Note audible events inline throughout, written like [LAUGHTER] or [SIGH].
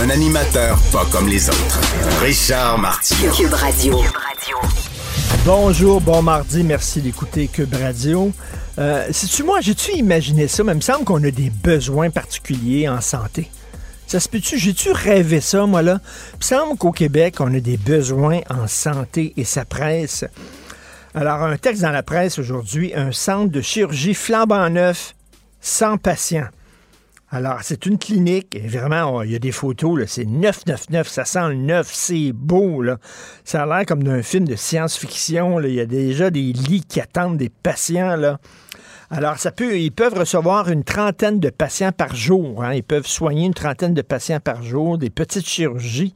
Un animateur pas comme les autres. Richard Martineau. Cube Radio. Bonjour, bon mardi, merci d'écouter Cube Radio. Euh, tu moi, j'ai-tu imaginé ça? Mais il me semble qu'on a des besoins particuliers en santé. Ça se peut-tu? J'ai-tu rêvé ça, moi, là? Il me semble qu'au Québec, on a des besoins en santé et ça presse. Alors, un texte dans la presse aujourd'hui, un centre de chirurgie flambant neuf, sans patients. Alors, c'est une clinique, et vraiment, il y a des photos, c'est 999, ça sent le neuf, c'est beau, là. Ça a l'air comme d'un film de science-fiction, il y a déjà des lits qui attendent des patients. Alors, ça peut, ils peuvent recevoir une trentaine de patients par jour. hein. Ils peuvent soigner une trentaine de patients par jour, des petites chirurgies.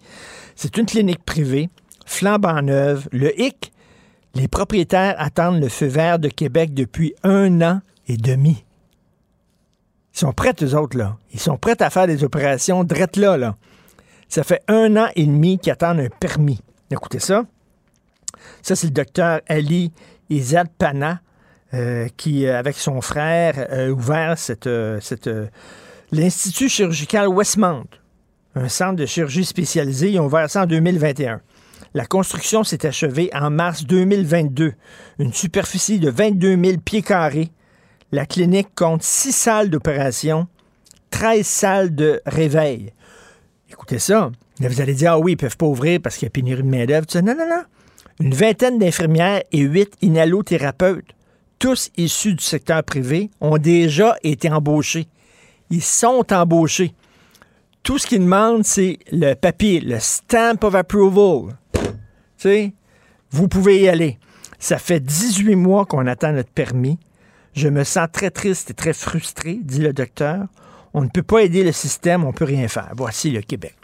C'est une clinique privée, flambant neuve. Le hic, les propriétaires attendent le feu vert de Québec depuis un an et demi. Ils sont prêts, eux autres, là. Ils sont prêts à faire des opérations drette là, là. Ça fait un an et demi qu'ils attendent un permis. Écoutez ça. Ça, c'est le docteur Ali Izad Pana, euh, qui, euh, avec son frère, a ouvert cette, euh, cette, euh, l'Institut chirurgical Westmount, un centre de chirurgie spécialisé. Ils ont ouvert ça en 2021. La construction s'est achevée en mars 2022. Une superficie de 22 000 pieds carrés. La clinique compte six salles d'opération, 13 salles de réveil. Écoutez ça. Vous allez dire, ah oui, ils peuvent pas ouvrir parce qu'il y a pénurie de main-d'œuvre. Non, non, non. Une vingtaine d'infirmières et huit inhalothérapeutes, tous issus du secteur privé, ont déjà été embauchés. Ils sont embauchés. Tout ce qu'ils demandent, c'est le papier, le stamp of approval. Tu vous pouvez y aller. Ça fait 18 mois qu'on attend notre permis. Je me sens très triste et très frustré, dit le docteur. On ne peut pas aider le système, on ne peut rien faire. Voici le Québec.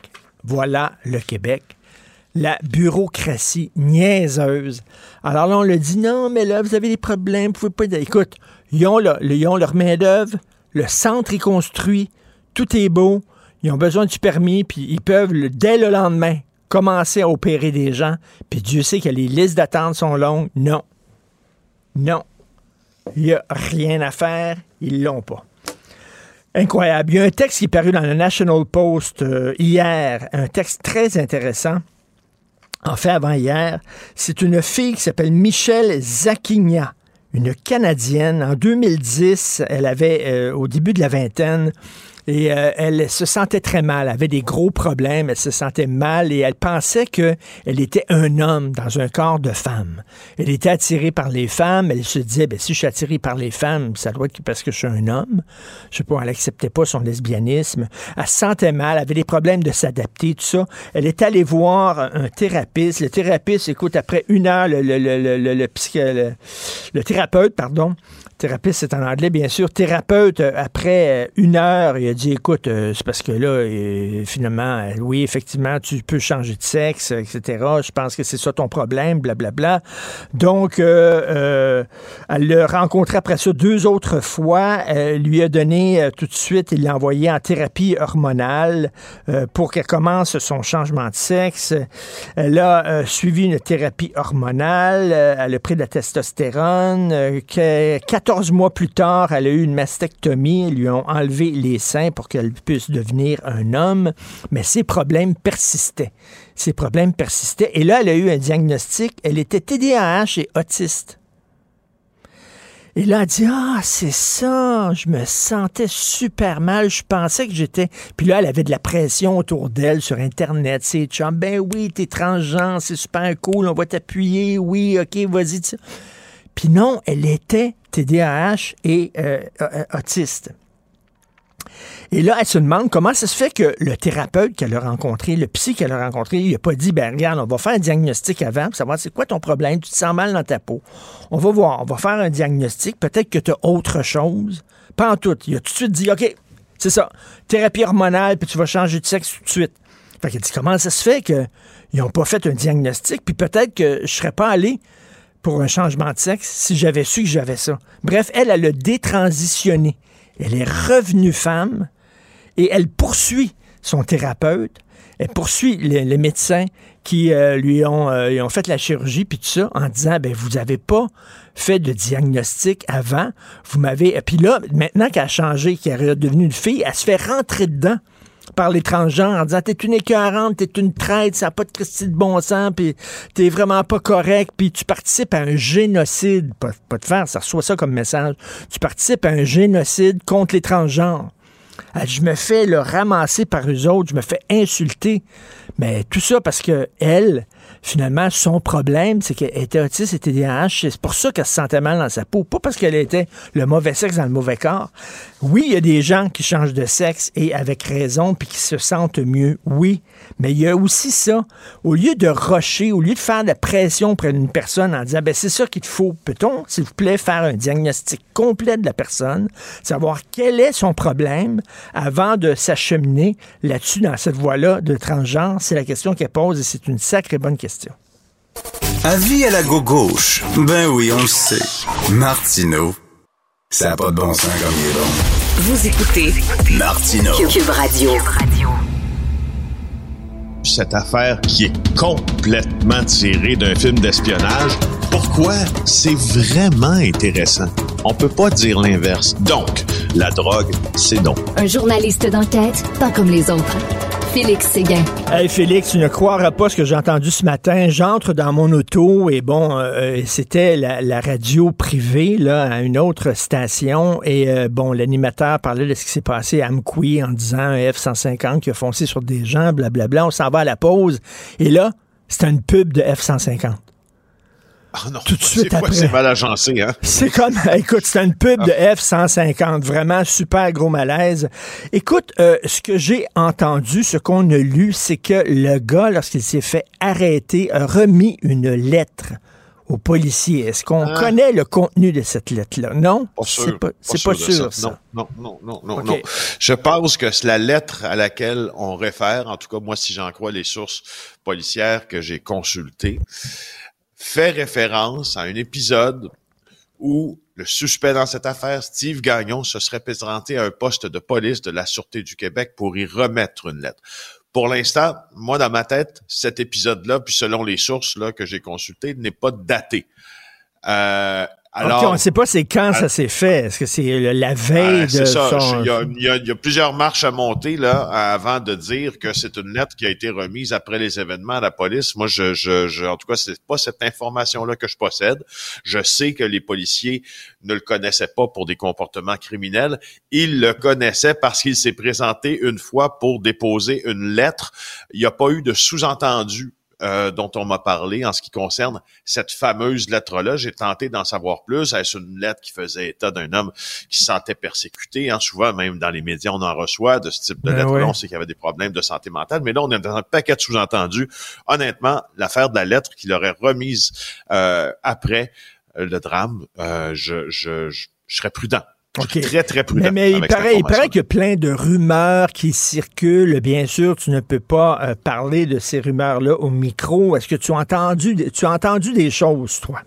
Voilà le Québec. La bureaucratie niaiseuse. Alors là, on le dit, non, mais là, vous avez des problèmes, vous pouvez pas. Écoute, ils ont, ils ont leur main-d'œuvre, le centre est construit, tout est beau, ils ont besoin du permis, puis ils peuvent, dès le lendemain, commencer à opérer des gens, puis Dieu sait que les listes d'attente sont longues. Non. Non. Il n'y a rien à faire, ils l'ont pas. Incroyable. Il y a un texte qui est paru dans le National Post euh, hier, un texte très intéressant. En fait, avant-hier, c'est une fille qui s'appelle Michelle Zakigna, une Canadienne. En 2010, elle avait, euh, au début de la vingtaine, et euh, elle se sentait très mal, avait des gros problèmes, elle se sentait mal et elle pensait qu'elle était un homme dans un corps de femme. Elle était attirée par les femmes, elle se disait, ben, si je suis attirée par les femmes, ça doit être parce que je suis un homme. Je sais pas, elle acceptait pas son lesbianisme. Elle se sentait mal, elle avait des problèmes de s'adapter, tout ça. Elle est allée voir un thérapeute. Le thérapeute, écoute, après une heure, le, le, le, le, le- le thérapeute, pardon, Thérapeute, c'est en anglais, bien sûr. Thérapeute, euh, après euh, une heure, il a dit, écoute, euh, c'est parce que là, finalement, oui, effectivement, tu peux changer de sexe, etc. Je pense que c'est ça ton problème, blablabla. Donc, euh, euh, elle l'a rencontré après ça deux autres fois. Elle lui a donné tout de suite, il l'a envoyé en thérapie hormonale pour qu'elle commence son changement de sexe. Elle a suivi une thérapie hormonale. elle a pris de la testostérone. 14 mois plus tard, elle a eu une mastectomie. Ils lui ont enlevé les seins pour qu'elle puisse devenir un homme. Mais ses problèmes persistaient. Ses problèmes persistaient. Et là, elle a eu un diagnostic. Elle était TDAH et autiste. Et là, elle dit Ah, c'est ça, je me sentais super mal, je pensais que j'étais. Puis là, elle avait de la pression autour d'elle sur Internet. C'est chums, ben oui, t'es transgenre, c'est super cool, on va t'appuyer, oui, ok, vas-y. Puis non, elle était TDAH et euh, autiste. Et là, elle se demande comment ça se fait que le thérapeute qu'elle a rencontré, le psy qu'elle a rencontré, il a pas dit, ben regarde, on va faire un diagnostic avant pour savoir c'est quoi ton problème, tu te sens mal dans ta peau. On va voir, on va faire un diagnostic, peut-être que tu as autre chose. Pas en tout. Il a tout de suite dit, OK, C'est ça. Thérapie hormonale, puis tu vas changer de sexe tout de suite. Fait qu'elle dit, comment ça se fait qu'ils n'ont pas fait un diagnostic, puis peut-être que je serais pas allé pour un changement de sexe si j'avais su que j'avais ça. Bref, elle, elle a détransitionné. Elle est revenue femme et elle poursuit son thérapeute. Elle poursuit les, médecins qui euh, lui ont, euh, ont, fait la chirurgie puis tout ça en disant ben vous n'avez pas fait de diagnostic avant, vous m'avez puis là maintenant qu'elle a changé, qu'elle est devenue une fille, elle se fait rentrer dedans par l'étranger en disant t'es une écœurante, t'es une traite, ça n'a pas de Christie de bon sens, puis t'es vraiment pas correct, puis tu participes à un génocide, pas, pas de faire, ça reçoit ça comme message, tu participes à un génocide contre l'étranger. Je me fais le ramasser par eux autres, je me fais insulter. Mais tout ça parce que elle, finalement, son problème, c'est qu'elle était autiste et TDAH. C'est pour ça qu'elle se sentait mal dans sa peau. Pas parce qu'elle était le mauvais sexe dans le mauvais corps. Oui, il y a des gens qui changent de sexe et avec raison, puis qui se sentent mieux. Oui. Mais il y a aussi ça. Au lieu de rocher, au lieu de faire de la pression près d'une personne en disant, ben, c'est ça qu'il te faut. Peut-on, s'il vous plaît, faire un diagnostic complet de la personne, savoir quel est son problème avant de s'acheminer là-dessus, dans cette voie-là de transgenre? C'est la question qu'elle pose et c'est une sacrée bonne question. Avis à la gauche. Ben oui, on le sait. Martineau, ça n'a pas de bon sens comme il est bon. Vous écoutez Martineau. Cube Radio. Cette affaire qui est complètement tirée d'un film d'espionnage, pourquoi? C'est vraiment intéressant? On peut pas dire l'inverse. Donc, la drogue, c'est donc. Un journaliste d'enquête, pas comme les autres. Félix Séguin. Hey Félix, tu ne croiras pas ce que j'ai entendu ce matin. J'entre dans mon auto et bon, euh, c'était la, radio privée là, à une autre station et euh, bon, l'animateur parlait de ce qui s'est passé à Amqui en disant un F-150 qui a foncé sur des gens, blablabla. On s'en va à la pause et là, c'était une pub de F-150. Ah non, tout de suite après. C'est mal agencé, hein? C'est comme, [LAUGHS] écoute, c'est une pub de ah. F-150, vraiment super gros malaise. Écoute, euh, ce que j'ai entendu, ce qu'on a lu, c'est que le gars, lorsqu'il s'est fait arrêter, a remis une lettre aux policiers. Est-ce qu'on ah. connaît le contenu de cette lettre-là? Non? C'est pas, pas, sûr, ça. Non, non, non, non, non. Je pense que c'est la lettre à laquelle on réfère, en tout cas, moi, si j'en crois les sources policières que j'ai consultées, fait référence à un épisode où le suspect dans cette affaire, Steve Gagnon, se serait présenté à un poste de police de la Sûreté du Québec pour y remettre une lettre. Pour l'instant, moi, dans ma tête, cet épisode-là, puis selon les sources là, que j'ai consultées, n'est pas daté. Euh, alors, on ne sait pas c'est quand ça s'est fait. Est-ce que c'est la veille de ça. Il, y a, il, y a, plusieurs marches à monter là avant de dire que c'est une lettre qui a été remise après les événements à la police. Moi, je, je, en tout cas, c'est pas cette information-là que je possède. Je sais que les policiers ne le connaissaient pas pour des comportements criminels. Ils le connaissaient parce qu'il s'est présenté une fois pour déposer une lettre. Il n'y a pas eu de sous-entendu euh, dont on m'a parlé en ce qui concerne cette fameuse lettre-là. J'ai tenté d'en savoir plus. Est-ce une lettre qui faisait état d'un homme qui se sentait persécuté? Hein? Souvent, même dans les médias, on en reçoit de ce type de ben lettre-là. On sait qu'il y avait des problèmes de santé mentale. Mais là, on est dans un paquet de sous-entendus. Honnêtement, l'affaire de la lettre qu'il aurait remise euh, après le drame, euh, je, je, je, je serais prudent Très, très prudent. Mais, il paraît, il paraît qu'il y a plein de rumeurs qui circulent. Bien sûr, tu ne peux pas euh, parler de ces rumeurs-là au micro. Est-ce que tu as entendu, tu as entendu des choses, toi?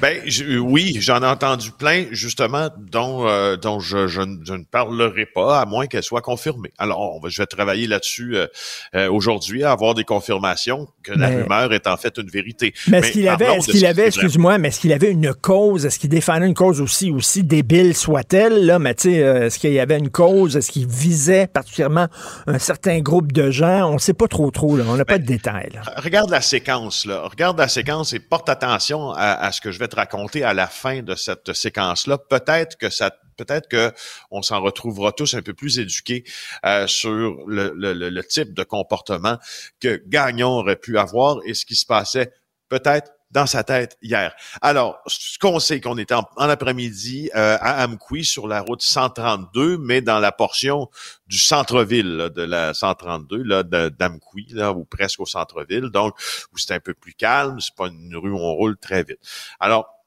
Ben oui, j'en ai entendu plein justement dont euh, dont je, je, ne parlerai pas à moins qu'elles soient confirmées. Alors on va, je vais travailler là-dessus euh, euh, aujourd'hui à avoir des confirmations que la rumeur est en fait une vérité. Mais est-ce qu'il avait, est-ce qu'il avait, excuse-moi, mais est-ce qu'il avait une cause, est-ce qu'il défendait une cause aussi aussi débile soit-elle là, mais tu sais, est-ce qu'il y avait une cause, est-ce qu'il visait particulièrement un certain groupe de gens, on sait pas trop trop là, on n'a pas de détails. Regarde la séquence là, regarde la séquence et porte attention à, à ce que je vais raconter à la fin de cette séquence-là. Peut-être que ça peut-être que on s'en retrouvera tous un peu plus éduqués euh, sur le, type de comportement que Gagnon aurait pu avoir et ce qui se passait peut-être dans sa tête hier. Alors, ce qu'on sait qu'on était en, après-midi euh, à Amqui sur la route 132, mais dans la portion du centre-ville de la 132 là d'Amqui, là ou presque au centre-ville, donc où c'est un peu plus calme, c'est pas une rue où on roule très vite. Alors,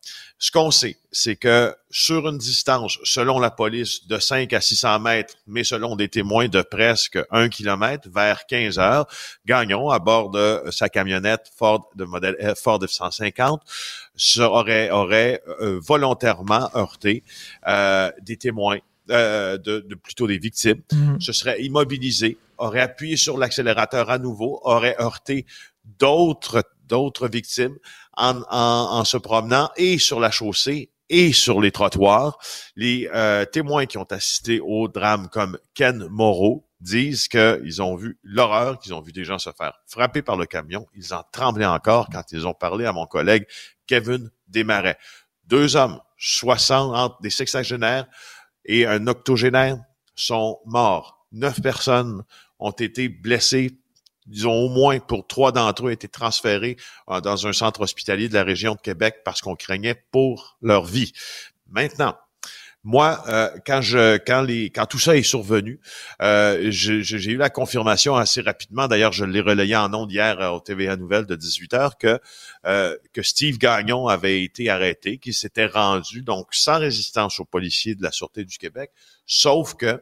ce qu'on sait, c'est que sur une distance, selon la police, de 5 à 600 mètres, mais selon des témoins de presque 1 km, vers 15 heures, Gagnon, à bord de sa camionnette Ford de modèle Ford F-150, aurait, aurait euh, volontairement heurté euh, des témoins, euh, de, de, plutôt des victimes, Mhm. se serait immobilisé, aurait appuyé sur l'accélérateur à nouveau, aurait heurté d'autres d'autres victimes en, en, en, se promenant et sur la chaussée et sur les trottoirs. Les euh, témoins qui ont assisté au drame comme Ken Moreau disent qu'ils ont vu l'horreur, qu'ils ont vu des gens se faire frapper par le camion. Ils en tremblaient encore quand ils ont parlé à mon collègue Kevin Desmarais. Deux hommes, 60, entre des sexagénaires et un octogénaire, sont morts. Neuf personnes ont été blessées disons au moins pour trois d'entre eux été transférés euh, dans un centre hospitalier de la région de Québec parce qu'on craignait pour leur vie. Maintenant, moi, euh, quand tout ça est survenu, euh, j'ai eu la confirmation assez rapidement. D'ailleurs, je l'ai relayé en ondes hier au TVA Nouvelles de 18 heures que que Steve Gagnon avait été arrêté, qu'il s'était rendu donc sans résistance aux policiers de la sûreté du Québec, sauf que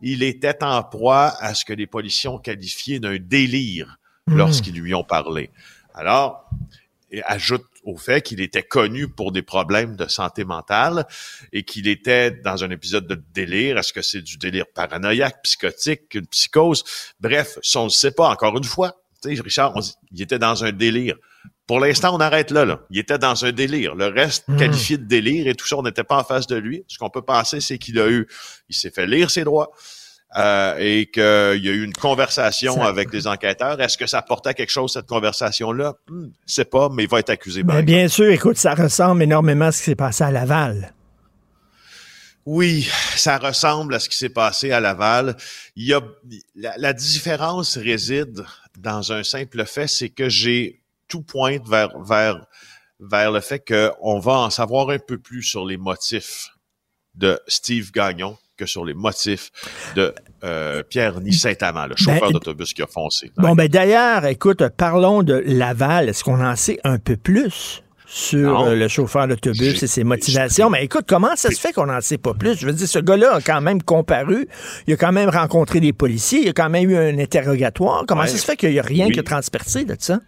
il était en proie à ce que les policiers ont qualifié d'un délire mmh. lorsqu'ils lui ont parlé. Alors, et ajoute au fait qu'il était connu pour des problèmes de santé mentale et qu'il était dans un épisode de délire. Est-ce que c'est du délire paranoïaque, psychotique, une psychose? Bref, si on ne le sait pas, encore une fois, tu sais, Richard, on il était dans un délire. Pour l'instant, on arrête là, là. Il était dans un délire. Le reste, mmh. qualifié de délire et tout ça, on n'était pas en face de lui. Ce qu'on peut penser, c'est qu'il a eu, il s'est fait lire ses droits. Euh, et qu'il y a eu une conversation ça... avec les enquêteurs. Est-ce que ça portait à quelque chose, cette conversation-là? Hmm, sais pas, mais il va être accusé. Mais bien sûr, écoute, ça ressemble énormément à ce qui s'est passé à Laval. Oui, ça ressemble à ce qui s'est passé à Laval. Il y a la, la différence réside dans un simple fait, c'est que j'ai tout pointe vers vers vers le fait qu'on va en savoir un peu plus sur les motifs de Steve Gagnon que sur les motifs de euh, Pierre-Ny Saint-Amand, le chauffeur ben, d'autobus qui a foncé. Bon, ben d'ailleurs, écoute, parlons de Laval. Est-ce qu'on en sait un peu plus? sur euh, le chauffeur d'autobus et ses motivations? Mais écoute, comment ça se fait qu'on n'en sait pas plus? Je veux dire, ce gars-là a quand même comparu, il a quand même rencontré des policiers, il a quand même eu un interrogatoire. Comment ouais. ça se fait qu'il n'y a rien oui. que transpercé de ça?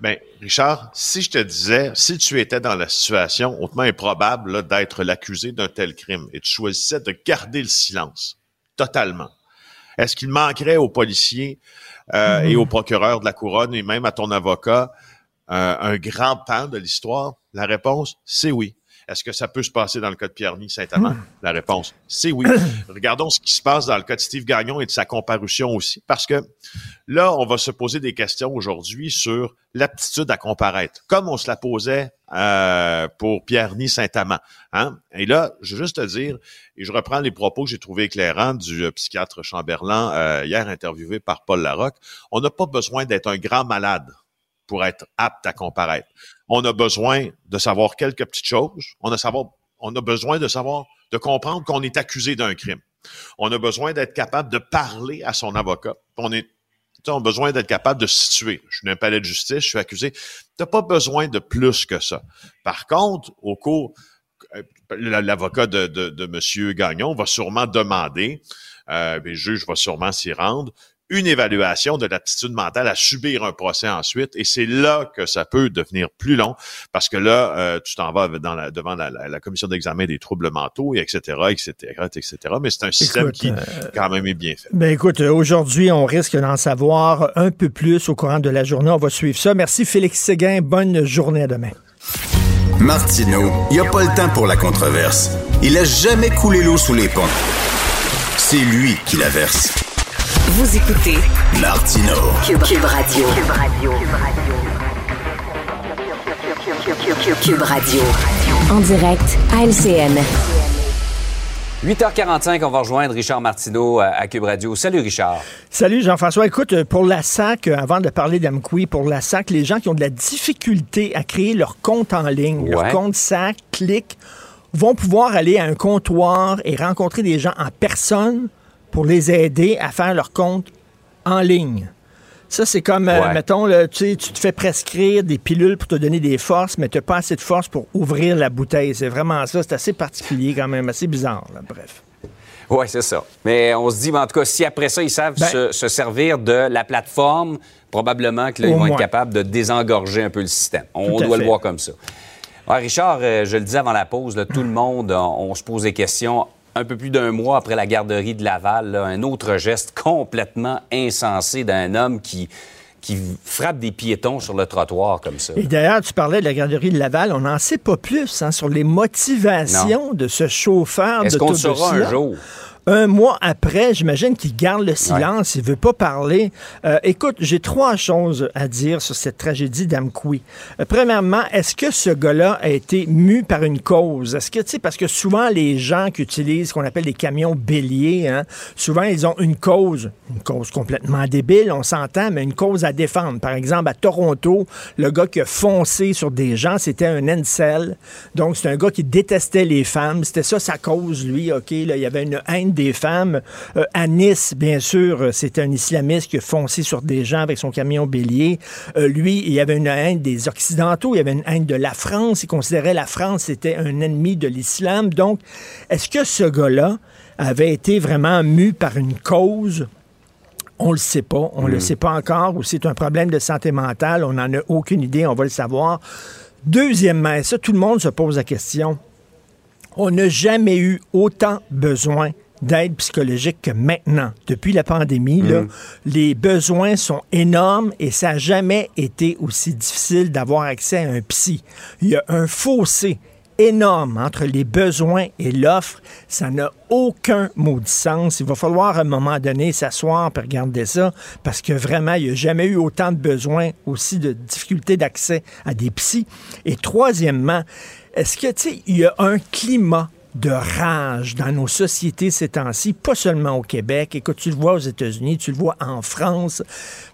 Ben, Richard, si je te disais, si tu étais dans la situation hautement improbable d'être l'accusé d'un tel crime et tu choisissais de garder le silence totalement, est-ce qu'il manquerait aux policiers euh, mmh. et aux procureurs de la couronne et même à ton avocat euh, un grand pan de l'histoire? La réponse, c'est oui. Est-ce que ça peut se passer dans le cas de Pierre-Ny Saint-Amand? Mmh. La réponse, c'est oui. [CLEARS THROAT] Regardons ce qui se passe dans le cas de Steve Gagnon et de sa comparution aussi, parce que là, on va se poser des questions aujourd'hui sur l'aptitude à comparaître, comme on se la posait euh, pour Pierre-Ny Saint-Amand. Hein? Et là, je veux juste te dire, et je reprends les propos que j'ai trouvés éclairants du euh, psychiatre Chamberlain euh, hier interviewé par Paul Larocque, on n'a pas besoin d'être un grand malade pour être apte à comparaître. On a besoin de savoir quelques petites choses. On a, savoir, on a besoin de savoir, de comprendre qu'on est accusé d'un crime. On a besoin d'être capable de parler à son avocat. On est on a besoin d'être capable de se situer. Je suis dans un palais de justice, je suis accusé. Tu n'as pas besoin de plus que ça. Par contre, au cours, l'avocat de, de, de M. Gagnon va sûrement demander, euh, le juge va sûrement s'y rendre, une évaluation de l'aptitude mentale à subir un procès ensuite. Et c'est là que ça peut devenir plus long parce que là, euh, tu t'en vas dans la, devant la, la, la commission d'examen des troubles mentaux, et etc., etc., etc. Mais c'est un système écoute, qui, euh, quand même, est bien fait. Ben écoute, aujourd'hui, on risque d'en savoir un peu plus au courant de la journée. On va suivre ça. Merci, Félix Séguin. Bonne journée à demain. Martineau, il n'y a pas le temps pour la controverse. Il a jamais coulé l'eau sous les ponts. C'est lui qui la verse. Vous écoutez Martino Cube, Cube Radio. Cube Radio. Cube Radio. En direct à LCN. 8h45, on va rejoindre Richard Martineau à Cube Radio. Salut Richard. Salut Jean-François. Écoute, pour la SAC, avant de parler d'Amqui, pour la SAC, les gens qui ont de la difficulté à créer leur compte en ligne, ouais. leur compte SAC, clic, vont pouvoir aller à un comptoir et rencontrer des gens en personne pour les aider à faire leur compte en ligne. Ça, c'est comme, euh, mettons, là, tu sais, tu te fais prescrire des pilules pour te donner des forces, mais tu n'as pas assez de force pour ouvrir la bouteille. C'est vraiment ça. C'est assez particulier quand même, assez bizarre. là. Bref. Oui, c'est ça. Mais on se dit, en tout cas, si après ça, ils savent Ben- se, se servir de la plateforme, probablement que là, Au ils vont moins. être capables de désengorger un peu le système. On doit fait. le voir comme ça. Richard, euh, je le disais avant la pause, là, tout le monde, on, on se pose des questions. Un peu plus d'un mois après la garderie de Laval, là, un autre geste complètement insensé d'un homme qui, qui frappe des piétons sur le trottoir comme ça. Et d'ailleurs, tu parlais de la garderie de Laval. On n'en sait pas plus hein, sur les motivations de ce chauffeur Est-ce qu'on saura un jour? Un mois après, j'imagine qu'il garde le silence, il veut pas parler. Euh, écoute, j'ai trois choses à dire sur cette tragédie d'Amkoui. Euh, premièrement, est-ce que ce gars-là a été mu par une cause? Est-ce que, tu sais, parce que souvent, les gens qui utilisent ce qu'on appelle des camions béliers, hein, souvent, ils ont une cause, une cause complètement débile, on s'entend, mais une cause à défendre. Par exemple, à Toronto, le gars qui a foncé sur des gens, c'était un incel. Donc, c'est un gars qui détestait les femmes. C'était ça sa cause, lui. OK, là, il y avait une haine des femmes. Euh, à Nice, bien sûr, c'était un islamiste qui a foncé sur des gens avec son camion bélier. Euh, lui, il y avait une haine des Occidentaux, il y avait une haine de la France. Il considérait la France c'était un ennemi de l'islam. Donc, est-ce que ce gars-là avait été vraiment mu par une cause? On le sait pas. On le sait pas encore. Ou c'est un problème de santé mentale. On n'en a aucune idée. On va le savoir. Deuxièmement, et ça, tout le monde se pose la question. On n'a jamais eu autant besoin d'aide psychologique que maintenant. Depuis la pandémie, là, les besoins sont énormes et ça n'a jamais été aussi difficile d'avoir accès à un psy. Il y a un fossé énorme entre les besoins et l'offre. Ça n'a aucun maudit sens. Il va falloir à un moment donné s'asseoir et regarder ça parce que vraiment, il n'y a jamais eu autant de besoins, aussi de difficultés d'accès à des psys. Et troisièmement, est-ce que, tu sais, il y a un climat de rage dans nos sociétés ces temps-ci, pas seulement au Québec. Écoute, tu le vois aux États-Unis, tu le vois en France,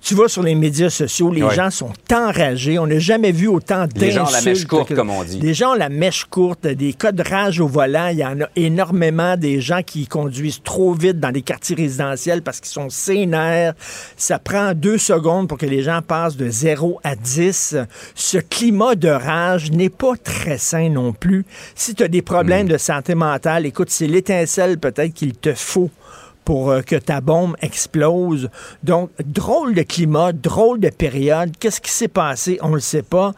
tu vois sur les médias sociaux, les gens sont enragés. On n'a jamais vu autant d'insultes. Les gens ont la mèche courte, que- comme on dit. Les gens ont la mèche courte, des cas de rage au volant. Il y en a énormément des gens qui conduisent trop vite dans les quartiers résidentiels parce qu'ils sont sénères. Ça prend deux secondes pour que les gens passent de 0 à 10. Ce climat de rage n'est pas très sain non plus. Si tu as des problèmes de santé écoute, c'est l'étincelle peut-être qu'il te faut pour euh, que ta bombe explose. Donc, drôle de climat, drôle de période. Qu'est-ce qui s'est passé? On ne le sait pas.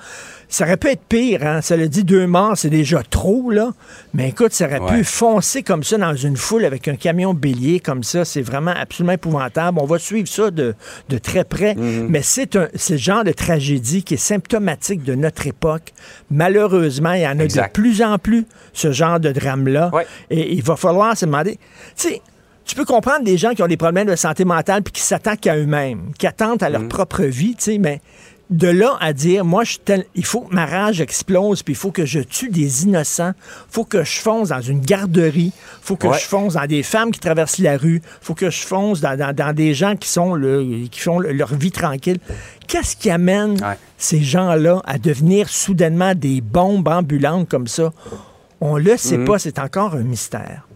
Ça aurait pu être pire, hein? Ça le dit, deux morts, c'est déjà trop, là. Mais écoute, ça aurait Ouais. pu foncer comme ça dans une foule avec un camion bélier comme ça. C'est vraiment absolument épouvantable. On va suivre ça de, de très près. Mhm. Mais c'est un, le genre de tragédie qui est symptomatique de notre époque. Malheureusement, il y en a Exact. de plus en plus, ce genre de drame-là. Ouais. Et il va falloir se demander. Tu sais, tu peux comprendre des gens qui ont des problèmes de santé mentale puis qui s'attaquent à eux-mêmes, qui attendent à leur Mm. propre vie, tu sais, mais de là à dire, moi, je suis tel- il faut que ma rage explose, puis il faut que je tue des innocents, faut que je fonce dans une garderie, faut que Ouais. je fonce dans des femmes qui traversent la rue, faut que je fonce dans, dans- dans des gens qui sont le, qui font le- leur vie tranquille. Qu'est-ce qui amène Ouais. ces gens-là à devenir soudainement des bombes ambulantes comme ça? On le sait Mm. pas, c'est encore un mystère.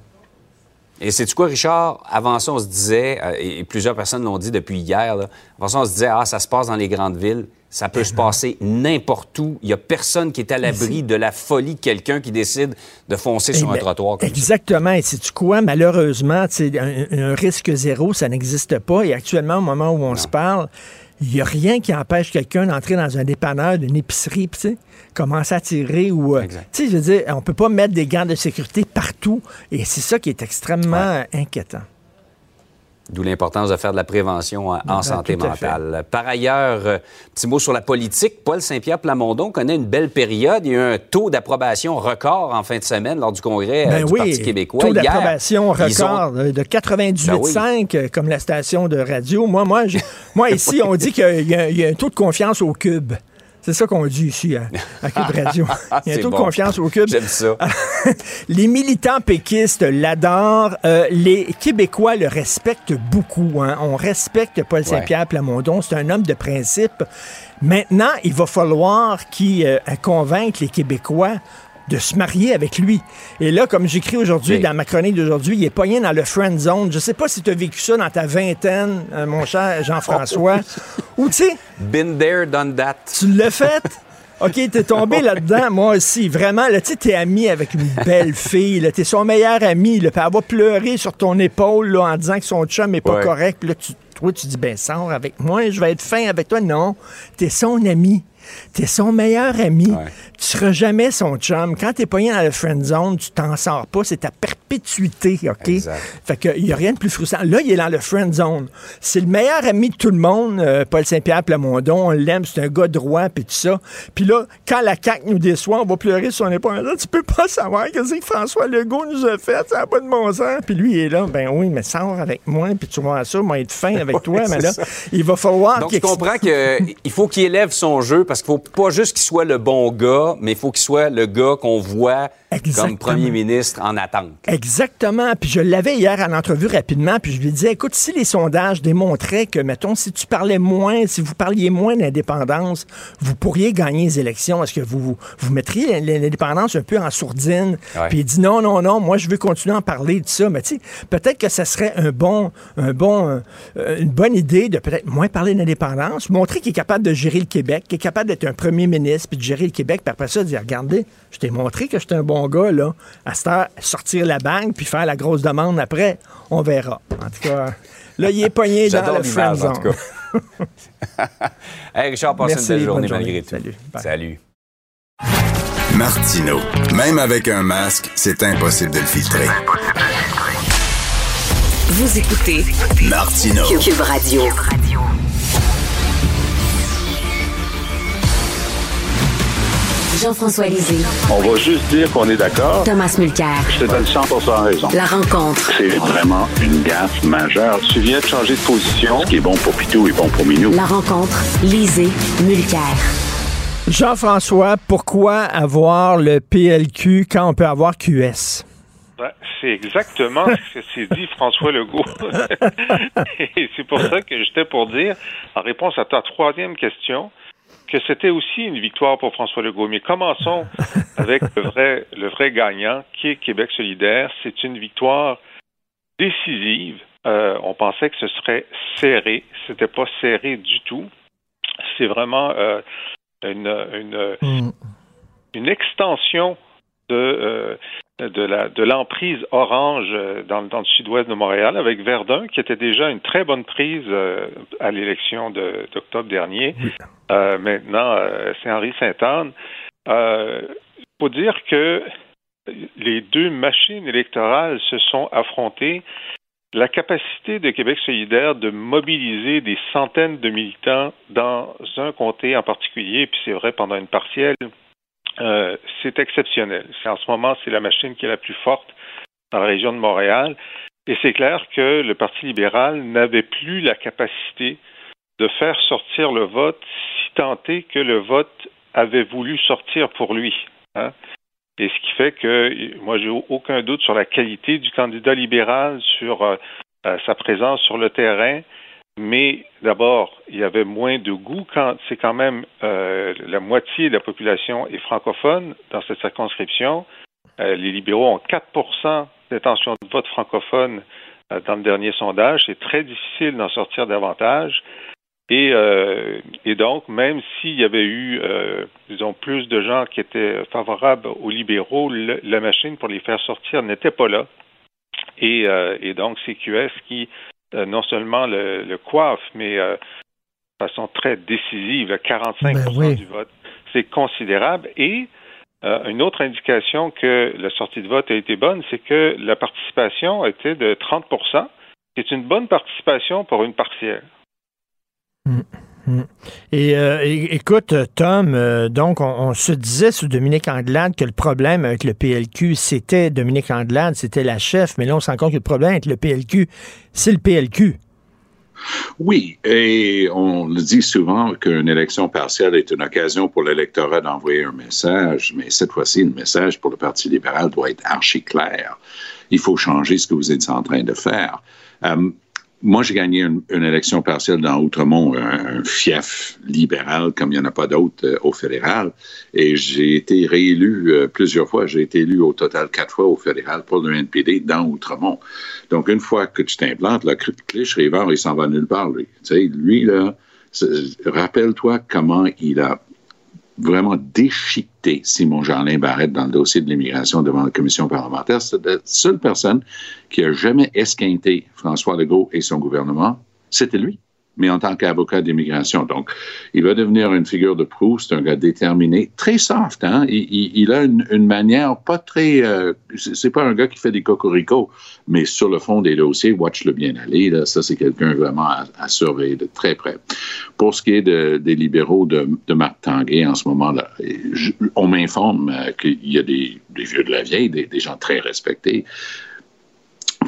Et c'est quoi, Richard? Avant ça, on se disait, euh, et et plusieurs personnes l'ont dit depuis hier, là, avant ça, on se disait, ah, ça se passe dans les grandes villes. Ça peut se passer n'importe où. Il n'y a personne qui est à l'abri de la folie de quelqu'un qui décide de foncer sur Eh un ben, trottoir comme ça. Exactement. Et sais-tu quoi? Malheureusement, un, un risque zéro, ça n'existe pas. Et actuellement, au moment où on se parle, il n'y a rien qui empêche quelqu'un d'entrer dans un dépanneur, d'une épicerie, tu sais, commencer à tirer ou... euh. Tu sais, je veux dire, on peut pas mettre des gants de sécurité partout. Et c'est ça qui est extrêmement inquiétant. D'où l'importance de faire de la prévention en, Ben, santé mentale. Par ailleurs, euh, petit mot sur la politique. Paul Saint-Pierre Plamondon connaît une belle période. Il y a eu un taux d'approbation record en fin de semaine lors du congrès euh, Ben du oui, Parti québécois. taux d'approbation ont- record euh, de 98,5 Ben oui. comme la station de radio. Moi, moi, [LAUGHS] ici, on dit qu'il y a un taux de confiance au cube. C'est ça qu'on dit ici à, à Cube [LAUGHS] Radio. Il y a de confiance au cube. J'aime ça. [LAUGHS] les militants péquistes l'adorent. Euh, les Québécois le respectent beaucoup. hein. On respecte Paul Saint-Pierre Plamondon. C'est un homme de principe. Maintenant, il va falloir qu'il euh, convainque les Québécois de se marier avec lui. Et là, comme j'écris aujourd'hui dans ma chronique d'aujourd'hui, il est pogné dans le friend zone. Je sais pas si tu as vécu ça dans ta vingtaine, euh, mon cher Jean-François. [LAUGHS] Ou tu sais. Been there, done that. Tu l'as fait? [LAUGHS] OK, t'es tombé là-dedans, moi aussi. Vraiment, là, tu t'es ami avec une belle [LAUGHS] fille, là, t'es son meilleur ami, là, puis elle va pleurer sur ton épaule, là, en disant que son chum est pas Ouais. correct, puis là, tu, toi, tu dis, ben, sors avec moi, je vais être fin avec toi. Non, t'es son ami. T'es son meilleur ami. Ouais. Tu seras jamais son chum. Quand t'es pogné dans le friend zone, tu t'en sors pas. C'est ta perpétuité, OK? Exact. Fait qu'il n'y a rien de plus frustrant. Là, il est dans le friend zone. C'est le meilleur ami de tout le monde, euh, Paul Saint-Pierre Plamondon. On l'aime, c'est un gars droit, puis tout ça. Puis là, quand la CAQ nous déçoit, on va pleurer sur son épaule. Là, tu peux pas savoir qu'est-ce que François Legault nous a fait. Ça n'a pas de bon sens. Puis lui, il est là. Ben oui, mais sors avec moi, puis tu vois ça, moi, être fin avec [LAUGHS] toi. mais là, il va falloir Donc, tu comprends qu'il faut qu'il élève son jeu parce qu'il faut pas juste qu'il soit le bon gars, mais il faut qu'il soit le gars qu'on voit Exactement. comme premier ministre en attente. Exactement. Puis je l'avais hier à l'entrevue rapidement, puis je lui disais, écoute, si les sondages démontraient que, mettons, si tu parlais moins, si vous parliez moins d'indépendance, vous pourriez gagner les élections. Est-ce que vous, vous, vous mettriez l'indépendance un peu en sourdine? Ouais. Puis il dit, non, non, non, moi, je veux continuer à en parler de ça. Mais tu sais, peut-être que ça serait un bon, un bon, euh, une bonne idée de peut-être moins parler d'indépendance, montrer qu'il est capable de gérer le Québec, qu'il est capable d'être un premier ministre, puis de gérer le Québec, puis après ça, dire, regardez, je t'ai montré que j'étais un bon gars, là. À cette heure, sortir la banque, puis faire la grosse demande après, on verra. En tout cas, là, il est pogné dans le friend l'image, en tout zone. cas. [LAUGHS] hey, Richard, passe Merci, une belle journée bonne journée. malgré tout. Salut. Bye. Salut. Martino. Même avec un masque, c'est impossible de le filtrer. Vous écoutez Martino. Cube Radio. Jean-François Lisée. On va juste dire qu'on est d'accord. Thomas Mulcair. Je te donne 100 raison. La rencontre. C'est vraiment une gaffe majeure. Tu viens de changer de position. Ce qui est bon pour Pitou est bon pour Minou. La rencontre. Lisée. Mulcair. Jean-François, pourquoi avoir le PLQ quand on peut avoir QS? Ben, c'est exactement ce que s'est dit François Legault. [LAUGHS] Et c'est pour ça que j'étais pour dire, en réponse à ta troisième question, que c'était aussi une victoire pour François Legault. Mais commençons [LAUGHS] avec le vrai, le vrai gagnant, qui est Québec solidaire. C'est une victoire décisive. Euh, on pensait que ce serait serré. C'était pas serré du tout. C'est vraiment euh, une, une, Hmm. une extension de, euh, de la de l'emprise orange euh, dans, dans le sud-ouest de Montréal avec Verdun qui était déjà une très bonne prise euh, à l'élection de- d'octobre dernier. Euh, maintenant, euh, c'est Henri Sainte-Anne. Euh, faut dire que les deux machines électorales se sont affrontées. La capacité de Québec solidaire de mobiliser des centaines de militants dans un comté en particulier, puis c'est vrai pendant une partielle, euh, c'est exceptionnel. En ce moment, c'est la machine qui est la plus forte dans la région de Montréal. Et c'est clair que le Parti libéral n'avait plus la capacité de faire sortir le vote si est que le vote avait voulu sortir pour lui. hein. Et ce qui fait que moi, j'ai aucun doute sur la qualité du candidat libéral, sur euh, euh, sa présence sur le terrain. Mais d'abord, il y avait moins de goût quand c'est quand même euh, la moitié de la population est francophone dans cette circonscription. Euh, les libéraux ont 4% d'intention de vote francophone euh, dans le dernier sondage. C'est très difficile d'en sortir davantage. Et, et donc, même s'il y avait eu, disons, plus de gens qui étaient favorables aux libéraux, la machine pour les faire sortir n'était pas là. Et, et donc, c'est QS qui, non seulement le, le coiffe, mais euh, de façon très décisive, là, 45 Ben oui. du vote, c'est considérable. Et euh, une autre indication que la sortie de vote a été bonne, c'est que la participation était de 30% C'est une bonne participation pour une partielle. Et euh, écoute, Tom, euh, donc on, on se disait sous Dominique Anglade que le problème avec le PLQ, c'était Dominique Anglade, c'était la chef, mais là on se rend compte que le problème avec le PLQ, c'est le PLQ. Oui, et on le dit souvent qu'une élection partielle est une occasion pour l'électorat d'envoyer un message, mais cette fois-ci, le message pour le Parti libéral doit être archi clair. Il faut changer ce que vous êtes en train de faire. Euh, moi, j'ai gagné une, élection partielle dans Outremont, un, fief libéral comme il n'y en a pas d'autres euh, au fédéral. Et j'ai été réélu euh, plusieurs fois. J'ai été élu au total quatre fois au fédéral pour le NPD dans Outremont. Donc, une fois que tu t'implantes, le Clich River, il s'en va nulle part, lui. Tu sais, lui, là, rappelle-toi comment il a vraiment déchiqueté Simon Jeanlin Barrette dans le dossier de l'immigration devant la commission parlementaire. C'est la seule personne qui a jamais esquinté François Legault et son gouvernement. C'était lui mais en tant qu'avocat d'immigration. Donc, il va devenir une figure de proue. C'est un gars déterminé, très soft. Hein? Il, a une, manière pas très. Euh, c'est pas un gars qui fait des cocoricots, mais sur le fond des dossiers, watch le bien aller. Ça, c'est quelqu'un vraiment à, surveiller de très près. Pour ce qui est des libéraux de, Marc Tanguay en ce moment-là, on m'informe euh, qu'il y a des, vieux de la vieille, des gens très respectés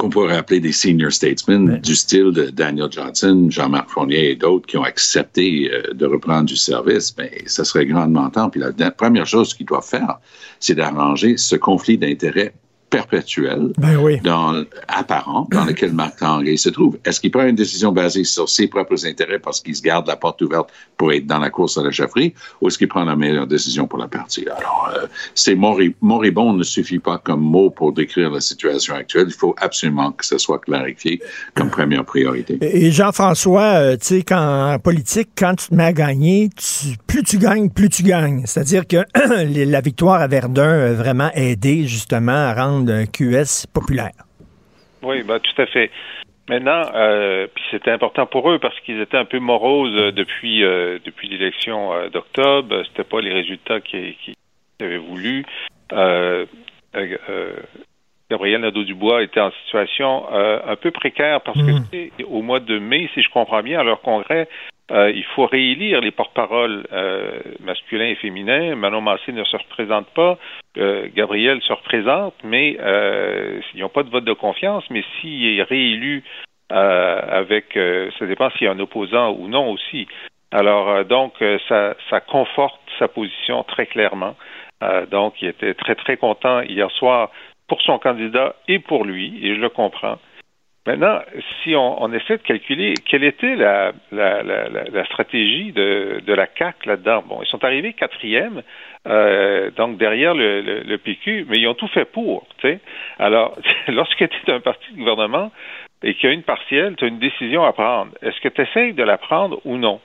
qu'on pourrait appeler des senior statesmen du style de Daniel Johnson, Jean-Marc Fournier et d'autres qui ont accepté euh, de reprendre du service, mais ben, ça serait grandement temps. Puis la première chose qu'ils doivent faire, c'est d'arranger ce conflit d'intérêts perpétuel, ben oui. dans, apparent, dans lequel Marc Tanguay se trouve. Est-ce qu'il prend une décision basée sur ses propres intérêts parce qu'il se garde la porte ouverte pour être dans la course à la chefferie, ou est-ce qu'il prend la meilleure décision pour la partie? Alors, euh, c'est moribond ne suffit pas comme mot pour décrire la situation actuelle. Il faut absolument que ce soit clarifié comme première priorité. Et Jean-François, euh, tu sais, en politique, quand tu te mets à gagner, plus tu gagnes, plus tu gagnes. C'est-à-dire que [CLEARS THROAT] la victoire à Verdun a vraiment aidé justement à rendre d'un QS populaire. Oui, ben, tout à fait. Maintenant, euh, puis c'était important pour eux parce qu'ils étaient un peu moroses euh, depuis euh, depuis l'élection d'octobre. C'était pas les résultats qu'ils avaient voulu. Gabriel Nadeau-Dubois était en situation un peu précaire parce que mm. au mois de mai, si je comprends bien, à leur congrès, euh, il faut réélire les porte-paroles euh, masculins et féminins. Manon Massé ne se représente pas. Euh, Gabriel se représente, mais ils n'ont pas de vote de confiance. Mais s'il est réélu avec, ça dépend s'il y a un opposant ou non aussi. Alors, donc, ça, ça conforte sa position très clairement. donc, il était très, très content hier soir pour son candidat et pour lui, et je le comprends. Maintenant, si on, essaie de calculer quelle était la, la, la, la stratégie de, de, la CAC là-dedans, bon, ils sont arrivés quatrième, euh, donc derrière le, le, PQ, mais ils ont tout fait pour. Tu sais. Alors, [LAUGHS] lorsque tu es un parti de gouvernement et qu'il y a une partielle, tu as une décision à prendre. Est-ce que tu essayes de la prendre ou non?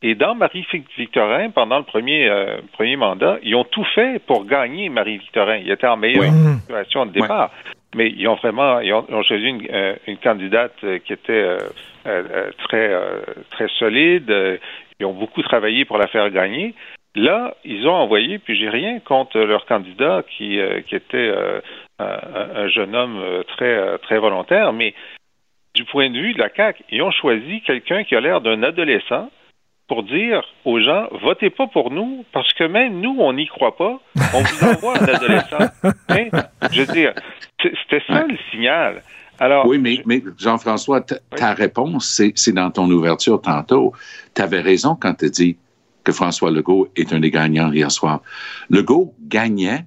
Et dans Marie-Victorin, pendant le premier, euh, premier mandat, ils ont tout fait pour gagner Marie-Victorin. Ils étaient en meilleure situation de départ mais ils ont vraiment ils ont, choisi une, euh, une, candidate euh, qui était euh, très très solide. Ils ont beaucoup travaillé pour la faire gagner. Là, ils ont envoyé, puis j'ai rien contre leur candidat qui, qui était un, jeune homme très très volontaire, mais du point de vue de la CAQ, ils ont choisi quelqu'un qui a l'air d'un adolescent pour dire aux gens votez pas pour nous parce que même nous on n'y croit pas. On vous envoie un adolescent. [LAUGHS] Hein? Je veux dire, c'était ça le signal. Alors, oui, mais, mais Jean-François, ta réponse, c'est dans ton ouverture tantôt. Tu avais raison quand tu dit que François Legault est un des gagnants hier soir. Legault gagnait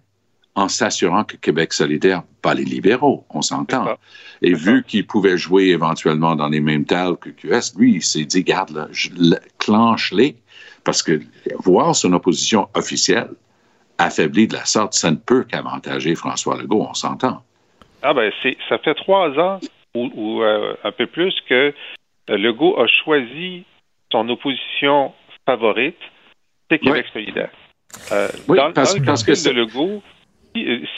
en s'assurant que Québec solidaire, pas les libéraux, on s'entend. Et vu qu'il pouvait jouer éventuellement dans les mêmes tales que QS, lui, il s'est dit, garde, là, clenche-les, parce que voir son opposition officielle affaiblie de la sorte, ça ne peut qu'avantager François Legault, on s'entend. Ah ben, c'est, ça fait trois ans ou, euh, un peu plus que Legault a choisi son opposition favorite, c'est Québec solidaire. Euh, oui, dans, parce, le que de Legault,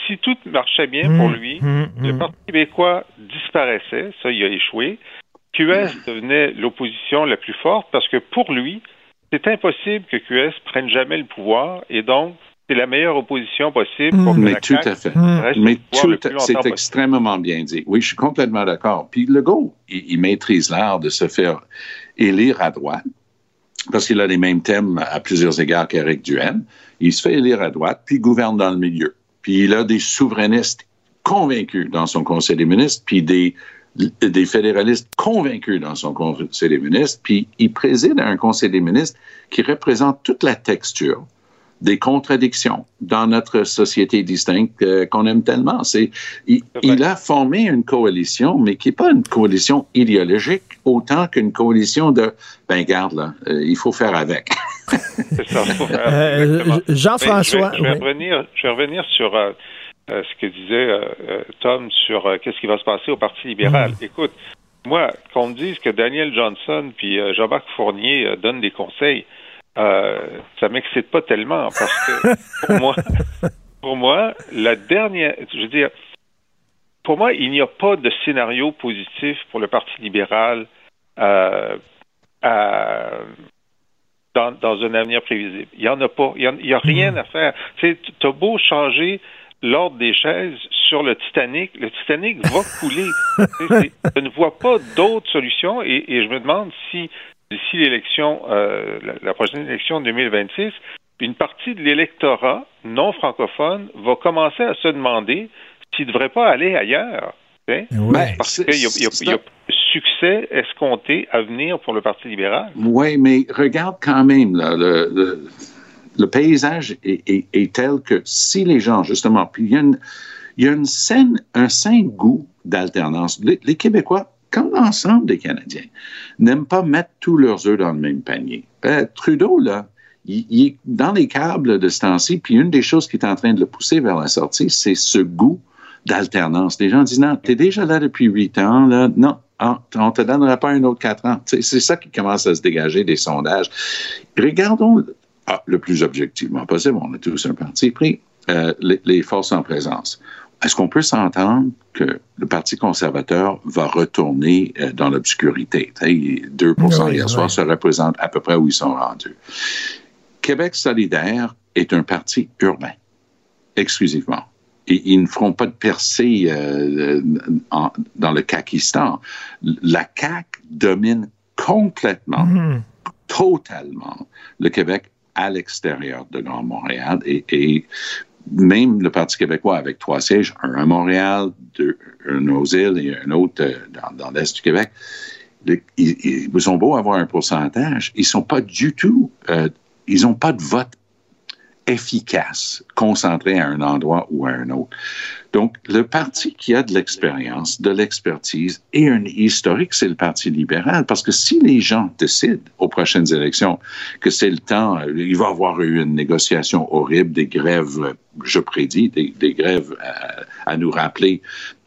si, tout marchait bien pour mmh, lui, mmh, le mmh. Parti québécois disparaissait, ça, il a échoué. QS devenait l'opposition la plus forte parce que pour lui, c'est impossible que QS prenne jamais le pouvoir et donc c'est la meilleure opposition possible pour que Mais tout à fait. Mais tout, c'est extrêmement bien dit. Oui, je suis complètement d'accord. Puis le il, il maîtrise l'art de se faire élire à droite parce qu'il a les mêmes thèmes à plusieurs égards qu'Éric Duhaime. Il se fait élire à droite, puis gouverne dans le milieu. Puis il a des souverainistes convaincus dans son conseil des ministres, puis des, des fédéralistes convaincus dans son conseil des ministres, puis il préside un conseil des ministres qui représente toute la texture des contradictions dans notre société distincte euh, qu'on aime tellement. C'est, il, il, a formé une coalition, mais qui n'est pas une coalition idéologique autant qu'une coalition de, ben garde là, euh, il faut faire avec. [LAUGHS] C'est ça. Euh, Jean-François. Je, vais, je vais revenir, je vais revenir sur euh, euh, ce que disait euh, Tom sur qu'est-ce qui va se passer au Parti libéral. Mm. Écoute, moi, qu'on me dise que Daniel Johnson puis Jean-Marc Fournier donnent des conseils, ça m'excite pas tellement parce que pour moi, [LAUGHS] pour moi, la dernière, je veux dire, pour moi, il n'y a pas de scénario positif pour le Parti libéral euh, à, dans, dans, un avenir prévisible. Il n'y en a pas. Il n'y a, a, rien à faire. Tu as beau changer l'ordre des chaises sur le Titanic, le Titanic va couler. [LAUGHS] je ne vois pas d'autre solution et, et, je me demande si d'ici l'élection, euh, la, la, prochaine élection de 2026, une partie de l'électorat non francophone va commencer à se demander s'il ne devrait pas aller ailleurs. Ouais. Parce qu'il y, y, y a, succès escompté à venir pour le Parti libéral. Oui, mais regarde quand même là, le, le, le, paysage est, est, est, tel que si les gens, justement, puis il y a, une, il y a une scène, un sain goût d'alternance. Les, les, Québécois, comme l'ensemble des Canadiens, n'aiment pas mettre tous leurs œufs dans le même panier. Euh, Trudeau, là, il, est dans les câbles de ce temps-ci, puis une des choses qui est en train de le pousser vers la sortie, c'est ce goût d'alternance. Les gens disent, non, tu es déjà là depuis huit ans, là, non, ah, on te donnera pas un autre quatre ans. C'est ça qui commence à se dégager des sondages. Regardons ah, le plus objectivement possible, on a tous un parti pris, euh, les, forces en présence. Est-ce qu'on peut s'entendre que le Parti conservateur va retourner euh, dans l'obscurité? 2 oui, hier oui. soir, ça représente à peu près où ils sont rendus. Québec solidaire est un parti urbain, exclusivement et ils ne feront pas de percée euh, en, dans le Kakistan. La CAQ domine complètement, mmh. totalement le Québec à l'extérieur de Grand Montréal et, et, même le Parti québécois avec trois sièges, un à Montréal, deux, un aux îles et un autre euh, dans, l'est du Québec. Ils, ils, ont beau avoir un pourcentage, ils sont pas du tout, euh, ils n'ont pas de vote efficace, concentré à un endroit ou à un autre. Donc, le parti qui a de l'expérience, de l'expertise et un historique, c'est le Parti libéral. Parce que si les gens décident aux prochaines élections que c'est le temps, il va y avoir eu une négociation horrible, des grèves, je prédis, des, grèves à, à, nous rappeler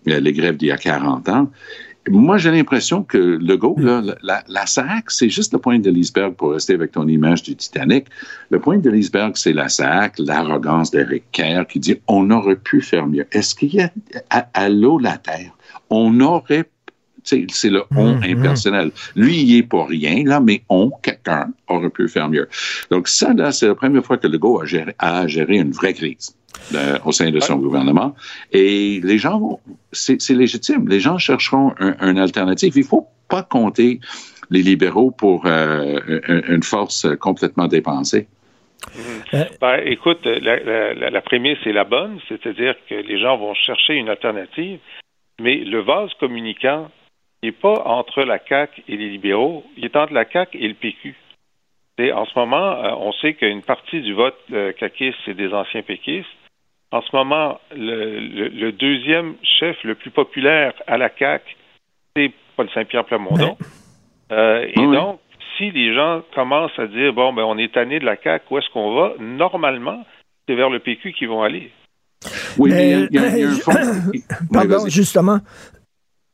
les grèves d'il y a 40 ans, moi, j'ai l'impression que Legault, là, la, la SAC, c'est juste le point de l'iceberg pour rester avec ton image du Titanic. Le point de l'iceberg, c'est la SAC, l'arrogance d'Éric Kerr qui dit on aurait pu faire mieux. Est-ce qu'il y a à, à l'eau la terre, on aurait c'est le on mmh, impersonnel. Mmh. Lui, il est pour rien, là, mais on, quelqu'un, aurait pu faire mieux. Donc, ça, là, c'est la première fois que Legault a géré, a géré une vraie crise. Euh, au sein de son ouais. gouvernement. Et les gens vont, c'est légitime, les gens chercheront un, une alternative. Il ne faut pas compter les libéraux pour euh, une force complètement dépensée. Mmh. Ben, écoute, la, la, la prémisse est la bonne, c'est-à-dire que les gens vont chercher une alternative, mais le vase communicant n'est pas entre la CAQ et les libéraux, il est entre la CAQ et le PQ. Et en ce moment, euh, on sait qu'une partie du vote euh, caquiste, c'est des anciens péquistes. En ce moment, le, le, le, deuxième chef le plus populaire à la CAQ, c'est Paul Saint-Pierre Plamondon. Euh, et oui. donc, si les gens commencent à dire bon, ben on est tanné de la CAQ, où est-ce qu'on va? Normalement, c'est vers le PQ qu'ils vont aller. Oui, mais, mais il y a, il y a un fond. [COUGHS] Pardon, justement.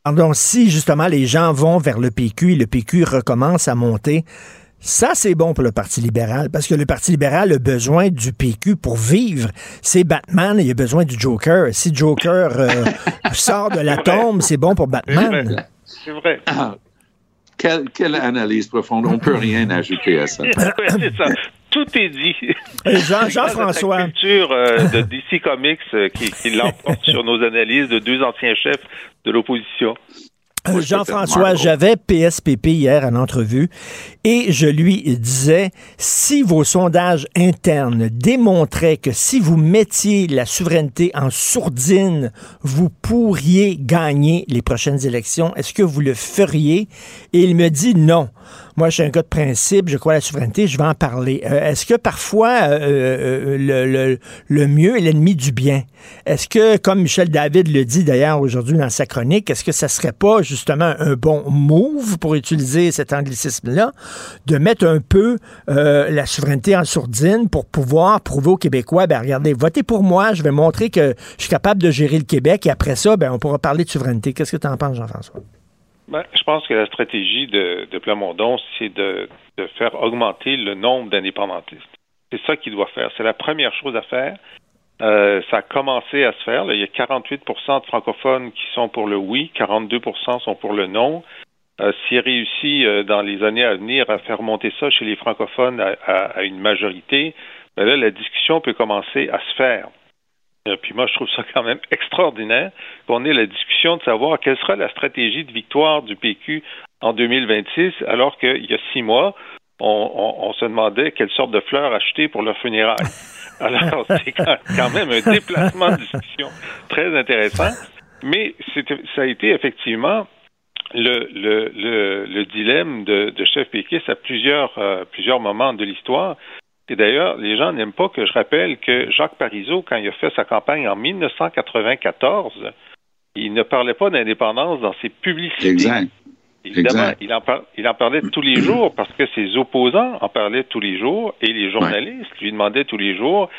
Pardon, si justement les gens vont vers le PQ et le PQ recommence à monter, ça, c'est bon pour le Parti libéral, parce que le Parti libéral a besoin du PQ pour vivre. C'est Batman, il a besoin du Joker. Si Joker euh, [LAUGHS] sort de la tombe, c'est bon pour Batman. C'est vrai. Ah, quelle, quelle, analyse profonde. On ne peut rien ajouter à ça. c'est ça. Tout est dit. Jean-François. [LAUGHS] Jean culture euh, de DC Comics euh, qui, qui l'emporte sur nos analyses de deux anciens chefs de l'opposition. Euh, Jean-François, j'avais PSPP hier en entrevue et je lui disais, si vos sondages internes démontraient que si vous mettiez la souveraineté en sourdine, vous pourriez gagner les prochaines élections, est-ce que vous le feriez? Et il me dit non. Moi, je suis un gars de principe, je crois à la souveraineté, je vais en parler. Euh, est-ce que parfois, euh, euh, le, le, le, mieux est l'ennemi du bien? Est-ce que, comme Michel David le dit d'ailleurs aujourd'hui dans sa chronique, est-ce que ça serait pas justement un bon move, pour utiliser cet anglicisme-là, de mettre un peu la souveraineté en sourdine pour pouvoir prouver aux Québécois, ben regardez, votez pour moi, je vais montrer que je suis capable de gérer le Québec et après ça, ben, on pourra parler de souveraineté. Qu'est-ce que tu en penses, Jean-François? Ben, je pense que la stratégie de, de Plamondon, c'est de, de, faire augmenter le nombre d'indépendantistes. C'est ça qu'il doit faire. C'est la première chose à faire. Euh, ça a commencé à se faire. Il y a 48% de francophones qui sont pour le oui, 42% sont pour le non. Euh, S'il réussit euh, dans les années à venir à faire monter ça chez les francophones à, à, une majorité, ben là, la discussion peut commencer à se faire. Euh, puis moi, je trouve ça quand même extraordinaire qu'on ait la discussion de savoir quelle sera la stratégie de victoire du PQ en 2026, alors qu'il y a six mois, on, se demandait quelle sorte de fleurs acheter pour leur funérailles. [LAUGHS] Alors, c'est quand même un déplacement de discussion très intéressant, mais ça a été effectivement le, le, le, dilemme de, de chef péquiste à plusieurs, euh, plusieurs moments de l'histoire. Et d'ailleurs, les gens n'aiment pas que je rappelle que Jacques Parizeau, quand il a fait sa campagne en 1994, il ne parlait pas d'indépendance dans ses publicités. Exact. Évidemment, Il, en il en parlait tous les jours parce que ses opposants en parlaient tous les jours et les journalistes lui demandaient tous les jours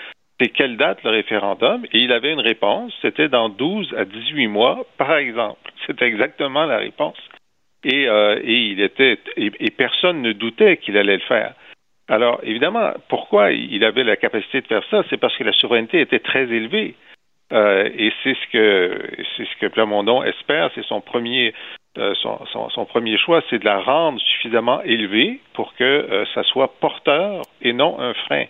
c'est quelle date le référendum et il avait une réponse, c'était dans 12 à 18 mois, par exemple. [LAUGHS] C'était exactement la réponse. Et, euh, et il était et personne ne doutait qu'il allait le faire. Alors, évidemment, pourquoi il avait la capacité de faire ça? C'est parce que la souveraineté était très élevée. Euh, et c'est ce que c'est ce que Plamondon espère, c'est son premier euh, son, son, premier choix, c'est de la rendre suffisamment élevée pour que euh, ça soit porteur et non un frein.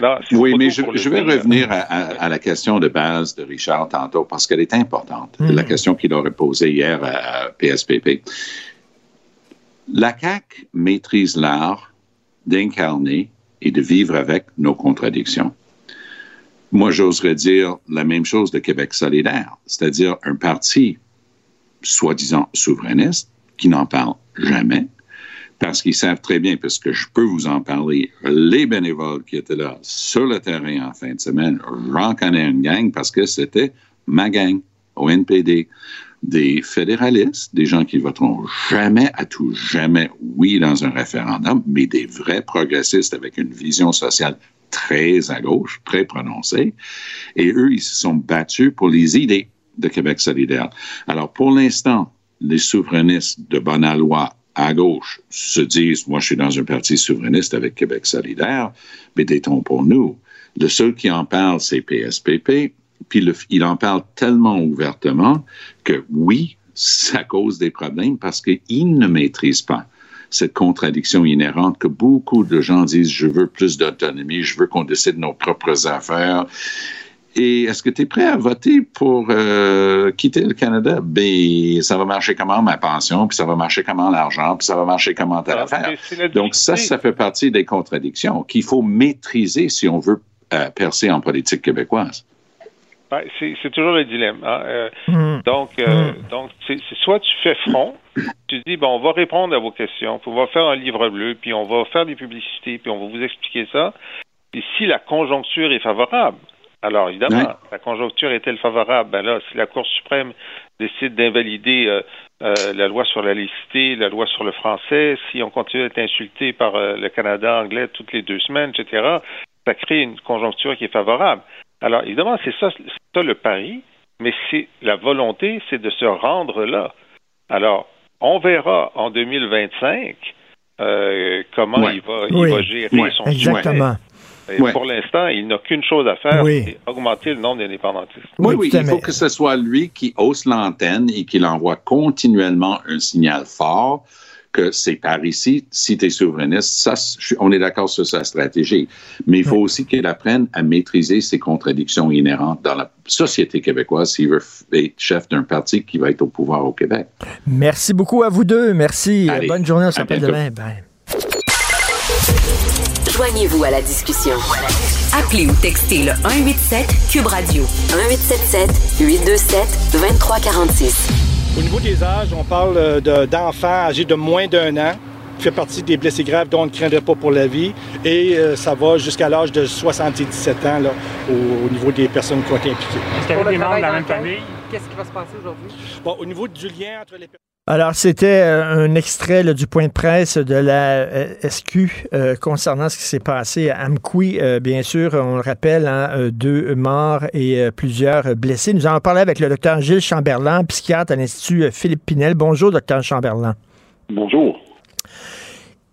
Là, oui, mais je, je vais revenir à, à, la question de base de Richard tantôt parce qu'elle est importante. Hmm. La question qu'il aurait posée hier à PSPP. La CAC maîtrise l'art d'incarner et de vivre avec nos contradictions. Moi, j'oserais dire la même chose de Québec solidaire, c'est-à-dire un parti soi-disant souverainiste qui n'en parle jamais, parce qu'ils savent très bien, puisque je peux vous en parler, les bénévoles qui étaient là sur le terrain en fin de semaine, j'en connais une gang parce que c'était ma gang au NPD des fédéralistes, des gens qui voteront jamais à tout jamais oui dans un référendum, mais des vrais progressistes avec une vision sociale très à gauche, très prononcée. Et eux, ils se sont battus pour les idées de Québec solidaire. Alors, pour l'instant, les souverainistes de bonne loi à gauche se disent, moi, je suis dans un parti souverainiste avec Québec solidaire, mais pour nous Le seul qui en parle, c'est PSPP, puis il en parle tellement ouvertement que oui, ça cause des problèmes parce qu'il ne maîtrise pas cette contradiction inhérente que beaucoup de gens disent je veux plus d'autonomie, je veux qu'on décide nos propres affaires. Et est-ce que tu es prêt à voter pour euh, quitter le Canada? Ben, ça va marcher comment ma pension, puis ça va marcher comment l'argent, puis ça va marcher comment ta affaire? Donc ça, ça fait partie des contradictions qu'il faut maîtriser si on veut euh, percer en politique québécoise. Ben, c'est toujours le dilemme. Hein. Euh, hmm. Donc, euh, hmm. donc c'est soit tu fais front, tu dis bon, on va répondre à vos questions, on va faire un livre bleu, puis on va faire des publicités, puis on va vous expliquer ça. Et si la conjoncture est favorable, alors évidemment, la conjoncture est-elle favorable? Ben là, si la Cour suprême décide d'invalider euh, la loi sur la laïcité, la loi sur le français, si on continue d'être insulté par le Canada anglais toutes les deux semaines, etc., ça crée une conjoncture qui est favorable. Alors, évidemment, c'est ça, ça le pari, mais c'est la volonté, c'est de se rendre là. Alors, on verra en 2025 euh, comment il, va, il va gérer son Exactement. Pour l'instant, il n'a qu'une chose à faire, c'est augmenter le nombre d'indépendantistes. Oui, oui, il faut que ce soit lui qui hausse l'antenne et qu'il envoie continuellement un signal fort que c'est par ici, si tu es souverainiste, ça, on est d'accord sur sa stratégie. Mais il faut aussi qu'il apprenne à maîtriser ses contradictions inhérentes dans la société québécoise s'il veut être chef d'un parti qui va être au pouvoir au Québec. Merci beaucoup à vous deux. Merci. Bonne journée. On s'appelle demain. Bye. Joignez-vous à la discussion. Appelez ou textez le 187 Cube Radio 1877 827 2346. Au niveau des âges, on parle d'enfants âgés de moins d'un an fait partie des blessés graves dont on ne craindrait pas pour la vie. Et euh, ça va jusqu'à l'âge de 77 ans là, au, niveau des personnes qui ont été impliquées. Est-ce qu'il y avait des membres de la même famille? Qu'est-ce qui va se passer aujourd'hui? Bon, au niveau du lien entre les personnes... Alors, c'était euh, un extrait là, du point de presse de la euh, SQ euh, concernant ce qui s'est passé à Amqui. bien sûr, on le rappelle, hein, deux morts et plusieurs blessés. Nous allons parler avec le docteur Gilles Chamberlain, psychiatre à l'Institut Philippe Pinel. Bonjour, docteur Chamberlain. Bonjour.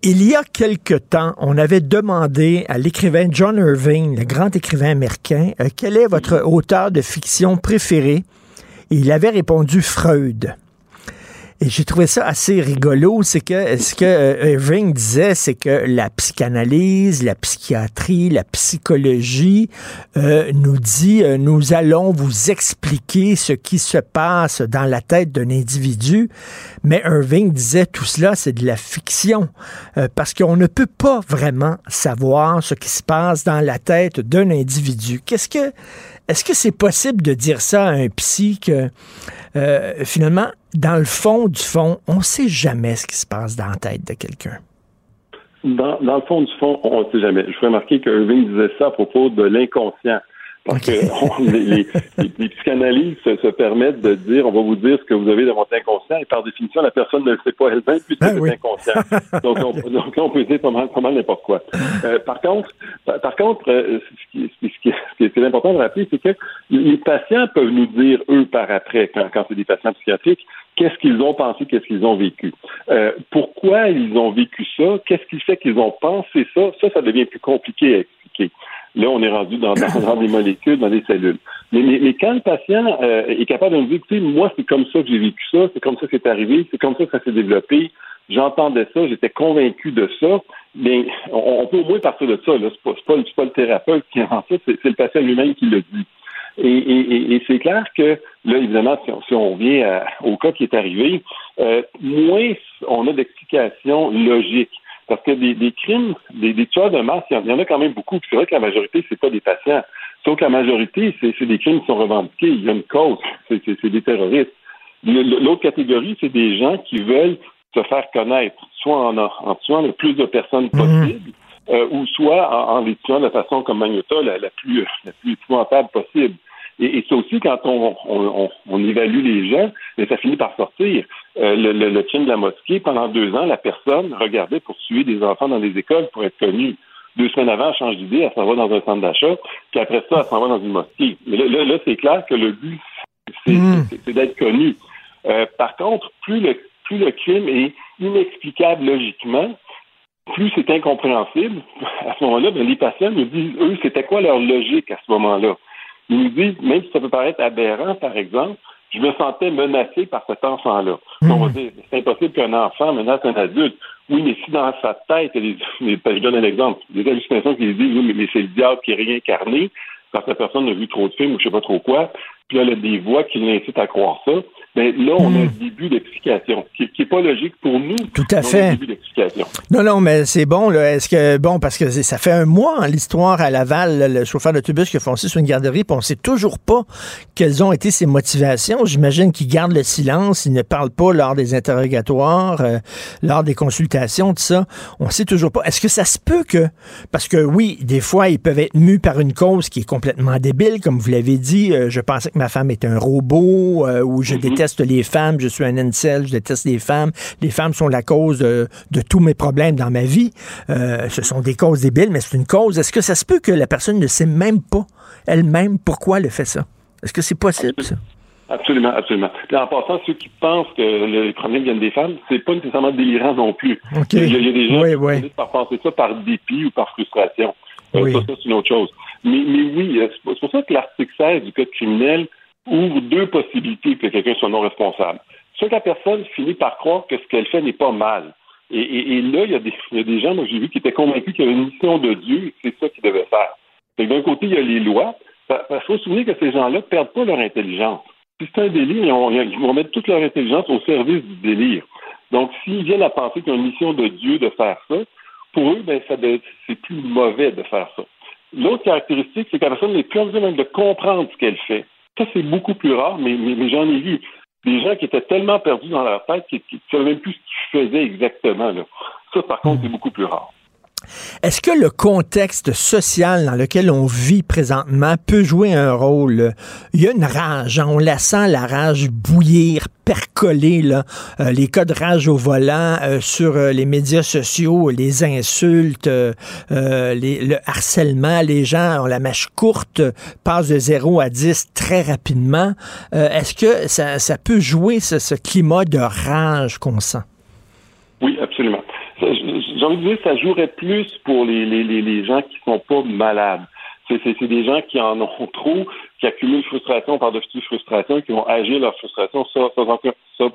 Il y a quelque temps, on avait demandé à l'écrivain John Irving, le grand écrivain américain, quel est votre auteur de fiction préféré? Et il avait répondu Freud. Et j'ai trouvé ça assez rigolo, c'est que ce que euh, Irving disait, c'est que la psychanalyse, la psychiatrie, la psychologie euh, nous dit, euh, nous allons vous expliquer ce qui se passe dans la tête d'un individu, mais Irving disait tout cela, c'est de la fiction, parce qu'on ne peut pas vraiment savoir ce qui se passe dans la tête d'un individu. Qu'est-ce que est-ce que c'est possible de dire ça à un psy que finalement dans le fond du fond, on ne sait jamais ce qui se passe dans la tête de quelqu'un. Dans, dans, le fond du fond, on ne sait jamais. Je ferai remarquer que Irving disait ça à propos de l'inconscient. Parce que les, les, psychanalyses se, permettent de dire, on va vous dire ce que vous avez dans votre inconscient, et par définition, la personne ne le sait pas elle-même, puisque ben c'est inconscient. donc, on, [LAUGHS] donc, on peut dire pas mal, n'importe quoi. Euh, par contre, par, contre, euh, ce, qui, ce, qui, ce qui est important de rappeler, c'est que les patients peuvent nous dire, eux, par après, quand, quand c'est des patients psychiatriques, qu'est-ce qu'ils ont pensé, qu'est-ce qu'ils ont vécu. Euh, pourquoi ils ont vécu ça, qu'est-ce qui fait qu'ils ont pensé ça, ça, ça devient plus compliqué à expliquer. Là, on est rendu dans, dans, des molécules, dans des cellules. Mais, mais, quand le patient euh, est capable de me dire, écoutez, moi, c'est comme ça que j'ai vécu ça, c'est comme ça que c'est arrivé, c'est comme ça que ça s'est développé, j'entendais ça, j'étais convaincu de ça, bien, on, peut au moins partir de ça. Ce n'est pas, pas, pas, le thérapeute qui en fait, c'est le patient lui-même qui le dit. Et, et, et c'est clair que, là, évidemment, si on, si on revient au cas qui est arrivé, euh, moins on a d'explications logiques. Parce que des, des crimes, des, des, tueurs de masse, il y en a quand même beaucoup. C'est vrai que la majorité, c'est pas des patients. Sauf que la majorité, c'est des crimes qui sont revendiqués. Il y a une cause. C'est des terroristes. L'autre catégorie, c'est des gens qui veulent se faire connaître, soit en, en tuant le plus de personnes mhm. possible, euh, ou soit en, les tuant de façon comme Magnota la, la, plus, la plus épouvantable possible. Et, et ça aussi, quand on, on, on, évalue les gens, ça finit par sortir. Euh, le, le, le de la mosquée, pendant deux ans, la personne regardait pour suivre des enfants dans les écoles pour être connue. Deux semaines avant, elle change d'idée, elle s'en va dans un centre d'achat, puis après ça, elle s'en va dans une mosquée. Mais là, là, c'est clair que le but, c'est mm. d'être connu. Euh, par contre, plus le, plus le crime est inexplicable logiquement, plus c'est incompréhensible. [LAUGHS] À ce moment-là, ben, les patients nous disent, eux, c'était quoi leur logique à ce moment-là? Ils nous disent, même si ça peut paraître aberrant, par exemple, je me sentais menacé par cet enfant-là. On va hmm. dire, c'est impossible qu'un enfant menace un adulte. Oui, mais si dans sa tête, les, [LAUGHS] je donne un exemple, des hallucinations qui disent, oui, mais c'est le diable qui est réincarné, parce que la personne a vu trop de films ou je sais pas trop quoi, puis elle a des voix qui l'incitent à croire ça. Mais là, on a un hmm. début d'explication qui n'est pas logique pour nous. Tout à fait. Non, non, mais c'est bon. Est-ce que, bon, parce que ça fait un mois, hein, l'histoire à Laval, le chauffeur d'autobus qui a foncé sur une garderie, puis on ne sait toujours pas quelles ont été ses motivations. J'imagine qu'il garde le silence, il ne parle pas lors des interrogatoires, euh, lors des consultations, tout ça. On ne sait toujours pas. Est-ce que ça se peut que, parce que oui, des fois, ils peuvent être mus par une cause qui est complètement débile, comme vous l'avez dit. Euh, je pensais que ma femme était un robot, euh, ou je mm-hmm. déteste déteste les femmes, je suis un incel, je déteste les femmes. Les femmes sont la cause de, tous mes problèmes dans ma vie. Euh, ce sont des causes débiles, mais c'est une cause. Est-ce que ça se peut que la personne ne sait même pas elle-même pourquoi elle fait ça? Est-ce que c'est possible, ça? Absolument, absolument. en passant, ceux qui pensent que les problèmes viennent des femmes, c'est pas nécessairement délirant non plus. Il, y a, des gens qui finissent par penser ça par dépit ou par frustration. Euh, ça, c'est une autre chose. Mais, mais oui, euh, c'est pour ça que l'article 16 du Code criminel ouvre deux possibilités que quelqu'un soit non responsable. Soit la personne finit par croire que ce qu'elle fait n'est pas mal. Et, là, il y, a des, gens, moi j'ai vu, qui étaient convaincus qu'il y avait une mission de Dieu et que c'est ça qu'ils devaient faire. D'un côté, il y a les lois. Il faut se souvenir que ces gens-là ne perdent pas leur intelligence. Si c'est un délire, ils vont mettre toute leur intelligence au service du délire. Donc, s'ils viennent à penser qu'il y a une mission de Dieu de faire ça, pour eux, ben, c'est plus mauvais de faire ça. L'autre caractéristique, c'est que la personne n'est plus en besoin de comprendre ce qu'elle fait. Ça, c'est beaucoup plus rare, mais, mais, j'en ai vu. des gens qui étaient tellement perdus dans leur tête qu'ils ne savaient même plus ce qu'ils faisaient exactement. Ça, par contre, c'est beaucoup plus rare. Est-ce que le contexte social dans lequel on vit présentement peut jouer un rôle? Il y a une rage, hein, on la sent, la rage bouillir, percoler. Euh, les cas de rage au volant euh, sur euh, les médias sociaux, les insultes, le harcèlement, les gens ont la mèche courte, passent de 0 à 10 très rapidement. Est-ce que ça, peut jouer ce climat de rage qu'on sent? Oui, absolument j'ai envie de dire, ça jouerait plus pour les, les, les, gens qui sont pas malades. C'est, des gens qui en ont trop, qui accumulent frustration par-dessus frustration, qui vont agir leur frustration. Ça, ça, ça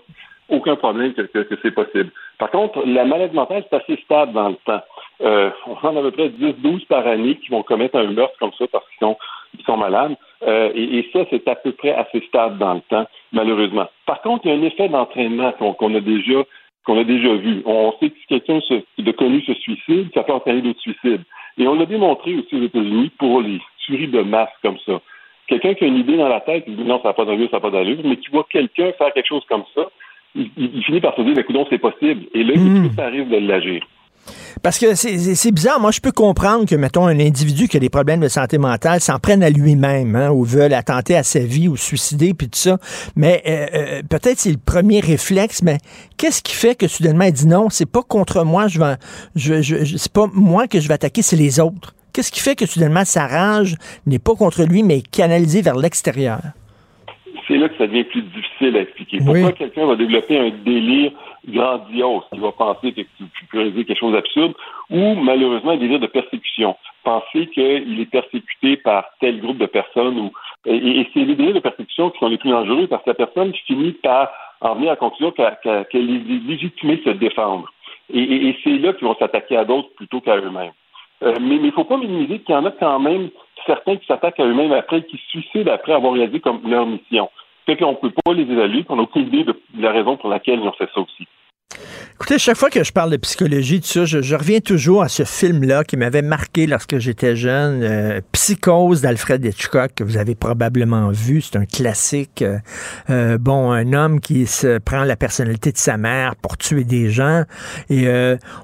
aucun problème que, que, c'est possible. Par contre, la maladie mentale, c'est assez stable dans le temps. Euh, on en a à peu près 10-12 par année qui vont commettre un meurtre comme ça parce qu'ils sont, ils sont malades. Euh, et, ça, c'est à peu près assez stable dans le temps, malheureusement. Par contre, il y a un effet d'entraînement qu'on a déjà qu'on a déjà vu. On sait que si quelqu'un de connu se suicide, ça peut entraîner d'autres suicides. Et on l'a démontré aussi aux États-Unis pour les tueries de masse comme ça. Quelqu'un qui a une idée dans la tête, il dit non, ça n'a pas d'allure, ça n'a pas d'allure, mais qui voit quelqu'un faire quelque chose comme ça, il, finit par se dire, écoute, c'est possible. Et là, mmh. ça arrive de l'agir. Parce que c'est bizarre. Moi, je peux comprendre que, mettons, un individu qui a des problèmes de santé mentale s'en prenne à lui-même, hein, ou veut attenter à sa vie, ou suicider, puis tout ça. Mais euh, euh, peut-être c'est le premier réflexe, mais qu'est-ce qui fait que soudainement il dit non, c'est pas contre moi, je vais, je, je, c'est pas moi que je vais attaquer, c'est les autres. Qu'est-ce qui fait que soudainement sa rage n'est pas contre lui, mais canalisée vers l'extérieur? C'est là que ça devient plus difficile à expliquer. Pourquoi quelqu'un va développer un délire grandiose, qui va penser que tu, peux réaliser quelque chose d'absurde, ou malheureusement un désir de persécution. Penser qu'il est persécuté par tel groupe de personnes, ou, et, c'est les délires de persécution qui sont les plus dangereux parce que la personne finit par en venir à la conclusion qu'elle est légitimée de se défendre. Et, c'est là qu'ils vont s'attaquer à d'autres plutôt qu'à eux-mêmes. Euh, mais il ne faut pas minimiser qu'il y en a quand même certains qui s'attaquent à eux-mêmes après, qui se suicident après avoir réalisé comme leur mission. Fait qu'on ne peut pas les évaluer, on n'a aucune idée de la raison pour laquelle ils ont fait ça aussi. Écoutez, chaque fois que je parle de psychologie, ça, je, reviens toujours à ce film-là qui m'avait marqué lorsque j'étais jeune, euh, Psychose d'Alfred Hitchcock, que vous avez probablement vu. C'est un classique. Euh, euh, bon, un homme qui se prend la personnalité de sa mère pour tuer des gens. Et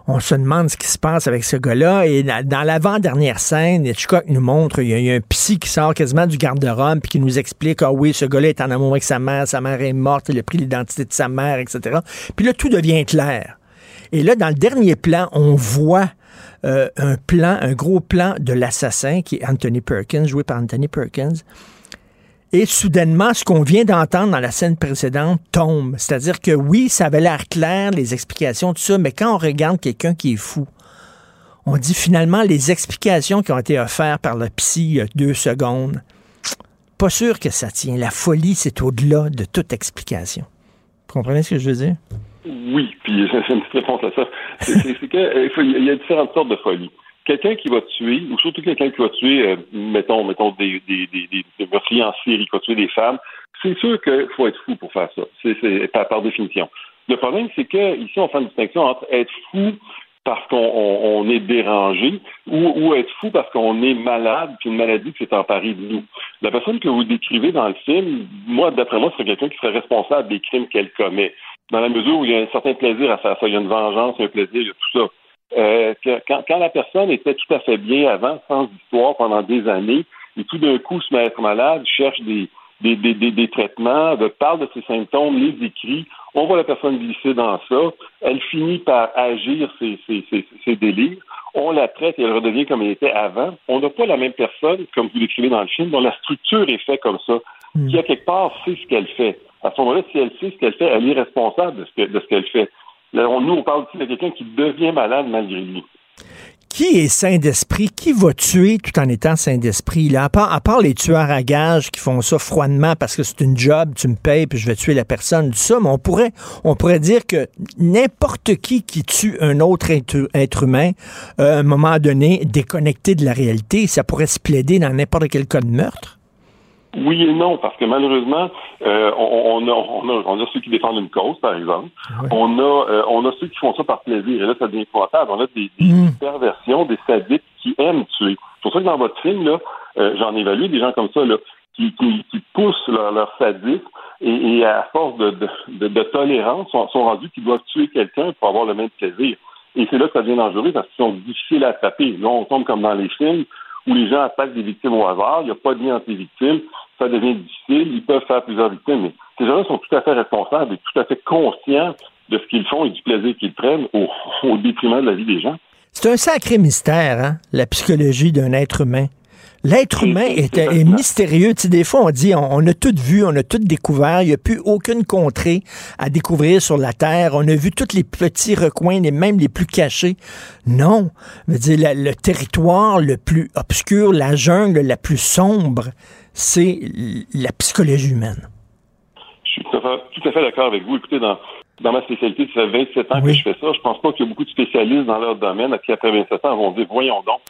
on se demande ce qui se passe avec ce gars-là. Et dans l'avant-dernière scène, Hitchcock nous montre, il y, a, un psy qui sort quasiment du garde-robe puis qui nous explique, ah oui, ce gars-là est en amour avec sa mère, sa mère est morte, il a pris l'identité de sa mère, etc. Puis là, tout devient clair. Et là, dans le dernier plan, on voit euh, un plan, un gros plan de l'assassin qui est Anthony Perkins, joué par Anthony Perkins. Et soudainement, ce qu'on vient d'entendre dans la scène précédente tombe. C'est-à-dire que oui, ça avait l'air clair, les explications, tout ça, mais quand on regarde quelqu'un qui est fou, on dit finalement les explications qui ont été offertes par le psy il y a deux secondes, pas sûr que ça tient. La folie, c'est au-delà de toute explication. Vous comprenez ce que je veux dire? Oui, puis c'est une petite réponse à ça. C'est qu'il euh, y a différentes sortes de folie. Quelqu'un qui va tuer, ou surtout quelqu'un qui va tuer, euh, mettons, mettons des, des, des, des, meurtriers qui va tuer des femmes, c'est sûr qu'il faut être fou pour faire ça. C'est par, par définition. Le problème, c'est que ici, on fait une distinction entre être fou parce qu'on est dérangé ou, être fou parce qu'on est malade puis une maladie qui s'est emparée de nous. La personne que vous décrivez dans le film, moi, d'après moi, c'est quelqu'un qui serait responsable des crimes qu'elle commet dans la mesure où il y a un certain plaisir à faire ça. Il y a une vengeance, un plaisir, il y a tout ça. Euh, quand, quand, la personne était tout à fait bien avant, sans histoire pendant des années, et tout d'un coup se met à être malade, cherche des, des, des, des, traitements, parle de ses symptômes, les écrit, on voit la personne glisser dans ça, elle finit par agir ses, ses, ses, ses délires, on la traite et elle redevient comme elle était avant. On n'a pas la même personne, comme vous l'écrivez dans le film, dont la structure est faite comme ça, hmm. qui à quelque part sait ce qu'elle fait à ce moment-là, si elle sait ce qu'elle fait, elle est responsable de ce, qu'elle fait. nous, on parle aussi de quelqu'un qui devient malade malgré lui. Qui est saint d'esprit? Qui va tuer tout en étant saint d'esprit? à part, à part les tueurs à gages qui font ça froidement parce que c'est une job, tu me payes puis je vais tuer la personne, tout ça, mais on pourrait, on pourrait dire que n'importe qui qui tue un autre être, humain, euh, à un moment donné, déconnecté de la réalité, ça pourrait se plaider dans n'importe quel cas de meurtre? Oui et non, parce que malheureusement, euh, on, a, on, a, on, a, ceux qui défendent une cause, par exemple. On a euh, on a ceux qui font ça par plaisir. Et là, ça devient épouvantable. On a des, des mm. perversions, des sadiques qui aiment tuer. C'est pour ça que dans votre film, là, euh, j'en ai évalué des gens comme ça, là, qui, qui, poussent leur, leur sadisme et, à force de, de, de, tolérance sont, sont rendus qu'ils doivent tuer quelqu'un pour avoir le même plaisir. Et c'est là que ça devient dangereux parce qu'ils sont difficiles à attraper. Là, on tombe comme dans les films où les gens attaquent des victimes au hasard, il n'y a pas de lien entre les victimes, ça devient difficile, ils peuvent faire plusieurs victimes, mais ces gens-là sont tout à fait responsables et tout à fait conscients de ce qu'ils font et du plaisir qu'ils prennent au, détriment de la vie des gens. C'est un sacré mystère, hein, la psychologie d'un être humain. L'être humain est, mystérieux. Tu des fois, on dit, on, a tout vu, on a tout découvert. Il n'y a plus aucune contrée à découvrir sur la Terre. On a vu tous les petits recoins, les même les plus cachés. Non. Je veux dire, le territoire le plus obscur, la jungle la plus sombre, c'est la psychologie humaine. Je suis tout à fait, d'accord avec vous. Écoutez, dans, dans ma spécialité, ça fait 27 ans que je fais ça. Je pense pas qu'il y a beaucoup de spécialistes dans leur domaine qui, après 27 ans, vont dire, voyons donc,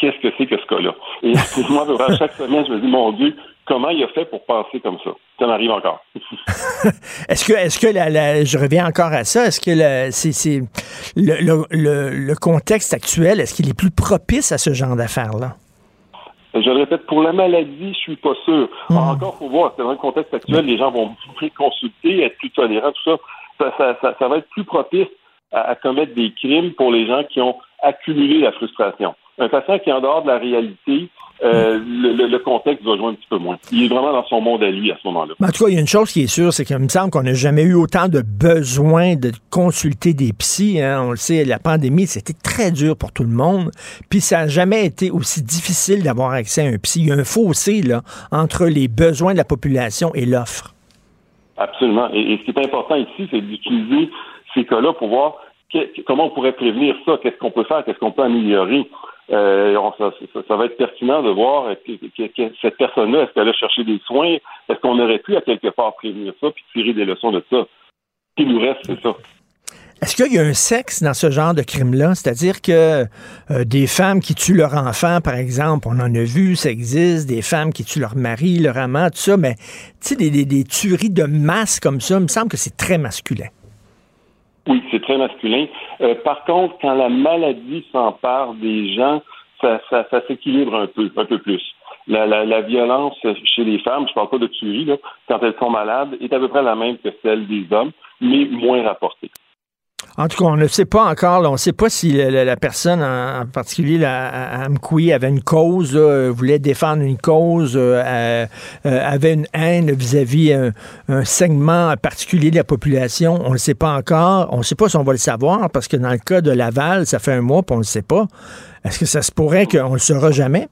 qu'est-ce que c'est que ce cas-là? Et moi, [LAUGHS] chaque semaine, je me dis, mon Dieu, comment il a fait pour penser comme ça? Ça m'arrive encore. [LAUGHS] est-ce que, est-ce que je reviens encore à ça, est-ce que c'est, le, le, contexte actuel, est-ce qu'il est plus propice à ce genre d'affaires-là? Je le répète, pour la maladie, je suis pas sûr. Hmm. Encore, faut voir, c'est dans le contexte actuel, les gens vont plus consulter, être plus tolérants, tout ça. Ça, va être plus propice à commettre des crimes pour les gens qui ont accumulé la frustration un patient qui est en dehors de la réalité, euh, le, contexte va jouer un petit peu moins. Il est vraiment dans son monde à lui à ce moment-là. En tout cas, il y a une chose qui est sûre, c'est qu'il me semble qu'on n'a jamais eu autant de besoin de consulter des psys. Hein. On le sait, la pandémie, c'était très dur pour tout le monde. Puis ça n'a jamais été aussi difficile d'avoir accès à un psy. Il y a un fossé là, entre les besoins de la population et l'offre. Absolument. Et, ce qui est important ici, c'est d'utiliser ces cas-là pour voir comment on pourrait prévenir ça, qu'est-ce qu'on peut faire, qu'est-ce qu'on peut améliorer. Euh, ça, va être pertinent de voir que, cette personne-là, est-ce qu'elle a cherché des soins? Est-ce qu'on aurait pu à quelque part prévenir ça puis tirer des leçons de ça? Ce qui nous reste, c'est ça. Est-ce qu'il y a un sexe dans ce genre de crime-là? C'est-à-dire que euh, des femmes qui tuent leur enfant, par exemple, on en a vu, ça existe, des femmes qui tuent leur mari, leur amant, tout ça, mais tu sais, des, des, tueries de masse comme ça, il me semble que c'est très masculin. Oui, c'est très masculin. Euh, par contre, quand la maladie s'empare des gens, ça, s'équilibre un peu, un peu plus. La, la, la, violence chez les femmes, je parle pas de tuerie, là, quand elles sont malades, est à peu près la même que celle des hommes, mais moins rapportée. En tout cas, on ne sait pas encore. on ne sait pas si la, personne, en, particulier la, Amkoui, avait une cause, voulait défendre une cause, euh, euh, avait une haine vis-à-vis un, segment particulier de la population. On ne sait pas encore. On ne sait pas si on va le savoir parce que dans le cas de Laval, ça fait un mois qu'on ne le sait pas. Est-ce que ça se pourrait qu'on le saura jamais?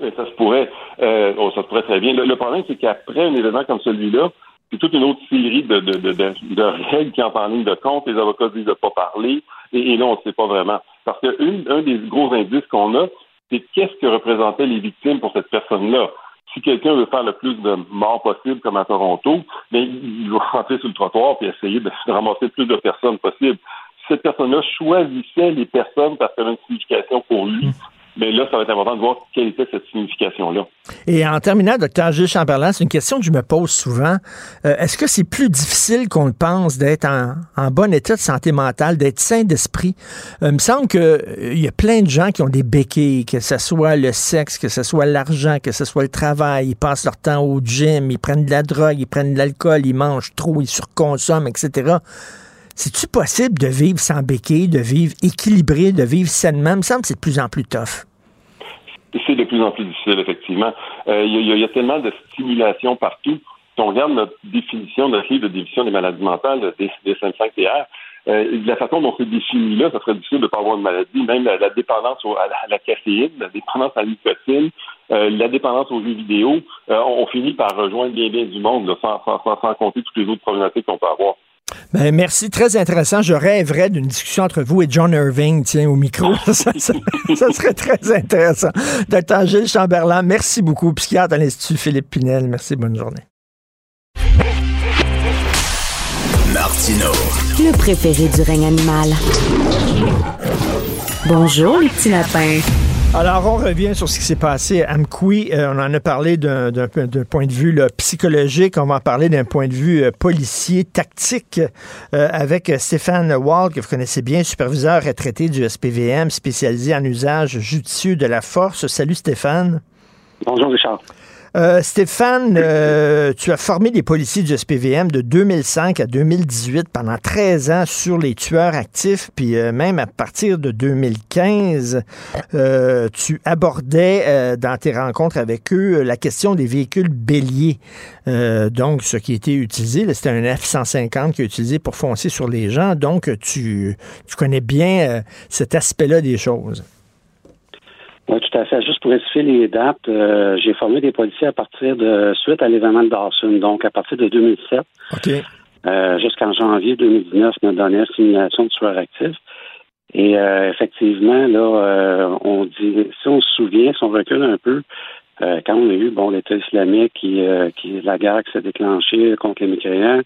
Ça se pourrait. Euh, oh, ça se pourrait très bien. le problème, c'est qu'après un événement comme celui-là, c'est toute une autre série de, de, règles qui entrent en ligne de compte. Les avocats disent de ne pas parler. Et, là, on ne sait pas vraiment. Parce que un des gros indices qu'on a, c'est qu'est-ce que représentaient les victimes pour cette personne-là. Si quelqu'un veut faire le plus de morts possible, comme à Toronto, bien, il va rentrer sur le trottoir et essayer de [LAUGHS] ramasser le plus de personnes possible. Si cette personne-là choisissait les personnes parce qu'elle a une signification pour lui, mais là, ça va être important de voir quelle était cette signification-là. Et en terminant, docteur Gilles Chamberlain, c'est une question que je me pose souvent. Euh, est-ce que c'est plus difficile qu'on le pense d'être en, bon état de santé mentale, d'être sain d'esprit? Euh, il me semble qu'il euh, y a plein de gens qui ont des béquilles, que ce soit le sexe, que ce soit l'argent, que ce soit le travail. Ils passent leur temps au gym, ils prennent de la drogue, ils prennent de l'alcool, ils mangent trop, ils surconsomment, etc. C'est-tu possible de vivre sans béquille, de vivre équilibré, de vivre sainement? Il me semble que c'est de plus en plus tough. C'est de plus en plus difficile, effectivement. Euh, il y, a tellement de stimulation partout. Si on regarde notre définition, notre livre de définition des maladies mentales, des, des 5 tr euh, la façon dont c'est défini là, ça serait difficile de ne pas avoir une maladie. Même la, dépendance à, la, caféine, la dépendance à la nicotine, euh, la dépendance aux jeux vidéo, on, finit par rejoindre bien bien du monde, sans compter toutes les autres problématiques qu'on peut avoir. Ben, merci, très intéressant. Je rêverais d'une discussion entre vous et John Irving, tiens, au micro. [LAUGHS] ça, serait très intéressant. Docteur Gilles Chamberlain, merci beaucoup. Psychiatre à l'Institut Philippe Pinel. Merci, bonne journée. Martino. Le préféré du règne animal. Bonjour, les petits lapins. Alors, on revient sur ce qui s'est passé à Amkoui. Euh, on en a parlé d'un point de vue psychologique. On va en parler d'un point de vue euh, policier, tactique, euh, avec Stéphane Wald, que vous connaissez bien, superviseur retraité du SPVM, spécialisé en usage judicieux de la force. Salut Stéphane. Bonjour Richard. Euh, Stéphane, euh, tu as formé des policiers du SPVM de 2005 à 2018 pendant 13 ans sur les tueurs actifs, puis euh, même à partir de 2015, tu abordais dans tes rencontres avec eux la question des véhicules béliers. donc, ce qui était utilisé, c'était un F-150 qui est utilisé pour foncer sur les gens. Donc, tu connais bien cet aspect-là des choses. Oui, tout à fait. Juste pour rectifier les dates, euh, j'ai formé des policiers à partir de suite à l'événement de Dawson, donc à partir de 2007. OK. Euh, jusqu'en janvier 2019, notre dernière simulation de tueurs actifs. Et euh, effectivement, là, on dit, si on se souvient, si on recule un peu, quand on a eu bon l'État islamique qui, qui la guerre qui s'est déclenchée contre les mécréants,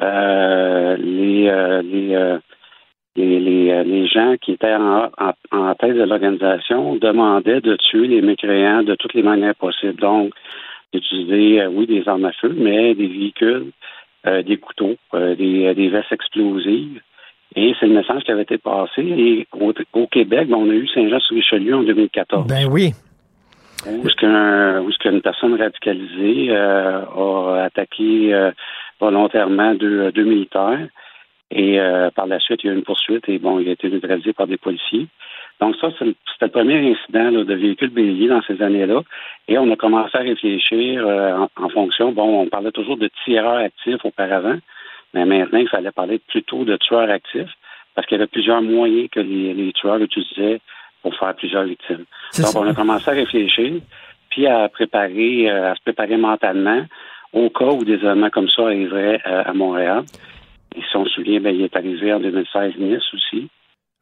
les, les les, euh, les, gens qui étaient en, en, tête de l'organisation demandaient de tuer les mécréants de toutes les manières possibles. Donc, d'utiliser, euh, oui, des armes à feu, mais des véhicules, euh, des couteaux, des, des vestes explosives. Et c'est le message qui avait été passé. Et au, Québec, on a eu Saint-Jean-sur-Richelieu en 2014. Ben oui. Où est-ce qu'une personne radicalisée a attaqué volontairement deux, deux militaires. Et euh, par la suite, il y a eu une poursuite et bon, il a été neutralisé par des policiers. Donc ça, c'était le premier incident de véhicule bélier dans ces années-là. Et on a commencé à réfléchir euh, en, fonction, bon, on parlait toujours de tireurs actifs auparavant, mais maintenant, il fallait parler plutôt de tueurs actifs parce qu'il y avait plusieurs moyens que les, tueurs utilisaient pour faire plusieurs victimes. Donc, on a commencé à réfléchir, puis à préparer, euh, à se préparer mentalement au cas où des événements comme ça arriveraient à Montréal. Et si on se souvient, ben, il est arrivé en 2016 Nice aussi.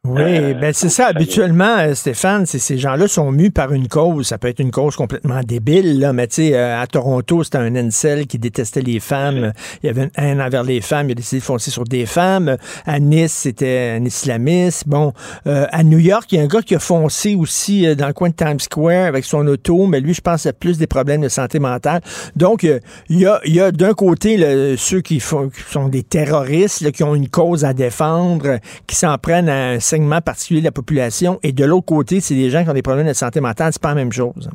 Oui, euh, ben c'est ça. Habituellement, euh, Stéphane, ces gens-là sont mus par une cause. Ça peut être une cause complètement débile, là, mais tu sais, euh, à Toronto, c'était un incel qui détestait les femmes. Il y avait une haine envers les femmes. Il a décidé de foncer sur des femmes. À Nice, c'était un islamiste. Bon, à New York, il y a un gars qui a foncé aussi dans le coin de Times Square avec son auto, mais lui, je pense, a plus des problèmes de santé mentale. Donc, il y a, y a d'un côté ceux qui, font, qui sont des terroristes, qui ont une cause à défendre, qui s'en prennent à un segment particulier de la population, et de l'autre côté, c'est des gens qui ont des problèmes de santé mentale, c'est pas la même chose.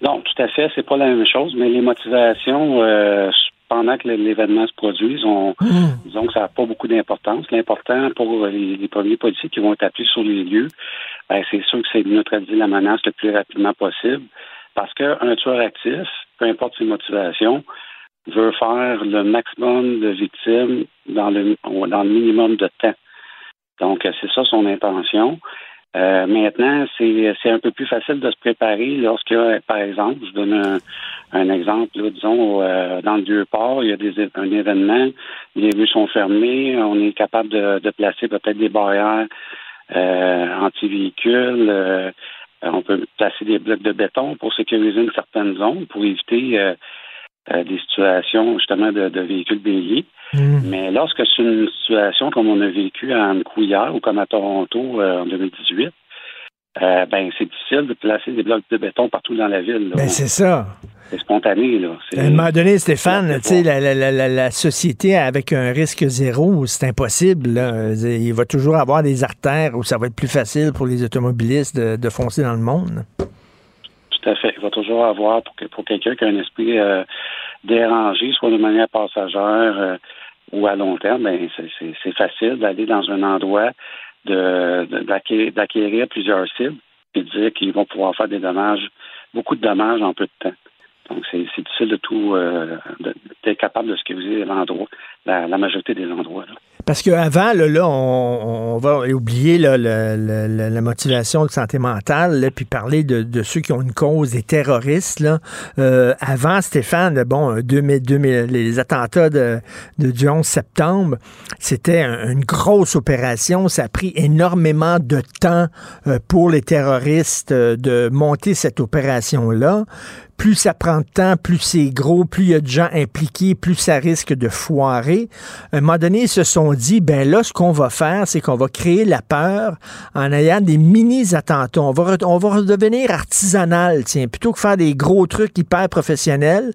Non, tout à fait, c'est pas la même chose, mais les motivations euh, pendant que l'événement se produise, on, mmh. disons que ça n'a pas beaucoup d'importance. L'important pour les, premiers policiers qui vont être appelés sur les lieux, ben, c'est sûr que c'est de neutraliser la menace le plus rapidement possible, parce qu'un tueur actif, peu importe ses motivations, veut faire le maximum de victimes dans le, dans le minimum de temps. Donc, euh, c'est ça son intention. Euh, maintenant, c'est un peu plus facile de se préparer lorsque, par exemple, je donne un, exemple, disons, euh, dans le Vieux-Port, il y a des, un événement, les rues sont fermées, on est capable de, placer peut-être des barrières anti-véhicules, on peut placer des blocs de béton pour sécuriser une certaine zone, pour éviter des situations justement de, de véhicules béliers. Mm. Mais lorsque c'est une situation comme on a vécu à Couillard ou comme à Toronto euh, en 2018, euh, ben c'est difficile de placer des blocs de béton partout dans la ville. Ben, c'est ça. C'est spontané. Là. À un moment donné, Stéphane, la, la, la, la, société avec un risque zéro, c'est impossible. Il va toujours avoir des artères où ça va être plus facile pour les automobilistes de, foncer dans le monde. Tout à fait. Il va toujours avoir, pour, pour quelqu'un qui a un esprit euh, dérangé, soit de manière passagère, ou à long terme, ben, c'est facile d'aller dans un endroit, d'acquérir de, plusieurs cibles et de dire qu'ils vont pouvoir faire des dommages, beaucoup de dommages en peu de temps. Donc, c'est difficile de tout, euh, d'être capable de sécuriser l'endroit, la, la, majorité des endroits. Là. Parce qu'avant, là, là on, on, va oublier là, la motivation de santé mentale, là, puis parler de, de, ceux qui ont une cause, des terroristes. Là. Euh, avant, Stéphane, bon, 2000, 2000, les attentats de, de, du 11 septembre, c'était une grosse opération. Ça a pris énormément de temps euh, pour les terroristes euh, de monter cette opération-là plus ça prend de temps, plus c'est gros, plus il y a de gens impliqués, plus ça risque de foirer. À un moment donné, ils se sont dit, ben là, ce qu'on va faire, c'est qu'on va créer la peur en ayant des mini-attentats. On va, on va redevenir artisanal, tiens, plutôt que faire des gros trucs hyper professionnels.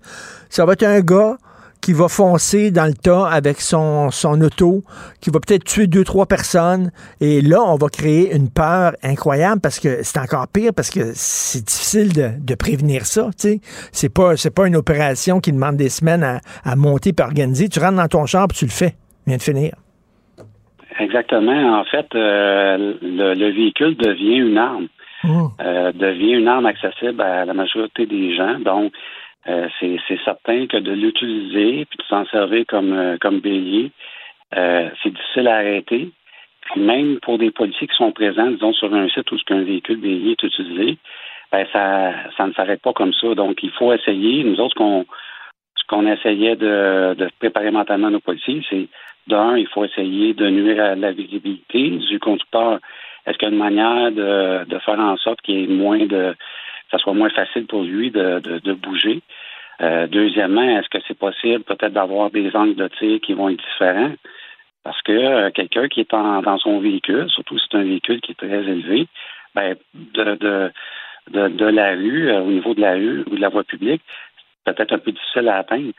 Ça va être un gars qui va foncer dans le tas avec son, son auto, qui va peut-être tuer deux, trois personnes. Et là, on va créer une peur incroyable parce que c'est encore pire parce que c'est difficile de, de, prévenir ça. Tu sais, c'est pas, c'est pas une opération qui demande des semaines à, à monter et organiser. Tu rentres dans ton champ tu le fais. Vient de finir. Exactement. En fait, euh, le, le, véhicule devient une arme. Mmh. Euh, devient une arme accessible à la majorité des gens. Donc, euh, c'est certain que de l'utiliser puis de s'en servir comme, euh, comme bélier, euh, c'est difficile à arrêter. Même pour des policiers qui sont présents, disons, sur un site où un véhicule bélier est utilisé, ben ça, ça ne s'arrête pas comme ça. Donc, il faut essayer. Nous autres, qu'on, ce qu'on essayait de, de préparer mentalement nos policiers, c'est d'un, il faut essayer de nuire à la visibilité du conducteur. Est-ce qu'il y a une manière de, de faire en sorte qu'il y ait moins de ça soit moins facile pour lui de, de, bouger. Euh, deuxièmement, est-ce que c'est possible peut-être d'avoir des angles de tir qui vont être différents? Parce que euh, quelqu'un qui est dans son véhicule, surtout si c'est un véhicule qui est très élevé, ben, de, de, de, de la rue, euh, au niveau de la rue ou de la voie publique, c'est peut-être un peu difficile à atteindre.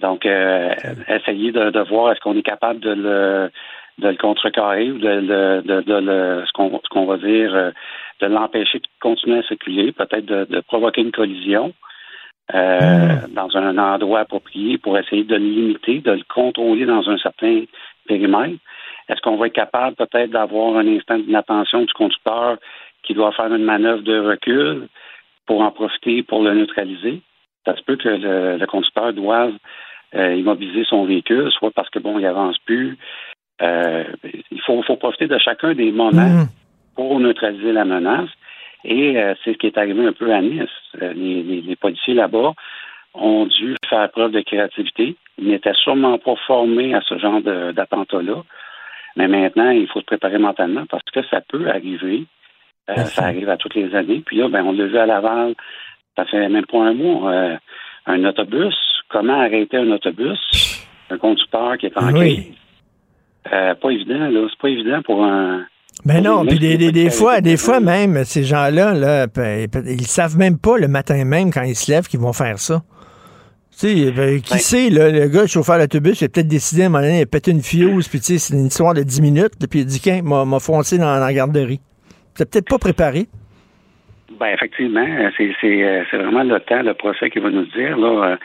Donc, essayer de, de voir est-ce qu'on est capable de le de le contrecarrer ou de, de, de, le ce qu'on ce qu'on va dire de l'empêcher de continuer à circuler, peut-être de, provoquer une collision euh, hmm. dans un endroit approprié pour essayer de le limiter, de le contrôler dans un certain périmètre. Est-ce qu'on va être capable peut-être d'avoir un instant d'inattention du conducteur qui doit faire une manœuvre de recul pour en profiter pour le neutraliser? Ça se peut que le, conducteur doive euh, immobiliser son véhicule, soit parce que bon, il avance plus. Euh, il faut, faut profiter de chacun des moments hmm pour neutraliser la menace. Et euh, c'est ce qui est arrivé un peu à Nice. Euh, les, policiers là-bas ont dû faire preuve de créativité. Ils n'étaient sûrement pas formés à ce genre d'attentat-là. Mais maintenant, il faut se préparer mentalement parce que ça peut arriver. Euh, ça arrive à toutes les années. Puis là, ben, on l'a vu à Laval, ça fait même pas un mois. un autobus, comment arrêter un autobus? Un conducteur qui est en crise. pas évident, là. C'est pas évident pour un, mais ben non, puis des, fois, des fois même, ces gens-là, là, ils savent même pas le matin même quand ils se lèvent qu'ils vont faire ça. Tu sais, ben, qui sait, le gars, le chauffeur d'autobus, il a peut-être décidé à un moment donné, il a pété une fuse, puis tu sais, c'est une histoire de 10 minutes, puis il a dit, qu'un m'a foncé dans, la garderie. C'est peut-être pas préparé. Ben, effectivement, c'est vraiment le temps, le procès qui va nous dire, là.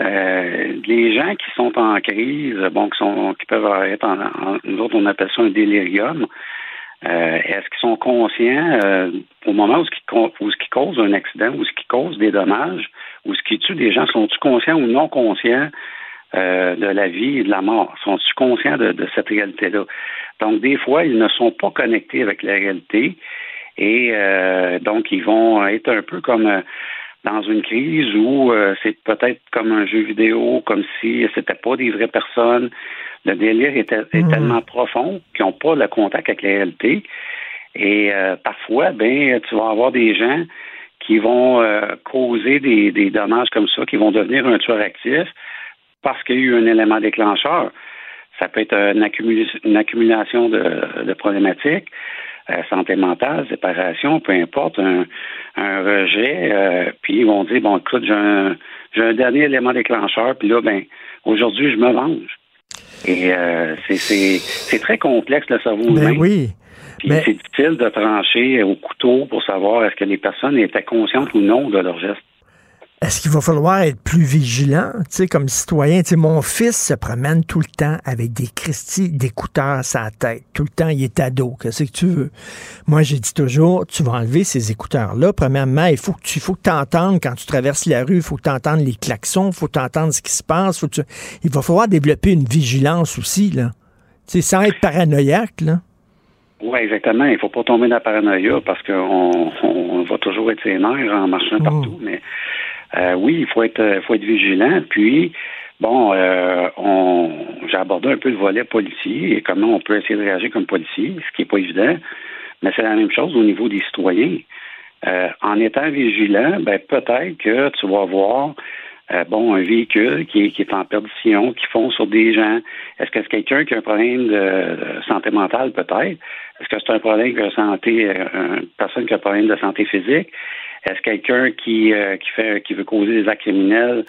Euh, les gens qui sont en crise, bon, qui sont qui peuvent être en, en nous autres on appelle ça un délirium. Euh, est-ce qu'ils sont conscients euh, au moment où ce, qui, où ce qui cause un accident, où ce qui cause des dommages, où ce qui tue des gens, sont-ils conscients ou non conscients euh, de la vie et de la mort? Sont-ils conscients de, cette réalité-là? Donc, des fois, ils ne sont pas connectés avec la réalité et donc ils vont être un peu comme dans une crise où c'est peut-être comme un jeu vidéo, comme si c'était pas des vraies personnes, le délire est, mhm. tellement profond qu'ils n'ont pas le contact avec la réalité. Et euh, parfois, ben, tu vas avoir des gens qui vont euh, causer des, dommages comme ça, qui vont devenir un tueur actif parce qu'il y a eu un élément déclencheur. Ça peut être une, accumulation de, problématiques, euh, santé mentale, séparation, peu importe, un, rejet. puis ils vont dire, bon, écoute, j'ai un, un dernier élément déclencheur, puis là, ben, aujourd'hui, je me venge. Et euh, c'est très complexe le cerveau ben humain. oui. Puis c'est difficile de trancher au couteau pour savoir est-ce que les personnes étaient conscientes ou non de leur geste. Est-ce qu'il va falloir être plus vigilant, tu sais, comme citoyen? Tu sais, mon fils se promène tout le temps avec des cristis d'écouteurs à sa tête. Tout le temps, il est ado. Qu'est-ce que tu veux? Moi, j'ai dit toujours, tu vas enlever ces écouteurs-là. Premièrement, il faut que tu faut que entendes quand tu traverses la rue, il faut que tu entendes les klaxons, il faut que tu entendes ce qui se passe. Faut Il va falloir développer une vigilance aussi, là. Tu sais, sans être paranoïaque, là. Oui, exactement. Il faut pas tomber dans la paranoïa parce qu'on on va toujours être ses en marchant oh. partout. Mais euh, oui, il faut être, euh, faut être vigilant. Puis, bon, euh, on, j'ai abordé un peu le volet policier et comment on peut essayer de réagir comme policier, ce qui n'est pas évident. Mais c'est la même chose au niveau des citoyens. en étant vigilant, ben peut-être que tu vas voir bon, un véhicule qui est, qui est en perdition, qui fond sur des gens. Est-ce que c'est quelqu'un qui a un problème de, santé mentale, peut-être? Est-ce que c'est un problème de santé, une personne qui a un problème de santé physique? Est-ce quelqu'un qui, euh, qui fait qui veut causer des actes criminels?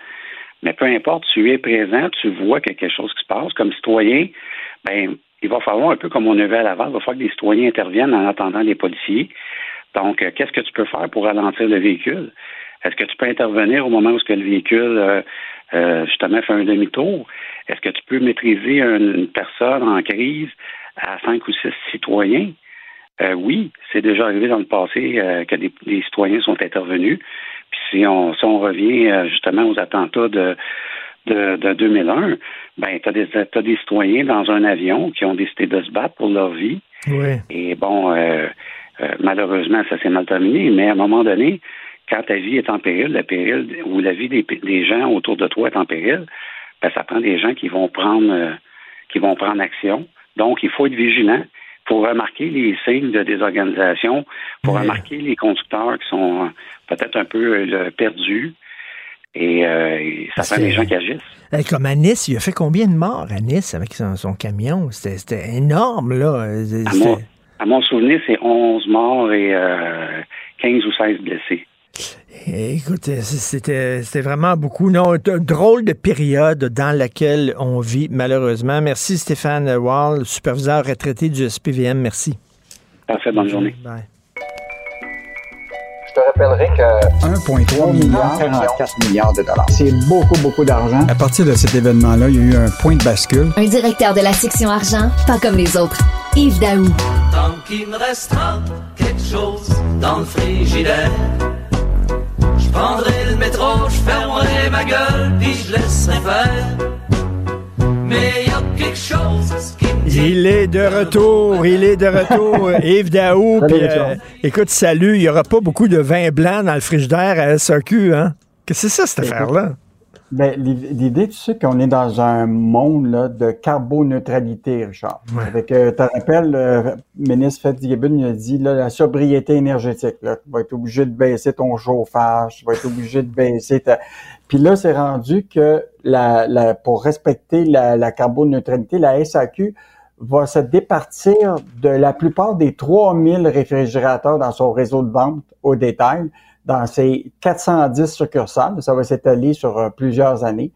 Mais peu importe, tu es présent, tu vois quelque chose qui se passe. Comme citoyen, ben, il va falloir un peu comme on a vu à Laval, il va falloir que les citoyens interviennent en attendant les policiers. Donc, euh, qu'est-ce que tu peux faire pour ralentir le véhicule? Est-ce que tu peux intervenir au moment où ce que le véhicule euh, euh, justement fait un demi-tour? Est-ce que tu peux maîtriser une personne en crise à cinq ou six citoyens? Oui, c'est déjà arrivé dans le passé que des, citoyens sont intervenus. Puis si on, si on revient justement aux attentats de, de, de 2001, ben, tu as des, as des citoyens dans un avion qui ont décidé de se battre pour leur vie. Oui. Et bon, euh, euh, malheureusement, ça s'est mal terminé, mais à un moment donné, quand ta vie est en péril, péril ou la vie des, des gens autour de toi est en péril, ben, ça prend des gens qui vont prendre euh, qui vont prendre action. Donc, il faut être vigilant. Pour remarquer les signes de désorganisation, pour remarquer les conducteurs qui sont peut-être un peu perdus. Et ça prend des gens qui agissent. comme à Nice, il a fait combien de morts à Nice avec son, camion? C'était énorme, là. À mon souvenir, c'est 11 morts et 15 euh, ou 16 blessés. Écoute, c'était vraiment beaucoup. Non, drôle de période dans laquelle on vit, malheureusement. Merci Stéphane Wall, superviseur retraité du SPVM. Merci. Parfait, bonne journée. Bye. Je te rappellerai que 1,3 milliard, 44 milliards de dollars. C'est beaucoup, beaucoup d'argent. À partir de cet événement-là, il y a eu un point de bascule. Un directeur de la section argent, pas comme les autres. Yves Daou. Tant qu'il me restera quelque chose dans le frigidaire, prendrai le métro, je fermerai ma gueule, puis je laisserai faire. Mais il y a quelque chose qui me Il est de retour, il est de retour, Yves Daou. Puis, euh, écoute, salut, il n'y aura pas beaucoup de vin blanc dans le frigidaire à SAQ, hein? Qu'est-ce que c'est ça, cette affaire-là? Ben, l'idée, tu sais qu'on est dans un monde là, de carboneutralité, Richard. Avec, euh, tu te rappelles, le ministre Fitzgibbon il a dit là, la sobriété énergétique. Là, tu vas être obligé de baisser ton chauffage, tu vas être obligé de baisser ta... Puis là, c'est rendu que la, la, pour respecter la, la carboneutralité, la SAQ va se départir de la plupart des 3000 réfrigérateurs dans son réseau de vente au détail dans ces 410 succursales. Ça va s'étaler sur euh, plusieurs années.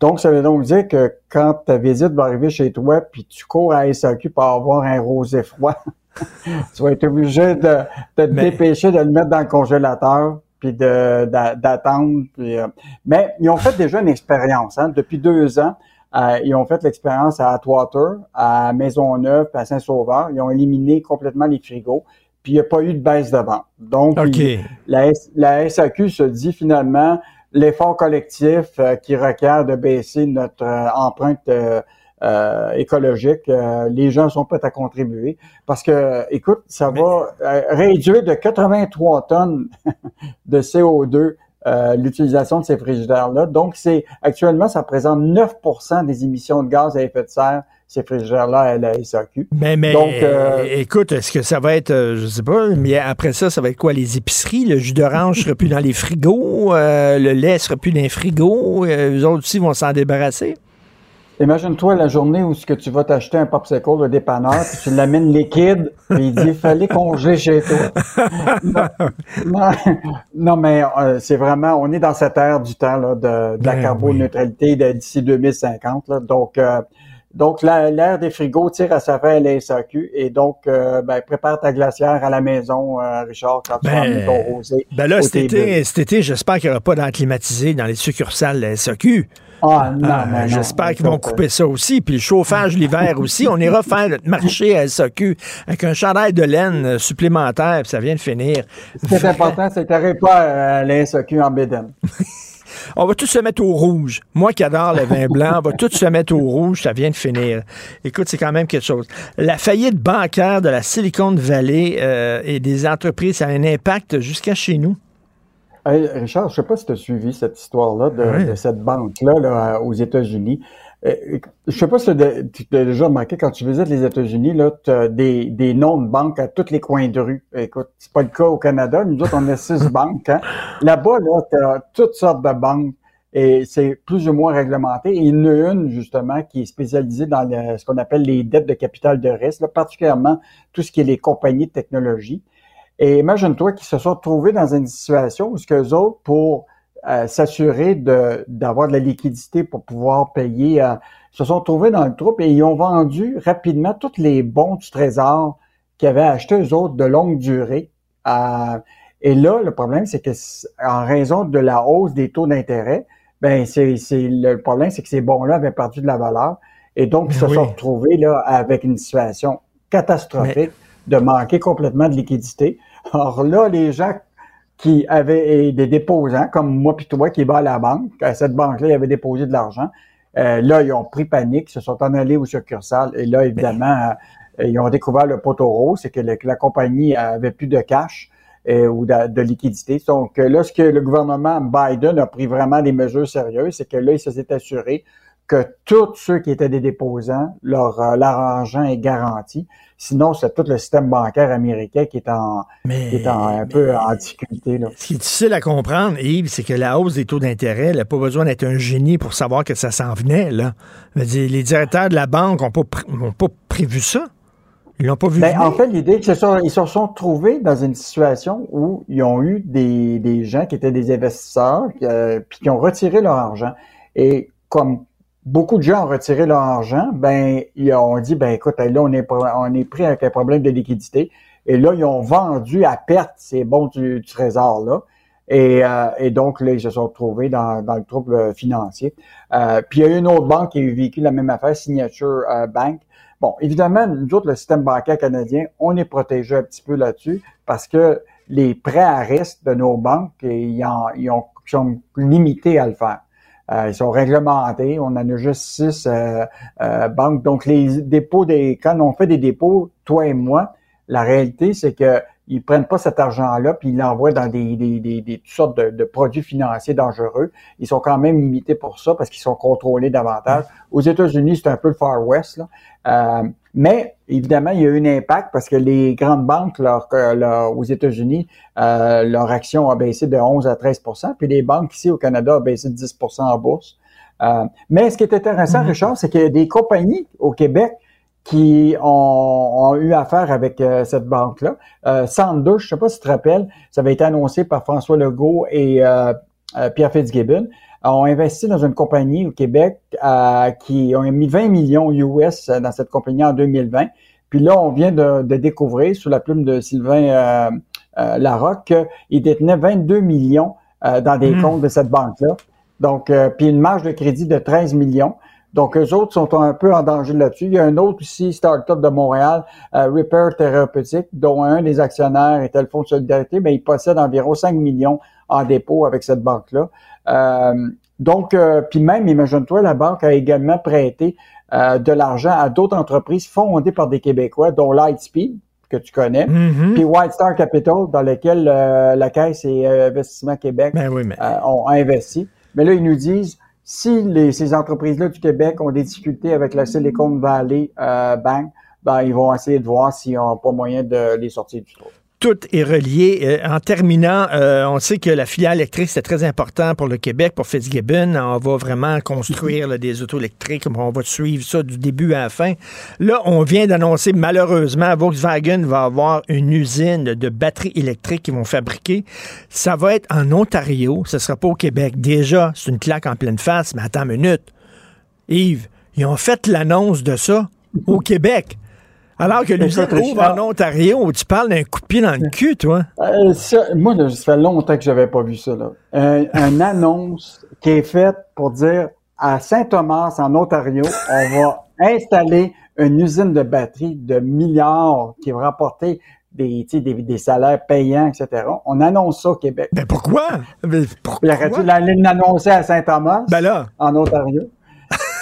Donc, ça veut donc dire que quand ta visite va arriver chez toi, puis tu cours à SAQ pour avoir un rosé froid, [LAUGHS] tu vas être obligé de, te dépêcher de le mettre dans le congélateur, puis d'attendre. Euh, mais ils ont fait déjà une expérience. Hein. Depuis deux ans, euh, ils ont fait l'expérience à Atwater, à Maisonneuve, à Saint-Sauveur. Ils ont éliminé complètement les frigos puis il n'y a pas eu de baisse de vente. Donc, la, la, SAQ se dit finalement l'effort collectif euh, qui requiert de baisser notre euh, empreinte euh, écologique, les gens sont prêts à contribuer parce que, écoute, ça va réduire de 83 tonnes [LAUGHS] de CO2 l'utilisation de ces frigidaires-là. Donc, c'est actuellement, ça représente 9% des émissions de gaz à effet de serre ces frigidaires-là à la SAQ. Mais, mais Donc, euh, écoute, est-ce que ça va être, euh, je sais pas, mais après ça, ça va être quoi, les épiceries? Le jus d'orange sera plus dans les frigos, euh, le lait sera plus dans les frigos, les autres aussi vont s'en débarrasser? Imagine-toi la journée où ce que tu vas t'acheter un popsicle au dépanneur, puis tu l'amènes liquide, puis il dit fallait congeler chez toi. [LAUGHS] non, mais c'est vraiment, on est dans cette ère du temps là, de, de la ben carboneutralité d'ici 2050. Là, donc, donc, l'air des frigos tire à sa fin à la SAQ et donc, euh, ben, prépare ta glacière à la maison, euh, Richard, quand tu vas amener ton rosé. Ben là, cet été, cet été, j'espère qu'il n'y aura pas d'enclimatisé dans les succursales de la SAQ. Ah, non, ah, J'espère qu'ils vont couper ça aussi. Puis le chauffage l'hiver aussi. On ira faire le marché à SAQ avec un chandail de laine supplémentaire, puis ça vient de finir. Ce qui est important, c'est que tu pas à la SAQ en bédaine. [LAUGHS] On va tous se mettre au rouge. Moi qui adore le vin blanc, on va tous se mettre au rouge. Ça vient de finir. Écoute, c'est quand même quelque chose. La faillite bancaire de la Silicon Valley euh, et des entreprises, ça a un impact jusqu'à chez nous. Richard, je ne sais pas si tu as suivi cette histoire-là de, cette banque-là aux États-Unis. Euh, je sais pas si tu as déjà remarqué quand tu visites les États-Unis, là, tu as des, des noms de banques à tous les coins de rue. Écoute, c'est pas le cas au Canada. Nous autres, on a six [LAUGHS] banques. Hein. Là-bas, là, tu as toutes sortes de banques et c'est plus ou moins réglementé. Et il y en a une, justement, qui est spécialisée dans ce qu'on appelle les dettes de capital de risque, particulièrement tout ce qui est les compagnies de technologie. Et imagine-toi qu'ils se sont retrouvés dans une situation où ce que autres, pour euh, s'assurer de, d'avoir de la liquidité pour pouvoir payer. euh, se sont trouvés dans le troupe et ils ont vendu rapidement tous les bons du Trésor qu'ils avaient achetés eux autres de longue durée. Euh, et là, le problème, c'est que en raison de la hausse des taux d'intérêt, ben c'est, c'est le problème, c'est que ces bons-là avaient perdu de la valeur. Et donc, ils se Ben oui. sont retrouvés là avec une situation catastrophique de manquer complètement de liquidité. Or là, les gens qui avaient des déposants, comme moi puis toi, qui va à la banque, à cette banque-là, ils avaient déposé de l'argent. Euh, là, ils ont pris panique, se sont en allés au succursale. Et là, évidemment, euh, ils ont découvert le poteau rose, c'est que, la compagnie avait plus de cash euh, ou de, liquidité. Donc euh, là, ce que le gouvernement Biden a pris vraiment des mesures sérieuses, c'est que là, il s'est assuré que tous ceux qui étaient des déposants, leur, leur argent est garanti. Sinon, c'est tout le système bancaire américain qui est en, qui est en- un peu en difficulté. Là. Ce qui est difficile à comprendre, Yves, c'est que la hausse des taux d'intérêt, elle n'a pas besoin d'être un génie pour savoir que ça s'en venait. Là. Dire, les directeurs de la banque n'ont pas, pr- ont pas prévu ça. Ils l'ont pas vu Ben, en fait, l'idée, c'est ça, ils se sont trouvés dans une situation où ils ont eu des, des gens qui étaient des investisseurs, euh, puis qui ont retiré leur argent. Et comme beaucoup de gens ont retiré leur argent, ben ils ont dit, ben écoute, là, on est, on est pris avec un problème de liquidité. Et là, ils ont vendu à perte ces bons du, du trésor là. Et, euh, et donc, là, ils se sont retrouvés dans, dans le trouble euh, financier. Euh, puis, il y a une autre banque qui a vécu la même affaire, Signature euh, Bank. Bon, évidemment, nous autres, le système bancaire canadien, on est protégé un petit peu là-dessus parce que les prêts à risque de nos banques, ils, en- ils ont, ils sont limités à le faire. Euh, ils sont réglementés. On en a juste six euh, euh, banques. Donc, les dépôts des, quand on fait des dépôts, toi et moi, la réalité, c'est que ils prennent pas cet argent-là puis ils l'envoient dans des, des, des, des toutes sortes de, de produits financiers dangereux. Ils sont quand même limités pour ça parce qu'ils sont contrôlés davantage. Aux États-Unis, c'est un peu le Far West. Là. Euh, mais évidemment, il y a eu un impact parce que les grandes banques leur, euh, leur- aux États-Unis, euh, leur action a baissé de 11 à 13% puis les banques ici au Canada ont baissé de 10% en bourse. Euh, mais ce qui est intéressant, Richard, c'est qu'il y a des compagnies au Québec qui ont, ont eu affaire avec euh, cette banque-là. Euh, Sanders, je ne sais pas si tu te rappelles, ça avait été annoncé par François Legault et euh, euh, Pierre Fitzgibbon, ont investi dans une compagnie au Québec euh, qui ont mis 20 millions US dans cette compagnie en 2020. Puis là, on vient de, de découvrir sous la plume de Sylvain euh, Larocque qu'il détenait 22 millions euh, dans des Mm. comptes de cette banque-là. Donc, euh, puis une marge de crédit de 13 millions. Donc, eux autres sont un peu en danger là-dessus. Il y a un autre aussi, start-up de Montréal, euh, Repair Thérapeutique, dont un des actionnaires était le Fonds de solidarité, mais il possède environ 5 millions en dépôt avec cette banque-là. Euh, donc, euh, puis même, imagine-toi, la banque a également prêté euh, de l'argent à d'autres entreprises fondées par des Québécois, dont Lightspeed, que tu connais, Mhm. puis White Star Capital, dans lequel euh, la Caisse et Investissement Québec Ben oui, mais- ont investi. Mais là, ils nous disent, si les, ces entreprises-là du Québec ont des difficultés avec la Silicon Valley euh, Bank, ben, ils vont essayer de voir s'ils n'ont pas moyen de les sortir du trou. Tout est relié. Euh, en terminant, euh, on sait que la filière électrique, c'est très important pour le Québec, pour Fitzgibbon. On va vraiment construire des autos électriques. On va suivre ça du début à la fin. Là, on vient d'annoncer, malheureusement, Volkswagen va avoir une usine de batteries électriques qu'ils vont fabriquer. Ça va être en Ontario. Ce ne sera pas au Québec. Déjà, c'est une claque en pleine face. Mais attends une minute. Yves, ils ont fait l'annonce de ça au Quéque. Alors que l'usine ouvre en Ontario, tu parles d'un coup de pied dans le cul, toi. Euh, ça, moi, là, ça fait longtemps que j'avais pas vu ça. Là. Un, une annonce qui est faite pour dire à Saint-Thomas, en Ontario, on va installer une usine de batterie de milliards qui va rapporter des, tu des, des salaires payants, etc. On annonce ça au Québec. Mais pourquoi? Mais Puis arrêtez de l'annoncer à Saint-Thomas, Ben là. en Ontario.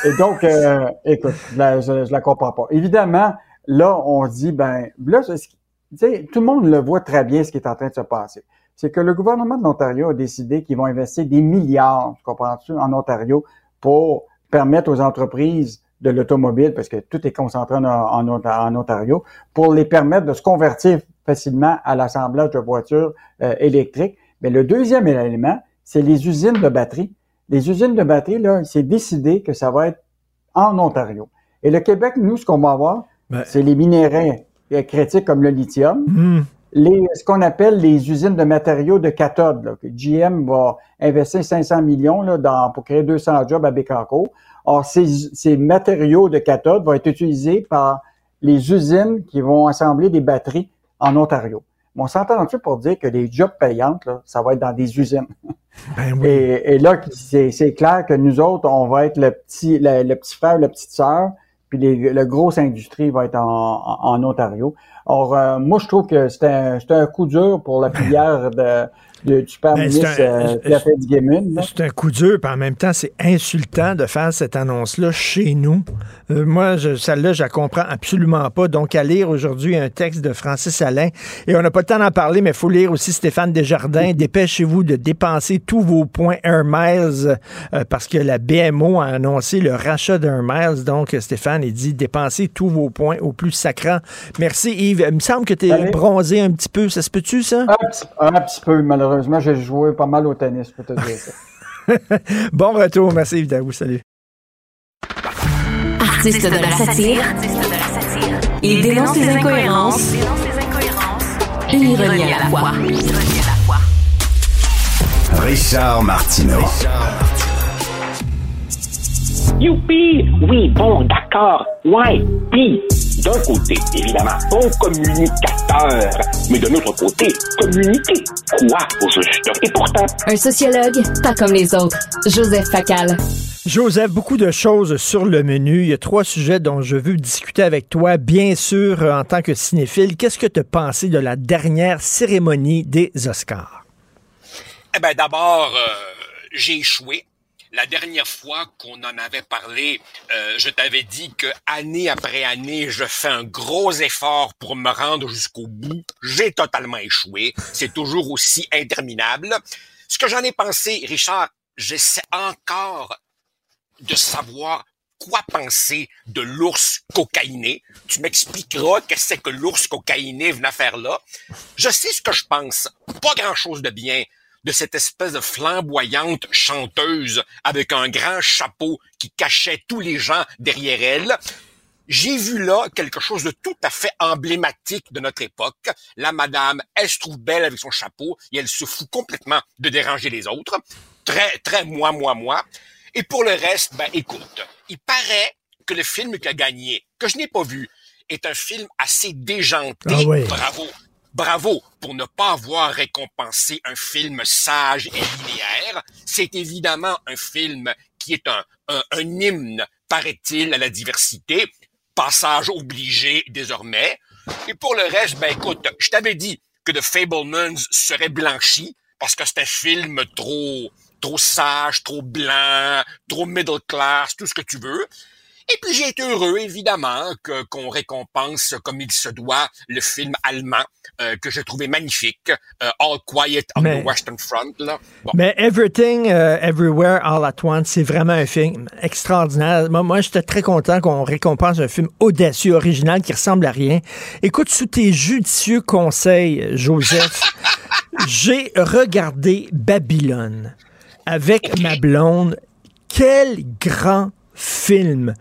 Et donc, euh, écoute, là, je, je la comprends pas. Évidemment, là, on dit, ben, là, tout le monde le voit très bien ce qui est en train de se passer. C'est que le gouvernement de l'Ontario a décidé qu'ils vont investir des milliards, tu comprends-tu, en Ontario pour permettre aux entreprises de l'automobile, parce que tout est concentré en, en, en Ontario, pour les permettre de se convertir facilement à l'assemblage de voitures euh, électriques. Mais le deuxième élément, c'est les usines de batterie. Les usines de batterie, là, c'est décidé que ça va être en Ontario. Et le Québec, nous, ce qu'on va avoir, Ben- c'est les minéraux euh, critiques comme le lithium. Hmm. les, ce qu'on appelle les usines de matériaux de cathode. Là, que GM va investir 500 millions là, dans, pour créer 200 jobs à Bécancour. Or, ces, ces matériaux de cathode vont être utilisés par les usines qui vont assembler des batteries en Ontario. Mais on s'entend dessus pour dire que les jobs payantes, là, ça va être dans des usines. [LAUGHS] Ben oui. et, et là, c'est c'est clair que nous autres, on va être le petit, le, le petit frère, la petite sœur, puis les, la grosse industrie va être en, en, Ontario. Or, euh, moi, je trouve que c'est un, un coup dur pour la filière de, de- du Ben, c'est ministre un- euh, euh, là. C'est un coup dur, puis en même temps, c'est insultant de faire cette annonce-là chez nous. Euh, moi, celle-là, je la comprends absolument pas. Donc, à lire aujourd'hui un texte de Francis Alain. Et on n'a pas le temps d'en parler, mais il faut lire aussi Stéphane Desjardins. Dépêchez-vous de dépenser tous vos points Air Miles euh, parce que la BMO a annoncé le rachat d'Air Miles. Donc, Stéphane, il dit dépensez tous vos points au plus sacrant. Merci Yves. Il me semble que tu es Allez. bronzé un petit peu. Ça se peut-tu, ça? Un petit, un petit peu, malheureusement, j'ai joué pas mal au tennis, pour te dire ça. [LAUGHS] bon retour. Merci Yves Daou. Salut. Artiste de la satire. Il dénonce les incohérences. Une ironie à la fois. Richard Martineau. Youpi! Oui, bon, d'accord. Ouais. Puis, d'un côté, évidemment, bon communicateur. Mais de l'autre côté, communiquer quoi au juste? Et pourtant, Un sociologue, pas comme les autres. Joseph Facal. Joseph, beaucoup de choses sur le menu. Il y a trois sujets dont je veux discuter avec toi. Bien sûr, euh, en tant que cinéphile, qu'est-ce que tu as pensé de la dernière cérémonie des Oscars? Eh ben d'abord, euh, j'ai échoué. La dernière fois qu'on en avait parlé, euh, je t'avais dit que année après année, je fais un gros effort pour me rendre jusqu'au bout. J'ai totalement échoué. C'est toujours aussi interminable. Ce que j'en ai pensé, Richard, j'essaie encore de savoir quoi penser de l'ours cocaïné. Tu m'expliqueras qu'est-ce que l'ours cocaïné venait faire là. Je sais ce que je pense. Pas grand-chose de bien de cette espèce de flamboyante chanteuse avec un grand chapeau qui cachait tous les gens derrière elle. J'ai vu là quelque chose de tout à fait emblématique de notre époque. La madame, elle se trouve belle avec son chapeau et elle se fout complètement de déranger les autres. Très, très moi, moi, moi. Et pour le reste, ben écoute, il paraît que le film qui a gagné, que je n'ai pas vu, est un film assez déjanté. Ah ouais. Bravo. Bravo pour ne pas avoir récompensé un film sage et linéaire. C'est évidemment un film qui est un, un, un hymne, paraît-il, à la diversité. Passage obligé désormais. Et pour le reste, ben écoute, je t'avais dit que The Fablemans serait blanchi parce que c'est un film trop trop sage, trop blanc, trop middle class, tout ce que tu veux. Et puis j'ai été heureux, évidemment, que qu'on récompense comme il se doit le film allemand euh, que j'ai trouvé magnifique, euh, All Quiet on Mais- the Western Front. Là. Bon. Mais Everything, euh, Everywhere, All at Once, c'est vraiment un film extraordinaire. Moi, moi j'étais très content qu'on récompense un film audacieux, original, qui ressemble à rien. Écoute, sous tes judicieux conseils, Joseph, [LAUGHS] j'ai regardé Babylone avec ma blonde. Quel grand film!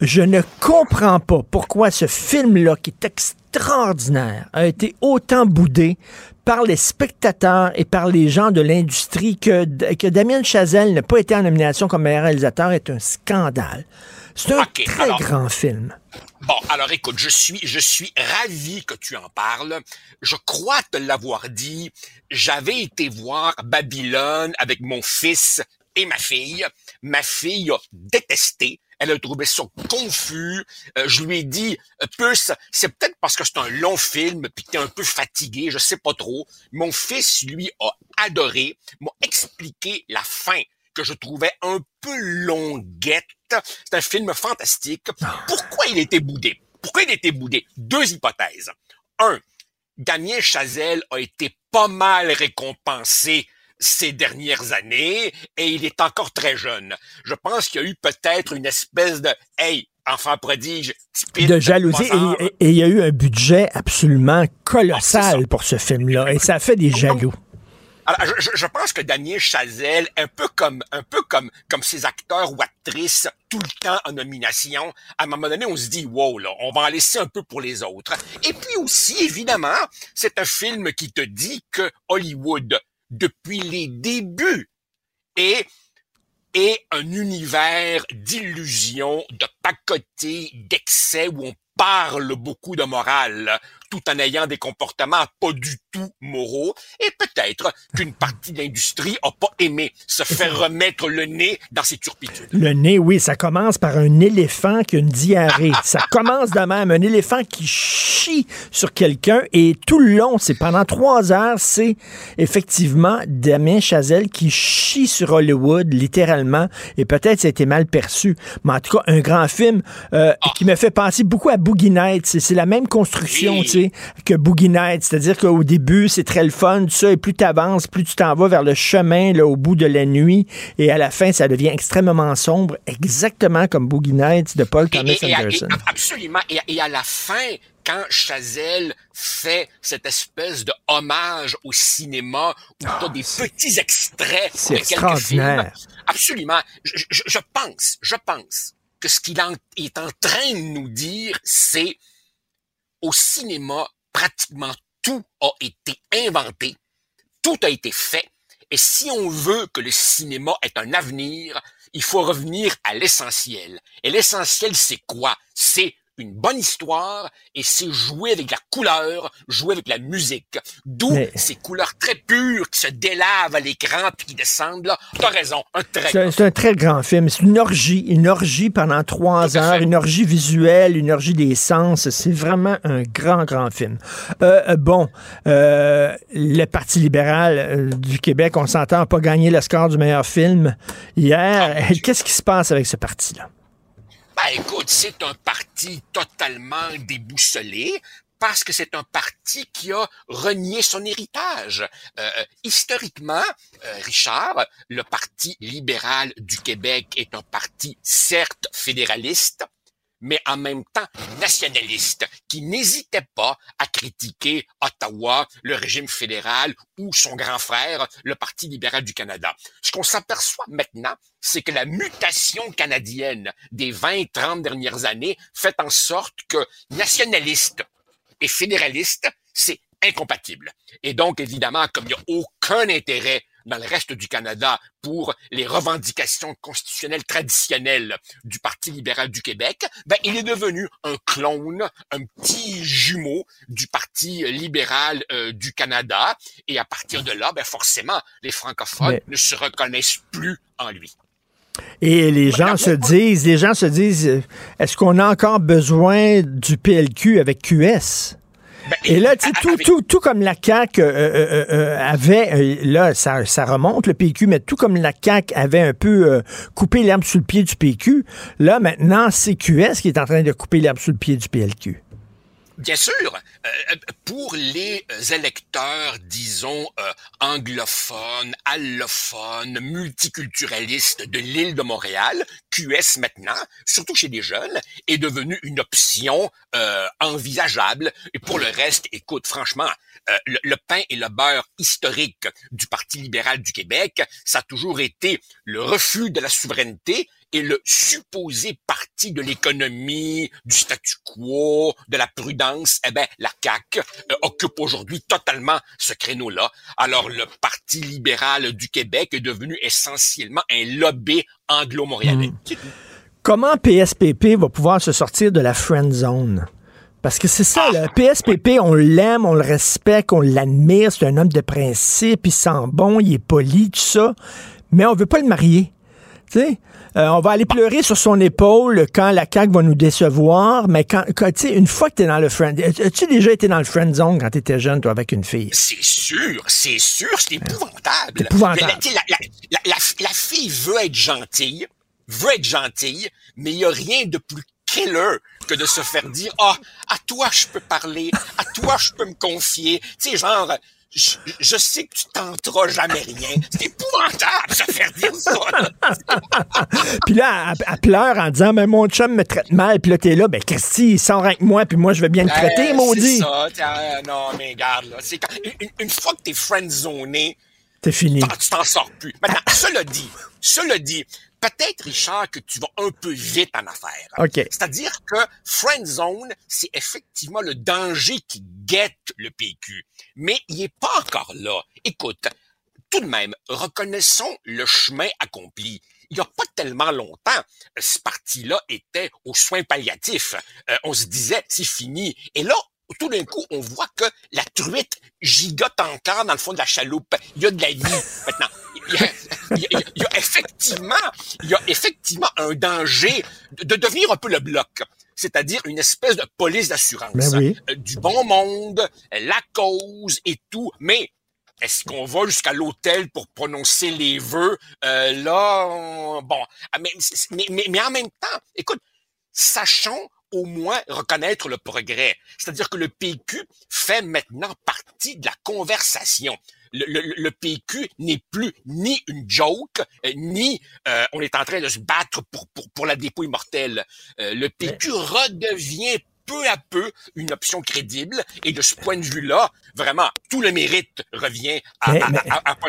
Je ne comprends pas pourquoi ce film-là, qui est extraordinaire, a été autant boudé par les spectateurs et par les gens de l'industrie que, que Damien Chazelle n'a pas été en nomination comme meilleur réalisateur est un scandale. C'est un très alors- grand film. Bon, alors écoute, je suis, je suis ravi que tu en parles. Je crois te l'avoir dit. J'avais été voir Babylone avec mon fils et ma fille. Ma fille a détesté. Elle a trouvé ça confus. Euh, je lui ai dit, euh, Puce, c'est peut-être parce que c'est un long film puis t'es un peu fatigué, je sais pas trop. Mon fils, lui, a adoré, m'a expliqué la fin que je trouvais un peu longuette. C'est un film fantastique. Pourquoi il était boudé? Pourquoi il était boudé? Deux hypothèses. Un, Damien Chazelle a été pas mal récompensé ces dernières années et il est encore très jeune. Je pense qu'il y a eu peut-être une espèce de Hey, enfant prodige, typique De jalousie. Et- Et et il y a eu un budget absolument colossal pour ce film-là. Et ça a fait des jaloux. Alors, je, je pense que Damien Chazelle, un peu comme un peu comme comme ces acteurs ou actrices tout le temps en nomination, à un moment donné, on se dit wow là, on va en laisser un peu pour les autres. Et puis aussi, évidemment, c'est un film qui te dit que Hollywood, depuis les débuts, est un univers d'illusions, de pacotés, d'excès où on parle beaucoup de morale tout en ayant des comportements pas du tout moraux et peut-être qu'une partie de l'industrie a pas aimé se faire remettre le nez dans ses turpitudes. Le nez, oui, ça commence par un éléphant qui a une diarrhée. [LAUGHS] ça commence de même, un éléphant qui chie sur quelqu'un et tout le long, c'est pendant trois heures, c'est effectivement Damien Chazelle qui chie sur Hollywood, littéralement, et peut-être ça a été mal perçu, mais en tout cas, un grand film euh, qui me fait penser beaucoup à Boogie Nights. C'est la même construction, tu sais, que Boogie Nights, c'est-à-dire qu'au début, c'est très le fun, tout ça, et plus tu avances, plus tu t'en vas vers le chemin, là, au bout de la nuit, et à la fin, ça devient extrêmement sombre, exactement comme Boogie Nights de Paul Thomas Et- et- et- Anderson. et- absolument. Et, à la fin, quand Chazelle fait cette espèce de hommage au cinéma où tu as des petits extraits c'est de quelques films, absolument. Je, je- je pense, je pense que ce qu'il est en train de nous dire, c'est au cinéma, pratiquement tout a été inventé, tout a été fait. Et si on veut que le cinéma ait un avenir, il faut revenir à l'essentiel. Et l'essentiel, c'est quoi? C'est une bonne histoire et c'est jouer avec la couleur, jouer avec la musique. D'où Mais- ces couleurs très pures qui se délavent à l'écran puis qui descendent là. T'as raison, un très C'est un, c'est un très grand film. C'est une orgie. Une orgie pendant trois heures. Une orgie visuelle, une orgie des sens. C'est vraiment un grand, grand film. Euh, euh, bon, euh, le Parti libéral du Québec, on s'entend, pas gagné le score du meilleur film hier. Qu'est-ce qui se passe avec ce parti-là? Ben écoute, c'est un parti totalement déboussolé parce que c'est un parti qui a renié son héritage. Euh, historiquement, euh, Richard, le Parti libéral du Québec est un parti certes fédéraliste, mais en même temps nationaliste, qui n'hésitait pas à critiquer Ottawa, le régime fédéral ou son grand frère, le Parti libéral du Canada. Ce qu'on s'aperçoit maintenant, c'est que la mutation canadienne des 20-30 dernières années fait en sorte que nationaliste et fédéraliste, c'est incompatible. Et donc, évidemment, comme il n'y a aucun intérêt dans le reste du Canada pour les revendications constitutionnelles traditionnelles du Parti libéral du Québec, ben, il est devenu un clone, un petit jumeau du Parti libéral euh, du Canada. Et à partir de là, ben, forcément, les francophones Mais- ne se reconnaissent plus en lui. Et les gens se disent, les gens se disent, est-ce qu'on a encore besoin du PLQ avec QS? Et là, tu sais, tout, tout, tout comme la CAQ euh, euh, euh, avait, là, ça, ça remonte le PQ, mais tout comme la CAQ avait un peu euh, coupé l'herbe sous le pied du PQ, là, maintenant, c'est QS qui est en train de couper l'herbe sous le pied du PLQ. Bien sûr, euh, pour les électeurs, disons, euh, anglophones, allophones, multiculturalistes de l'île de Montréal, QS maintenant, surtout chez les jeunes, est devenu une option euh, envisageable. Et pour le reste, écoute, franchement, euh, le, le pain et le beurre historique du Parti libéral du Québec, ça a toujours été le refus de la souveraineté et le supposé parti de l'économie, du statu quo, de la prudence, eh ben, la CAQ euh, occupe aujourd'hui totalement ce créneau-là. Alors, le Parti libéral du Québec est devenu essentiellement un lobby anglo-montréalais. Comment PSPP va pouvoir se sortir de la friend zone? Parce que c'est ça, le PSPP, on l'aime, on le respecte, on l'admire, c'est un homme de principe, il sent bon, il est poli, tout ça, mais on veut pas le marier. Euh, on va aller pleurer sur son épaule quand la CAQ va nous décevoir, mais quand, quand une fois que tu es dans le friend, as-tu déjà été dans le friend zone quand tu étais jeune, toi, avec une fille? C'est sûr, c'est sûr, c'est épouvantable. Épouvantable. La, tu sais, la- la- la- la- la fille veut être gentille, veut être gentille, mais il n'y a rien de plus killer que de se faire dire ah à toi je peux parler, à toi je peux me confier. Tu sais genre je, je sais que tu tenteras jamais rien. C'est épouvantable de se faire dire ça. [LAUGHS] Puis là, elle, elle pleure en disant, mais mon chum me traite mal. Puis là, t'es là, ben Christy, il sort avec moi, puis moi, je vais bien le traiter, Euh, maudit. C'est ça. euh, non, mais regarde, là. Quand- une, une fois que t'es friendzoné, C'est fini. Tu t'en sors plus. Maintenant, cela dit, cela dit, peut-être, Richard, que tu vas un peu vite en affaire. OK. C'est-à-dire que friend zone, c'est effectivement le danger qui guette le PQ. Mais il est pas encore là. Écoute, tout de même, reconnaissons le chemin accompli. Il n'y a pas tellement longtemps, ce parti-là était aux soins palliatifs. Euh, on se disait, c'est fini. Et là, tout d'un coup, on voit que la truite gigote encore dans le fond de la chaloupe. Il y a de la vie maintenant. [LAUGHS] Il y a, y a- effectivement, il y a effectivement un danger de, de devenir un peu le bloc. C'est-à-dire une espèce de police d'assurance. Ben oui. Euh, Du bon monde, la cause et tout. Mais est-ce qu'on va jusqu'à l'hôtel pour prononcer les vœux? Euh, là, on- bon. Ah, Mais, mais, mais, mais en même temps, écoute, sachons au moins reconnaître le progrès. C'est-à-dire que le PQ fait maintenant partie de la conversation. Le, le- le PQ n'est plus ni une joke, euh, ni euh, on est en train de se battre pour, pour, pour la dépouille mortelle. Euh, le PQ redevient peu à peu une option crédible et de ce point de vue-là, vraiment, tout le mérite revient à, Mais- à, mais- à- à Paul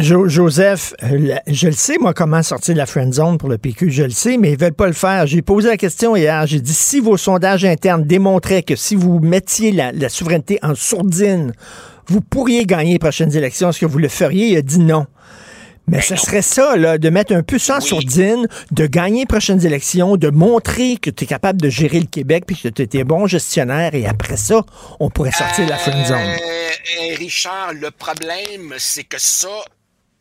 Jo- Joseph, je le sais, moi, comment sortir de la friend zone pour le PQ, je le sais, mais ils veulent pas le faire. J'ai posé la question hier. J'ai dit, si vos sondages internes démontraient que si vous mettiez la, la souveraineté en sourdine, vous pourriez gagner les prochaines élections, est-ce que vous le feriez? Il a dit non. Mais ce serait ça, là, de mettre un peu ça en sourdine, de gagner les prochaines élections, de montrer que tu es capable de gérer le Québec, puis que tu es bon gestionnaire, et après ça, on pourrait sortir de la friend zone. Euh, euh, Richard, le problème, c'est que ça,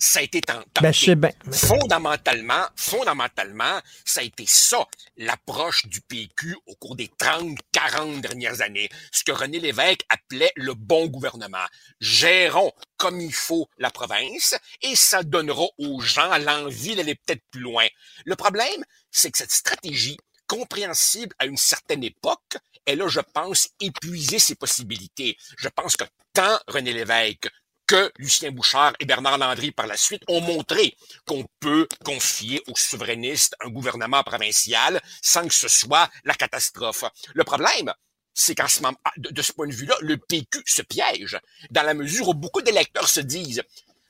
ça a été ten- tenté. Ben, je sais bien. Fondamentalement, fondamentalement, ça a été ça, l'approche du PQ au cours des 30, 40 dernières années. Ce que René Lévesque appelait le bon gouvernement. Gérons comme il faut la province et ça donnera aux gens l'envie d'aller peut-être plus loin. Le problème, c'est que cette stratégie compréhensible à une certaine époque, elle a, je pense, épuisé ses possibilités. Je pense que tant René Lévesque que Lucien Bouchard et Bernard Landry par la suite ont montré qu'on peut confier aux souverainistes un gouvernement provincial sans que ce soit la catastrophe. Le problème, c'est qu'en ce moment, ah, de, ce point de vue-là, le PQ se piège, dans la mesure où beaucoup d'électeurs se disent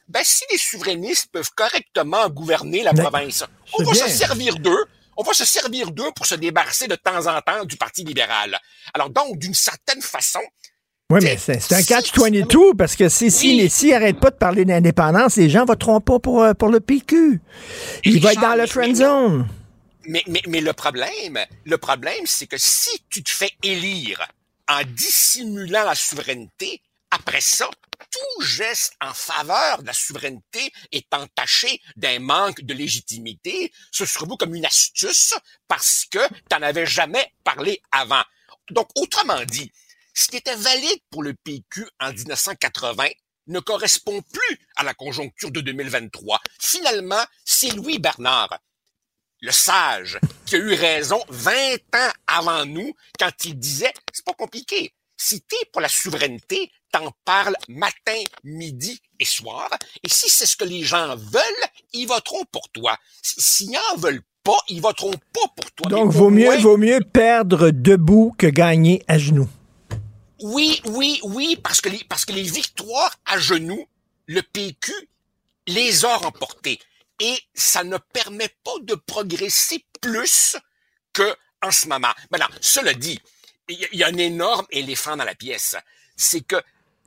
ben, si les souverainistes peuvent correctement gouverner la Mais- province, on va bien. se servir d'eux. On va se servir d'eux pour se débarrasser de temps en temps du Parti libéral. Alors donc, d'une certaine façon, Oui, mais c'est un catch-22 parce que si, si, s'ils n'arrêtent pas de parler d'indépendance, les gens voteront pas pour, euh, pour le PQ. Il va être dans le friend zone. Mais, mais, mais le problème, le problème, c'est que si tu te fais élire en dissimulant la souveraineté, après ça, tout geste en faveur de la souveraineté est entaché d'un manque de légitimité. Ce serait vous comme une astuce parce que tu n'en avais jamais parlé avant. Donc, autrement dit, ce qui était valide pour le PQ en 1980 ne correspond plus à la conjoncture de 2023. Finalement, c'est Louis Bernard le sage, qui a eu raison 20 ans avant nous quand il disait c'est pas compliqué. Si t'es pour la souveraineté, t'en parles matin, midi et soir. Et si c'est ce que les gens veulent, ils voteront pour toi. S'ils n'en veulent pas, ils voteront pas pour toi. Donc, vaut mieux, moins- vaut mieux perdre debout que gagner à genoux. Oui, oui, oui, parce que les, parce que les victoires à genoux, le PQ les a remportées. Et ça ne permet pas de progresser plus que en ce moment. Maintenant, cela dit, il y, y a un énorme éléphant dans la pièce. C'est que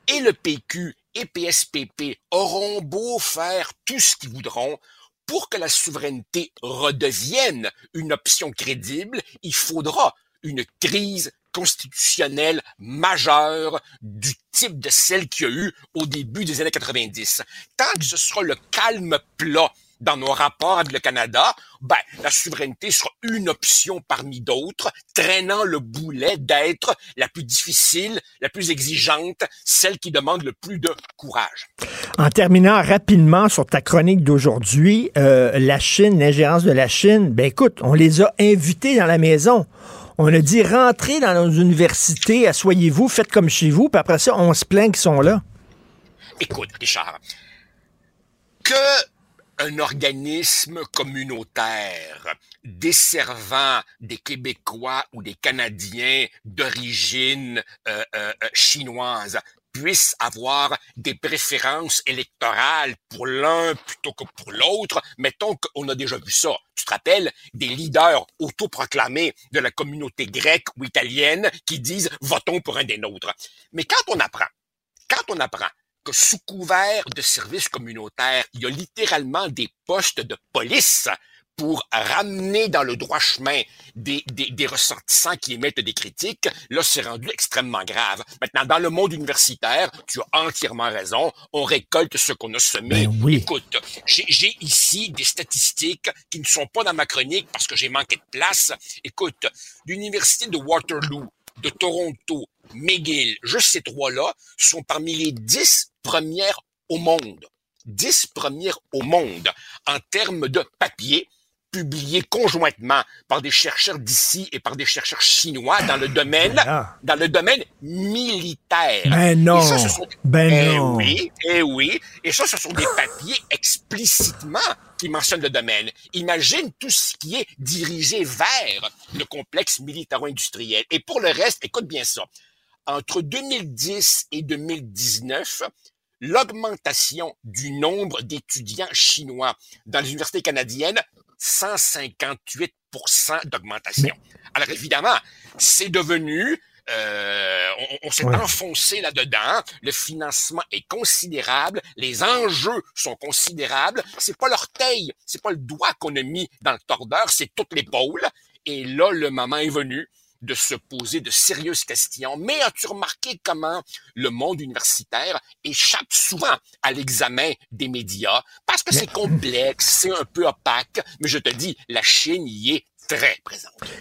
et le PQ et PSPP auront beau faire tout ce qu'ils voudront, pour que la souveraineté redevienne une option crédible, il faudra une crise constitutionnelle majeure du type de celle qu'il y a eu au début des années 90. Tant que ce sera le calme plat dans nos rapports avec le Canada, ben, la souveraineté sera une option parmi d'autres, traînant le boulet d'être la plus difficile, la plus exigeante, celle qui demande le plus de courage. En terminant rapidement sur ta chronique d'aujourd'hui, euh, la Chine, l'ingérence de la Chine, ben écoute, on les a invités dans la maison. On a dit rentrez dans nos universités, asseyez-vous, faites comme chez vous, puis après ça, on se plaint qu'ils sont là. Écoute, Richard, que un organisme communautaire desservant des Québécois ou des Canadiens d'origine euh, euh, euh, chinoise puisse avoir des préférences électorales pour l'un plutôt que pour l'autre. Mettons qu'on a déjà vu ça. Tu te rappelles des leaders autoproclamés de la communauté grecque ou italienne qui disent votons pour un des nôtres. Mais quand on apprend, quand on apprend que sous couvert de services communautaires, il y a littéralement des postes de police pour ramener dans le droit chemin des, des, des ressortissants qui émettent des critiques, là, c'est rendu extrêmement grave. Maintenant, dans le monde universitaire, tu as entièrement raison, on récolte ce qu'on a semé. Ben oui. Écoute, j'ai ici des statistiques qui ne sont pas dans ma chronique parce que j'ai manqué de place. Écoute, l'université de Waterloo, de Toronto, McGill, juste ces trois-là sont parmi les dix premières au monde. Dix premières au monde en termes de papier publiés conjointement par des chercheurs d'ici et par des chercheurs chinois dans le domaine, dans le domaine militaire. Ben non. Et ça, ce sont- Ben Eh non. oui, eh oui. Et ça, ce sont des papiers explicitement qui mentionnent le domaine. Imagine tout ce qui est dirigé vers le complexe militaro-industriel. Et pour le reste, écoute bien ça. Entre 2010 et 2019, l'augmentation du nombre d'étudiants chinois dans les universités canadiennes, 158% d'augmentation. Alors évidemment, c'est devenu euh, on, on s'est Ouais. enfoncé là-dedans. Le financement est considérable. Les enjeux sont considérables. C'est pas l'orteil, c'est pas le doigt qu'on a mis dans le tordeur, c'est toute l'épaule. Et là, le moment est venu de se poser de sérieuses questions. Mais as-tu remarqué comment le monde universitaire échappe souvent à l'examen des médias? Parce que c'est complexe, c'est un peu opaque. Mais je te dis, la Chine y est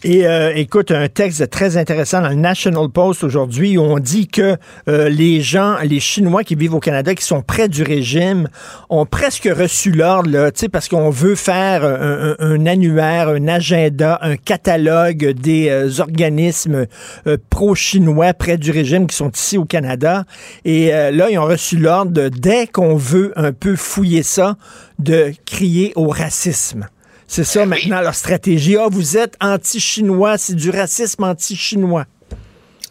Et euh, écoute, un texte très intéressant dans le National Post aujourd'hui où on dit que euh, les gens, les Chinois qui vivent au Canada, qui sont près du régime, ont presque reçu l'ordre, tu sais, parce qu'on veut faire un, annuaire, un agenda, un catalogue des euh, organismes euh, pro-chinois près du régime qui sont ici au Canada. Et euh, là, ils ont reçu l'ordre, dès qu'on veut un peu fouiller ça, de crier au racisme. C'est ça maintenant leur stratégie. Ah, vous êtes anti-chinois, c'est du racisme anti-chinois.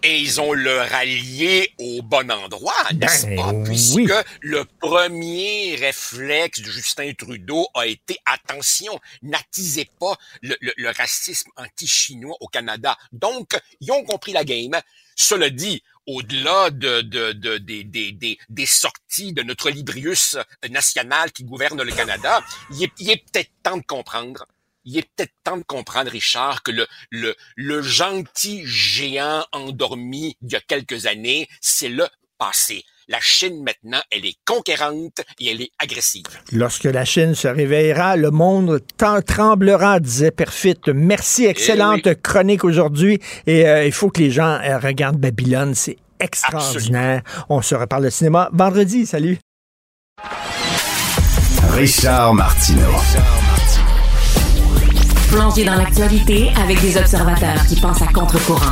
Et ils ont le rallié au bon endroit, n'est-ce Ben pas? Puisque oui. le premier réflexe de Justin Trudeau a été attention, n'attisez pas le, le- le racisme anti-chinois au Canada. Donc, ils ont compris la game. Cela dit, au-delà de, de, de- des, des, sorties de notre Librius national qui gouverne le Canada, il est, il est peut-être temps de comprendre il est peut-être temps de comprendre, Richard, que le, le, le gentil géant endormi d'il y a quelques années, c'est le passé. La Chine, maintenant, elle est conquérante et elle est agressive. Lorsque la Chine se réveillera, le monde t'en- tremblera, disait Perfit. Merci, excellente chronique aujourd'hui. Et euh, il faut que les gens euh, regardent Babylone, c'est extraordinaire. On se reparle de cinéma vendredi. Salut. Richard Martineau. Plongé dans l'actualité avec des observateurs qui pensent à contre-courant.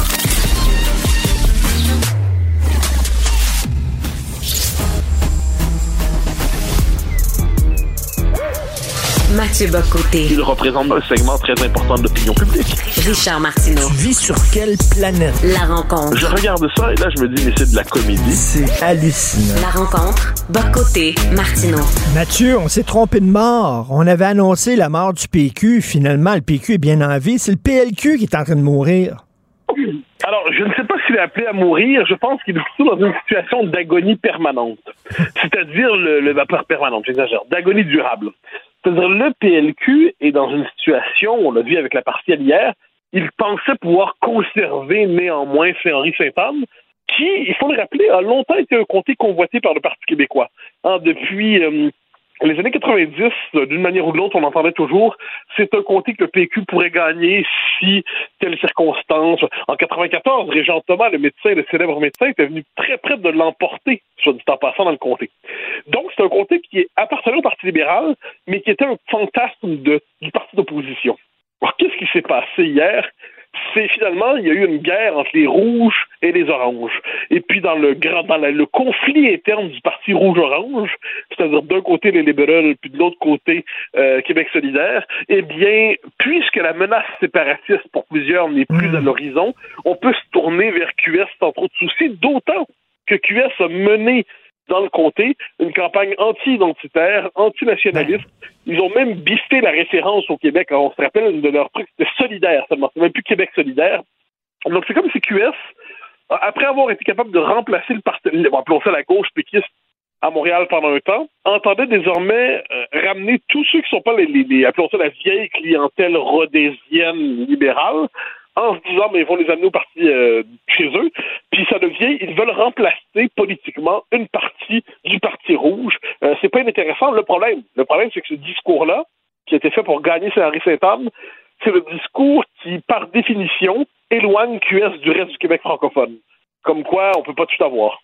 Mathieu Bocoté. Il représente un segment très important de l'opinion publique. Richard Martineau. Tu vis sur quelle planète? La rencontre. Je regarde ça et là, je me dis, mais c'est de la comédie. C'est hallucinant. La rencontre. Bocoté. Martineau. Mathieu, on s'est trompé de mort. On avait annoncé la mort du PQ. Finalement, le PQ est bien en vie. C'est le PLQ qui est en train de mourir. Alors, je ne sais pas s'il est appelé à mourir. Je pense qu'il est plutôt dans une situation d'agonie permanente. C'est-à-dire, le, le vapeur permanente, j'exagère, d'agonie durable. C'est-à-dire, le PLQ est dans une situation, on l'a vu avec la partielle hier, il pensait pouvoir conserver néanmoins Saint-Henri Saint-Anne, qui, il faut le rappeler, a longtemps été un comté convoité par le Parti québécois. Hein, depuis euh, les années 90, euh, d'une manière ou de l'autre, on entendait toujours, c'est un comté que le PQ pourrait gagner si telle circonstance. En 94, Régent Thomas, le médecin, le célèbre médecin, était venu très près de l'emporter, soit dit en passant, dans le comté. Donc, c'est un comté qui appartenait au Parti libéral, mais qui était un fantasme du parti d'opposition. Alors, qu'est-ce qui s'est passé hier? C'est finalement, il y a eu une guerre entre les rouges et les oranges. Et puis, dans le grand, dans la- le conflit interne du parti rouge-orange, c'est-à-dire d'un côté les libéraux, puis de l'autre côté euh, Québec solidaire, eh bien, puisque la menace séparatiste pour plusieurs n'est plus à l'horizon, on peut se tourner vers QS sans trop de soucis, d'autant que QS a mené dans le comté une campagne anti-identitaire, anti-nationaliste. Ils ont même bisté la référence au Québec. Alors, on se rappelle, une de leurs trucs, c'était solidaire seulement. C'est même plus Québec solidaire. Donc, c'est comme si QS, après avoir été capable de remplacer le parti, appelons ça la gauche péquiste à Montréal pendant un temps, entendait désormais euh, ramener tous ceux qui sont pas les, les, les, appelons ça la vieille clientèle rhodésienne libérale, en se disant mais ils vont les amener au parti euh, chez eux, puis ça devient ils veulent remplacer politiquement une partie du parti rouge. Euh, c'est pas inintéressant. Le problème, le problème c'est que ce discours-là, qui a été fait pour gagner Saint-Henri Saint-Anne, c'est le discours qui, par définition, éloigne QS du reste du Québec francophone. Comme quoi, on peut pas tout avoir.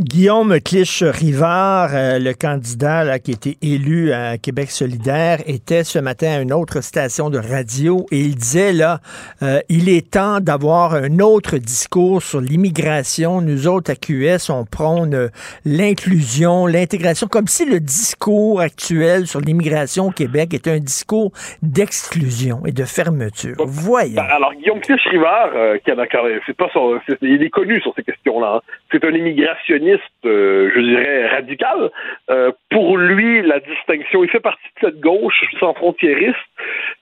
Guillaume Clich-Rivard, euh, le candidat là, qui était élu à Québec solidaire, était ce matin à une autre station de radio et il disait là, euh, il est temps d'avoir un autre discours sur l'immigration. Nous autres à QS, on prône euh, l'inclusion, l'intégration, comme si le discours actuel sur l'immigration au Québec était un discours d'exclusion et de fermeture. Voyons. Ben, alors Guillaume Clich-Rivard, c'est pas son, il est connu sur ces questions-là. Hein. C'est un immigrationniste euh, je dirais, radical. Euh, pour lui, la distinction, il fait partie de cette gauche sans frontiériste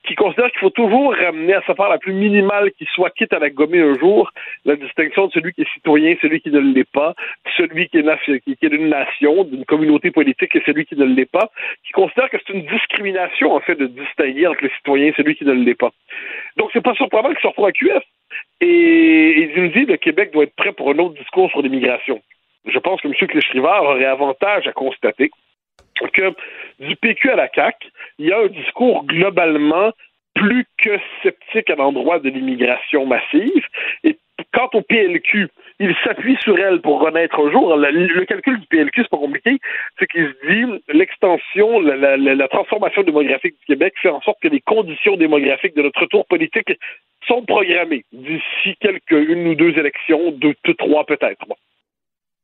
qui considère qu'il faut toujours ramener à sa part la plus minimale qui soit, quitte à la gommer un jour, la distinction de celui qui est citoyen, celui qui ne l'est pas, celui qui est, d'une nation, d'une communauté politique et celui qui ne l'est pas, qui considère que c'est une discrimination, en fait, de distinguer entre les citoyens et celui qui ne l'est pas. Donc, c'est pas surprenant qu'il se retrouve à QS. Et il nous dit que le Québec doit être prêt pour un autre discours sur l'immigration je pense que M. Cléchrivard aurait avantage à constater que du PQ à la CAQ, il y a un discours globalement plus que sceptique à l'endroit de l'immigration massive. Et quant au PLQ, il s'appuie sur elle pour renaître un jour. Le, calcul du PLQ, c'est pas compliqué. C'est qu'il se dit l'extension, la, transformation démographique du Québec fait en sorte que les conditions démographiques de notre retour politique sont programmées d'ici quelques une ou deux élections, deux, deux trois peut-être.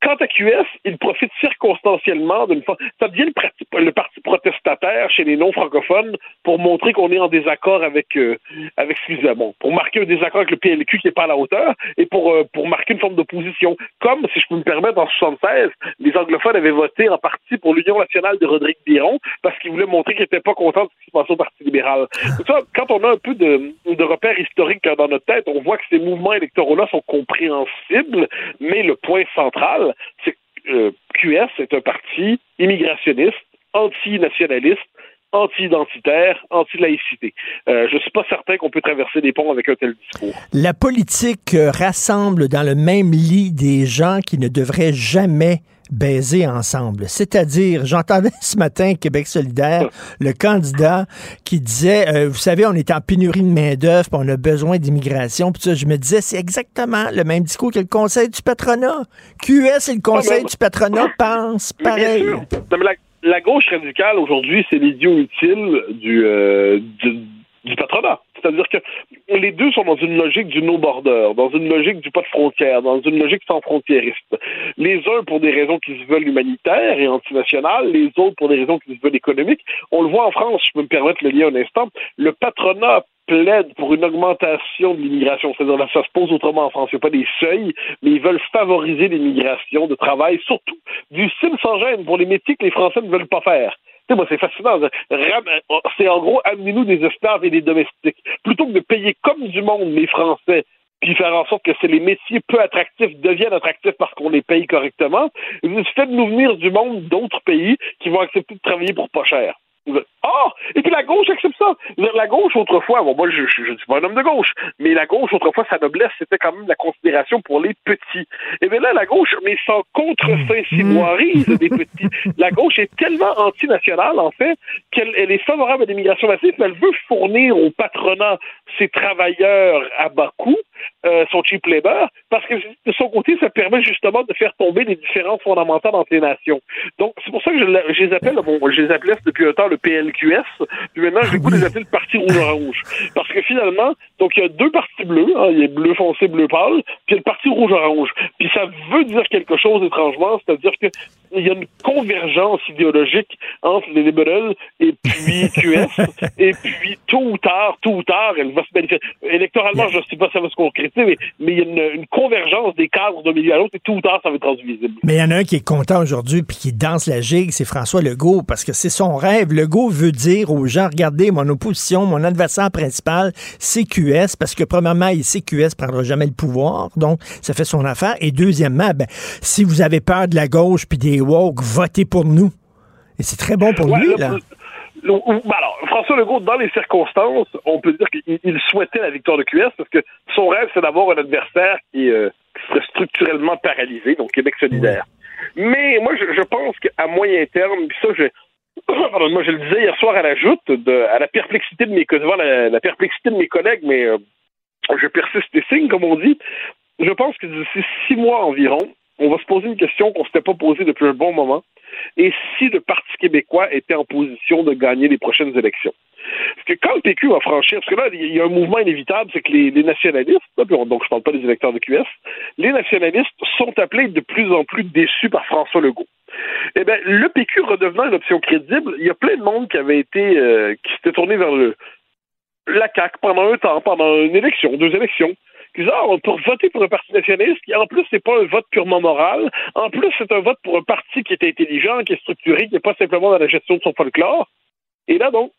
Quant à QS, il profite circonstanciellement d'une fois. Ça devient le, parti, protestataire chez les non-francophones pour montrer qu'on est en désaccord avec, euh, avec bon, pour marquer un désaccord avec le PLQ qui n'est pas à la hauteur et pour, euh, pour marquer une forme d'opposition. Comme, si je peux me permettre, en 76, les anglophones avaient voté en partie pour l'Union nationale de Rodrigue Biron parce qu'ils voulaient montrer qu'ils n'étaient pas contents de ce qui se passait au Parti libéral. [LAUGHS] Ça, quand on a un peu de, de repères historiques dans notre tête, on voit que ces mouvements électoraux-là sont compréhensibles, mais le point central, c'est euh, QS est un parti immigrationniste, anti-nationaliste, anti-identitaire, anti-laïcité. Euh, je ne suis pas certain qu'on peut traverser des ponts avec un tel discours. La politique rassemble dans le même lit des gens qui ne devraient jamais baiser ensemble. C'est-à-dire, j'entendais ce matin Québec solidaire, le candidat qui disait, euh, vous savez, on est en pénurie de main-d'œuvre, on a besoin d'immigration. Puis ça, je me disais, c'est exactement le même discours que le Conseil du patronat. QS et le Conseil du patronat pensent pareil. la, gauche radicale aujourd'hui, c'est l'idiot utile du, euh, du, du patronat. C'est-à-dire que les deux sont dans une logique du no-border, dans une logique du pas de frontières, dans une logique sans frontiériste. Les uns pour des raisons qui se veulent humanitaires et antinationales, les autres pour des raisons qui se veulent économiques. On le voit en France, je peux me permettre le lire un instant, le patronat plaide pour une augmentation de l'immigration. C'est-à-dire, là, ça se pose autrement en France. Il n'y a pas des seuils, mais ils veulent favoriser l'immigration de travail, surtout du style sans gêne pour les métiers que les Français ne veulent pas faire moi, c'est fascinant. C'est en gros, amenez-nous des esclaves et des domestiques. Plutôt que de payer comme du monde les Français puis faire en sorte que les métiers peu attractifs deviennent attractifs parce qu'on les paye correctement, faites-nous venir du monde d'autres pays qui vont accepter de travailler pour pas cher. Ah! Et puis la gauche accepte ça. La gauche, autrefois, bon, moi, je ne suis pas un homme de gauche, mais la gauche, autrefois, sa noblesse, c'était quand même la considération pour les petits. Et bien là, la gauche, mais sans contre-saint-simoirise des petits, la gauche est tellement antinationale, en fait, qu'elle elle est favorable à l'immigration massive, mais elle veut fournir au patronat ses travailleurs à bas coût, euh, son cheap labor, parce que de son côté, ça permet justement de faire tomber les différences fondamentales entre les nations. Donc, c'est pour ça que je, je les appelle, bon, je les appelais depuis un temps le PLQS, puis maintenant, j'ai goût de les appeler le Parti rouge-orange. Parce que finalement, donc il y a deux partis bleus, hein, il y a bleu foncé, bleu pâle, puis le Parti rouge-orange. Puis ça veut dire quelque chose étrangement, c'est-à-dire qu'il y a une convergence idéologique entre les libéraux et puis [LAUGHS] QS, et puis tôt ou tard, tôt ou tard, elle va se manifester. Électoralement, je ne sais pas si ça va se sont critiques, mais, mais il y a une, une convergence des cadres d'un milieu à l'autre et tout ou tard, ça va être visible. Mais il y en a un qui est content aujourd'hui puis qui danse la gigue, c'est François Legault, parce que c'est son rêve. Legault veut dire aux gens, regardez, mon opposition, mon adversaire principal, c'est QS, parce que premièrement, il sait QS prendra jamais le pouvoir, donc ça fait son affaire. Et deuxièmement, ben, si vous avez peur de la gauche puis des woke, votez pour nous. Et c'est très bon pour Ouais, lui, là, ben alors, François Legault, dans les circonstances, on peut dire qu'il il souhaitait la victoire de QS parce que son rêve, c'est d'avoir un adversaire qui, euh, qui serait structurellement paralysé, donc Québec solidaire. Mais moi, je, je pense qu'à moyen terme, puis ça, je, [COUGHS] pardon, moi, je le disais hier soir à la joute, de, à la perplexité de mes devant la, perplexité de mes collègues, mais euh, je persiste et signe, comme on dit. Je pense que d'ici six mois environ, on va se poser une question qu'on ne s'était pas posée depuis un bon moment. Et si le Parti québécois était en position de gagner les prochaines élections? Parce que quand le PQ va franchir, parce que là, il y a un mouvement inévitable, c'est que les, nationalistes, là, donc je parle pas des électeurs de QS, les nationalistes sont appelés de plus en plus déçus par François Legault. Eh bien, le PQ redevenant une option crédible, il y a plein de monde qui avait été, euh, qui s'était tourné vers le, la CAQ pendant un temps, pendant une élection, deux élections, qui disaient, ah, on peut voter pour un parti nationaliste, qui en plus, c'est pas un vote purement moral, en plus, c'est un vote pour un parti qui est intelligent, qui est structuré, qui n'est pas simplement dans la gestion de son folklore. Et là, donc,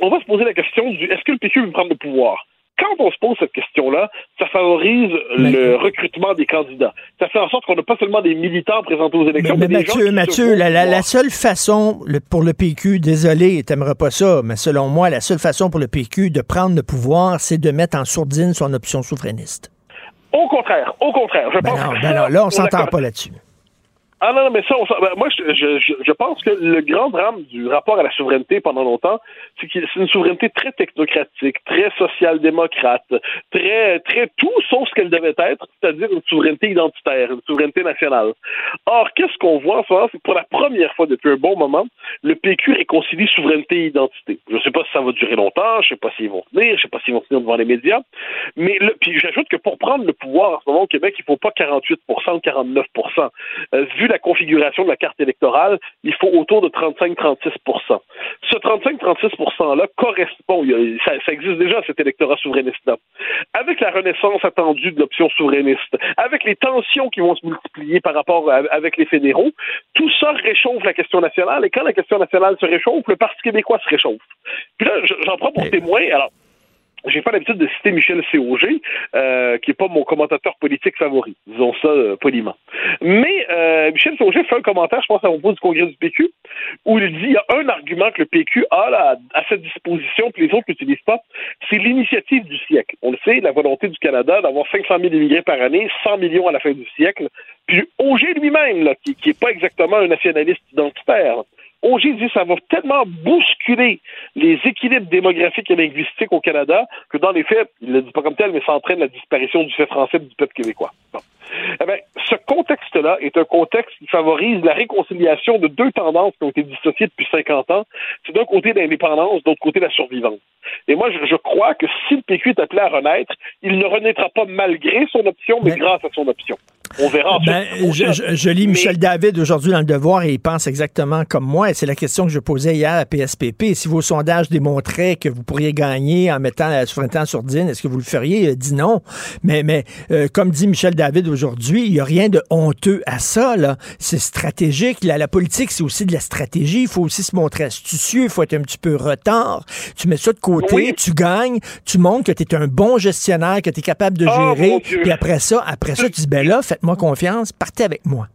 on va se poser la question du est-ce que le PQ veut prendre le pouvoir? Quand on se pose cette question-là, ça favorise le recrutement des candidats. Ça fait en sorte qu'on n'a pas seulement des militants présentés aux élections, Mais, mais, mais des gens Mathieu, Mathieu, la, la- pouvoir. la seule façon le- pour le PQ, désolé, t'aimerais pas ça, mais selon moi, la seule façon pour le PQ de prendre le pouvoir, c'est de mettre en sourdine son option souverainiste. Au contraire, au contraire. Je Ben pense non, que ben non, là, on s'entend pas là-dessus. Ah non, non, mais ça, on ben, moi, je, je- je pense que le grand drame du rapport à la souveraineté pendant longtemps, c'est que c'est une souveraineté très technocratique, très social-démocrate, très, très tout sauf ce qu'elle devait être, c'est-à-dire une souveraineté identitaire, une souveraineté nationale. Or, qu'est-ce qu'on voit en ce moment, c'est que pour la première fois depuis un bon moment, le PQ réconcilie souveraineté et identité. Je ne sais pas si ça va durer longtemps, je ne sais pas s'ils vont tenir, je ne sais pas s'ils vont tenir devant les médias, mais le, puis j'ajoute que pour prendre le pouvoir en ce moment au Québec, il ne faut pas 48 ou 49 euh, Vu la configuration de la carte électorale, il faut autour de 35-36% Ce 35-36 %-là correspond, ça, ça existe déjà, cet électorat souverainiste-là. Avec la renaissance attendue de l'option souverainiste, avec les tensions qui vont se multiplier par rapport à- avec les fédéraux, tout ça réchauffe la question nationale, et quand la question nationale se réchauffe, le Parti québécois se réchauffe. Puis là, je- j'en prends pour témoin, alors, j'ai pas l'habitude de citer Michel C.O.G., euh, qui est pas mon commentateur politique favori, disons ça euh, poliment. Mais euh, Michel C.O.G. fait un commentaire, je pense, à propos du congrès du PQ, où il dit il y a un argument que le PQ a là, à sa disposition, que les autres n'utilisent pas, c'est l'initiative du siècle. On le sait, la volonté du Canada d'avoir 500 000 immigrés par année, 100 millions à la fin du siècle. Puis Auger lui-même, qui n'est pas exactement un nationaliste identitaire, Auger dit que ça va tellement bousculer les équilibres démographiques et linguistiques au Canada que dans les faits, il ne le dit pas comme tel, mais ça entraîne la disparition du fait français du peuple québécois. Bon. Eh bien, ce contexte-là est un contexte qui favorise la réconciliation de deux tendances qui ont été dissociées depuis 50 ans. C'est d'un côté l'indépendance, d'autre côté la survivance. Et moi, je, je crois que si le PQ est appelé à renaître, il ne renaîtra pas malgré son option, mais, grâce à son option. On verra ensuite. Ben, je, je- je lis Michel David aujourd'hui dans Le Devoir et il pense exactement comme moi. Et c'est la question que je posais hier à PSPP. Si vos sondages démontraient que vous pourriez gagner en mettant la souveraineté en sourdine, est-ce que vous le feriez? Il a dit non. Mais, mais euh, comme dit Michel David aujourd'hui, il n'y a rien de honteux à ça. là. C'est stratégique. La, la politique, c'est aussi de la stratégie. Il faut aussi se montrer astucieux. Il faut être un petit peu retard. Tu mets ça de côté, tu gagnes, tu montres que tu es un bon gestionnaire, que tu es capable de Oh, gérer. Puis après ça, après ça, tu dis, ben là, faites-moi confiance, partez avec moi.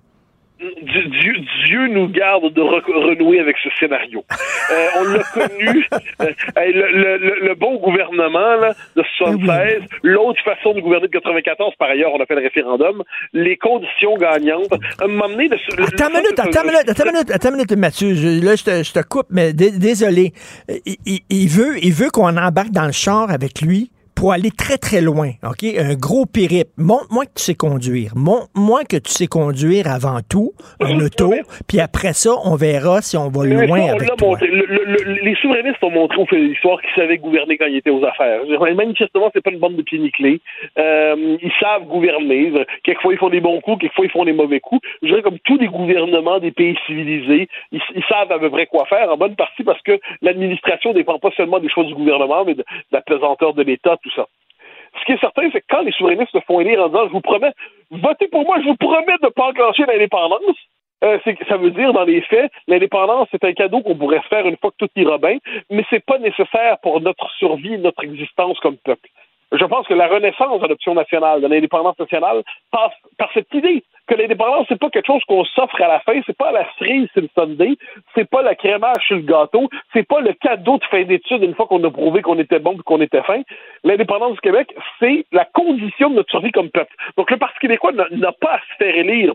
Dieu, nous garde de re- renouer avec ce scénario. Euh, on l'a [LAUGHS] connu, euh, le, le- le- le bon gouvernement là, de 76, l'autre façon de gouverner de 94, par ailleurs, on a fait le référendum, les conditions gagnantes. Donné, le, le- Attends une minute, attends une minute, attends minute, attends minute, Mathieu. Je- là, je te, je te coupe, mais dé- désolé. Euh, Il, il- il veut, il veut qu'on embarque dans le char avec lui pour aller très, très loin, OK? Un gros périple. Montre-moi que tu sais conduire. Montre-moi que tu sais conduire avant tout, un auto, puis après ça, on verra si on va Mais loin on avec toi. montré. Le- le- le- les souverainistes ont montré au fil de l'histoire qu'ils savaient gouverner quand ils étaient aux affaires. Manifestement, c'est pas une bande de pieds nickelés. Euh, ils savent gouverner. Quelquefois, ils font des bons coups, quelquefois, ils font des mauvais coups. Je dirais comme tous les gouvernements des pays civilisés, ils, ils savent à peu près quoi faire, en bonne partie parce que l'administration dépend pas seulement des choix du gouvernement, mais de, de la pesanteur de l'État, tout Ce qui est certain, c'est que quand les souverainistes se font élire en disant je vous promets, votez pour moi, je vous promets de ne pas enclencher l'indépendance, euh, ça veut dire, dans les faits, l'indépendance, c'est un cadeau qu'on pourrait faire une fois que tout ira bien, mais c'est pas nécessaire pour notre survie, notre existence comme peuple. Je pense que la renaissance de l'option nationale, de l'indépendance nationale, passe par cette idée que l'indépendance, c'est pas quelque chose qu'on s'offre à la fin, c'est pas la cerise sur le Sunday, c'est pas le crémage sur le gâteau, c'est pas le cadeau de fin d'études une fois qu'on a prouvé qu'on était bon et qu'on était fin. L'indépendance du Québec, c'est la condition de notre survie comme peuple. Donc le Parti québécois n'a pas à se faire élire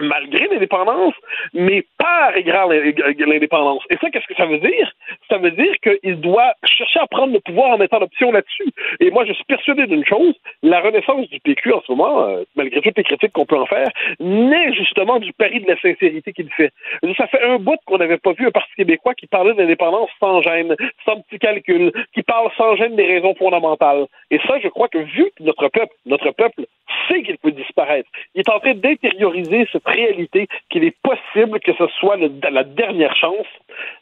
malgré l'indépendance, mais par égard l'indépendance. Et ça, qu'est-ce que ça veut dire? Ça veut dire qu'il doit chercher à prendre le pouvoir en étant l'option là-dessus. Et moi, je suis persuadé d'une chose, la renaissance du PQ en ce moment, euh, malgré toutes les critiques qu'on peut en faire, naît justement du pari de la sincérité qu'il fait. Ça fait un bout qu'on n'avait pas vu un Parti québécois qui parlait d'indépendance sans gêne, sans petit calcul, qui parle sans gêne des raisons fondamentales. Et ça, je crois que vu que notre peuple, notre peuple sait qu'il peut disparaître, il est en train d'intérioriser ce réalité qu'il est possible que ce soit la dernière chance.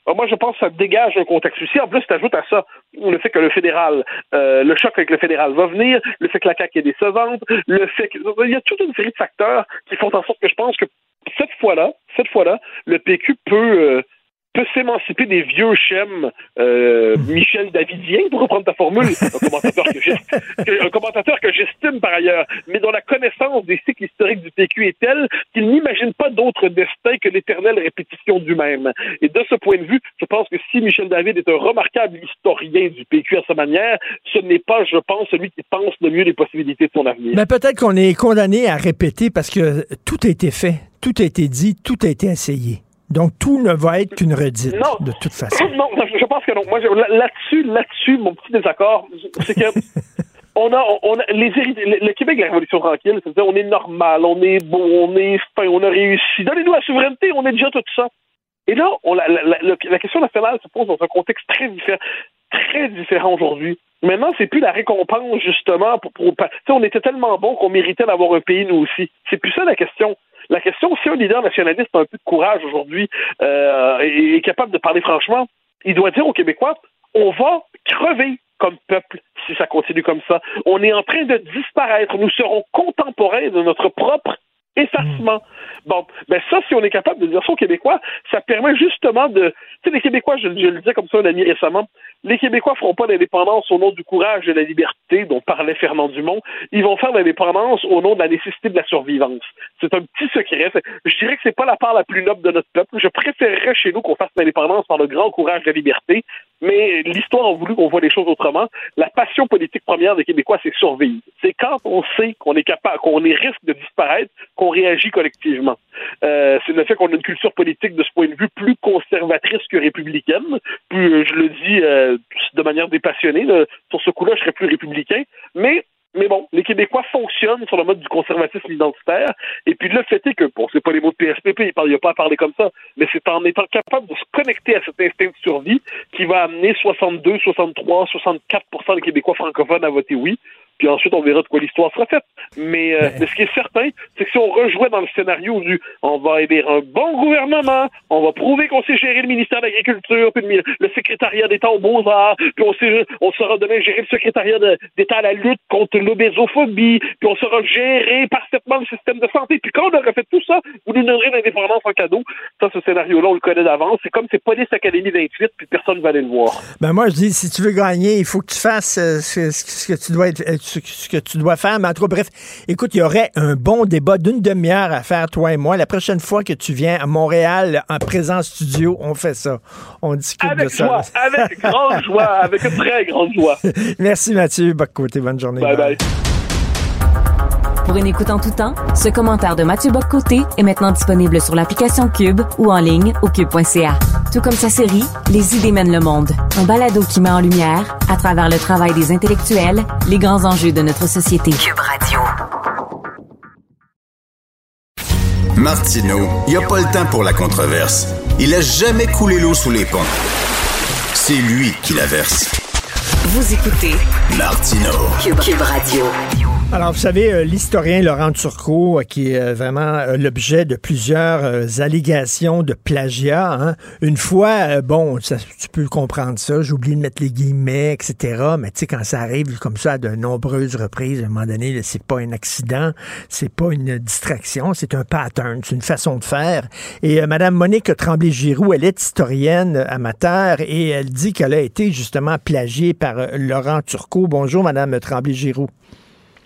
moi, je pense que ça dégage un contexte aussi. En plus, tu ajoutes à ça le fait que le fédéral, euh, le choc avec le fédéral va venir, le fait que la CAQ est décevante, le fait que... Il y a toute une série de facteurs qui font en sorte que je pense que cette fois-là, cette fois-là, le PQ peut... Euh, peut s'émanciper des vieux schèmes euh, [LAUGHS] Michel Davidien, pour reprendre ta formule, [LAUGHS] un commentateur que, j'estime par ailleurs, mais dont la connaissance des cycles historiques du PQ est telle qu'il n'imagine pas d'autre destin que l'éternelle répétition du même. Et de ce point de vue, je pense que si Michel David est un remarquable historien du PQ à sa manière, ce n'est pas, je pense, celui qui pense le mieux des possibilités de son avenir. Mais peut-être qu'on est condamné à répéter parce que tout a été fait, tout a été dit, tout a été essayé. Donc, tout ne va être qu'une redite, de toute façon. [LAUGHS] Non, je pense que non. Moi, là-dessus, là-dessus, mon petit désaccord, c'est que [LAUGHS] on a, on a les le Québec, la Révolution tranquille, c'est-à-dire on est normal, on est bon, on est fin, on a réussi. Donnez-nous la souveraineté, on est déjà tout ça. Et là, on, la, la, la, question nationale se pose dans un contexte très différent, très différent aujourd'hui. Maintenant, c'est plus la récompense justement pour, pour on était tellement bon qu'on méritait d'avoir un pays nous aussi. C'est plus ça la question. La question, si un leader nationaliste a un peu de courage aujourd'hui euh, et est capable de parler franchement, il doit dire aux Québécois, on va crever comme peuple si ça continue comme ça. On est en train de disparaître. Nous serons contemporains de notre propre effacement. Bon, ben ça, si on est capable de dire ça aux Québécois, ça permet justement de... Tu sais, les Québécois, je, le disais comme ça un ami récemment, les Québécois feront pas d'indépendance au nom du courage et de la liberté dont parlait Fernand Dumont. Ils vont faire l'indépendance au nom de la nécessité de la survivance. C'est un petit secret. Je dirais que c'est pas la part la plus noble de notre peuple. Je préférerais chez nous qu'on fasse l'indépendance par le grand courage de la liberté, mais l'histoire a voulu qu'on voit les choses autrement. La passion politique première des Québécois, c'est survivre. C'est quand on sait qu'on est capable, qu'on est risque de disparaître, qu'on réagit collectivement. Euh, c'est le fait qu'on a une culture politique de ce point de vue plus conservatrice que républicaine. Euh, je le dis euh, de manière dépassionnée, sur ce coup-là, je serais plus républicain. Mais mais bon, les Québécois fonctionnent sur le mode du conservatisme identitaire. Et puis le fait est que, bon, c'est pas les mots de PSPP, il n'y a pas à parler comme ça, mais c'est en étant capable de se connecter à cet instinct de survie qui va amener 62, 63, 64% des Québécois francophones à voter oui. Puis ensuite, on verra de quoi l'histoire sera faite. Mais, euh, mais, ce qui est certain, c'est que si on rejouait dans le scénario du on va aider un bon gouvernement, on va prouver qu'on sait gérer le ministère de l'Agriculture, puis le, secrétariat d'État aux Beaux-Arts, puis on, sait, on saura demain gérer le secrétariat d'État à la lutte contre l'obésophobie, puis on saura gérer parfaitement le système de santé. Puis quand on aura fait tout ça, vous nous donnerez l'indépendance en cadeau. Ça, ce scénario-là, on le connaît d'avance. C'est comme c'est Police Académie 28, puis personne ne va aller le voir. Ben moi, je dis, si tu veux gagner, il faut que tu fasses euh, ce, que tu dois être ce, que tu dois faire. Mais en tout bref, écoute, il y aurait un bon débat d'une demi-heure à faire, toi et moi. La prochaine fois que tu viens à Montréal en présent studio, on fait ça. On discute de ça. avec [LAUGHS] grande joie, avec une très grande joie. [LAUGHS] Merci Mathieu. Côté, bonne journée. Bye bye. Pour une écoute en tout temps, ce commentaire de Mathieu Boccoté est maintenant disponible sur l'application Cube ou en ligne au cube.ca. Tout comme sa série Les idées mènent le monde, un balado qui met en lumière, à travers le travail des intellectuels, les grands enjeux de notre société. Cube Radio. Martineau, il n'y a pas le temps pour la controverse. Il a jamais coulé l'eau sous les ponts. C'est lui qui la verse. Vous écoutez Martino Cube Radio. Alors, vous savez, euh, l'historien Laurent Turcot, euh, qui est euh, vraiment l'objet de plusieurs allégations de plagiat. hein. Une fois, bon, ça, tu peux comprendre ça, j'ai oublié de mettre les guillemets, etc. Mais tu sais, quand ça arrive comme ça à de nombreuses reprises, à un moment donné, c'est pas un accident, c'est pas une distraction, c'est un pattern, c'est une façon de faire. Et euh, Madame Monique Tremblay-Giroux, elle est historienne amateur et elle dit qu'elle a été justement plagiée par Laurent Turcot. Bonjour, Madame Tremblay-Giroux.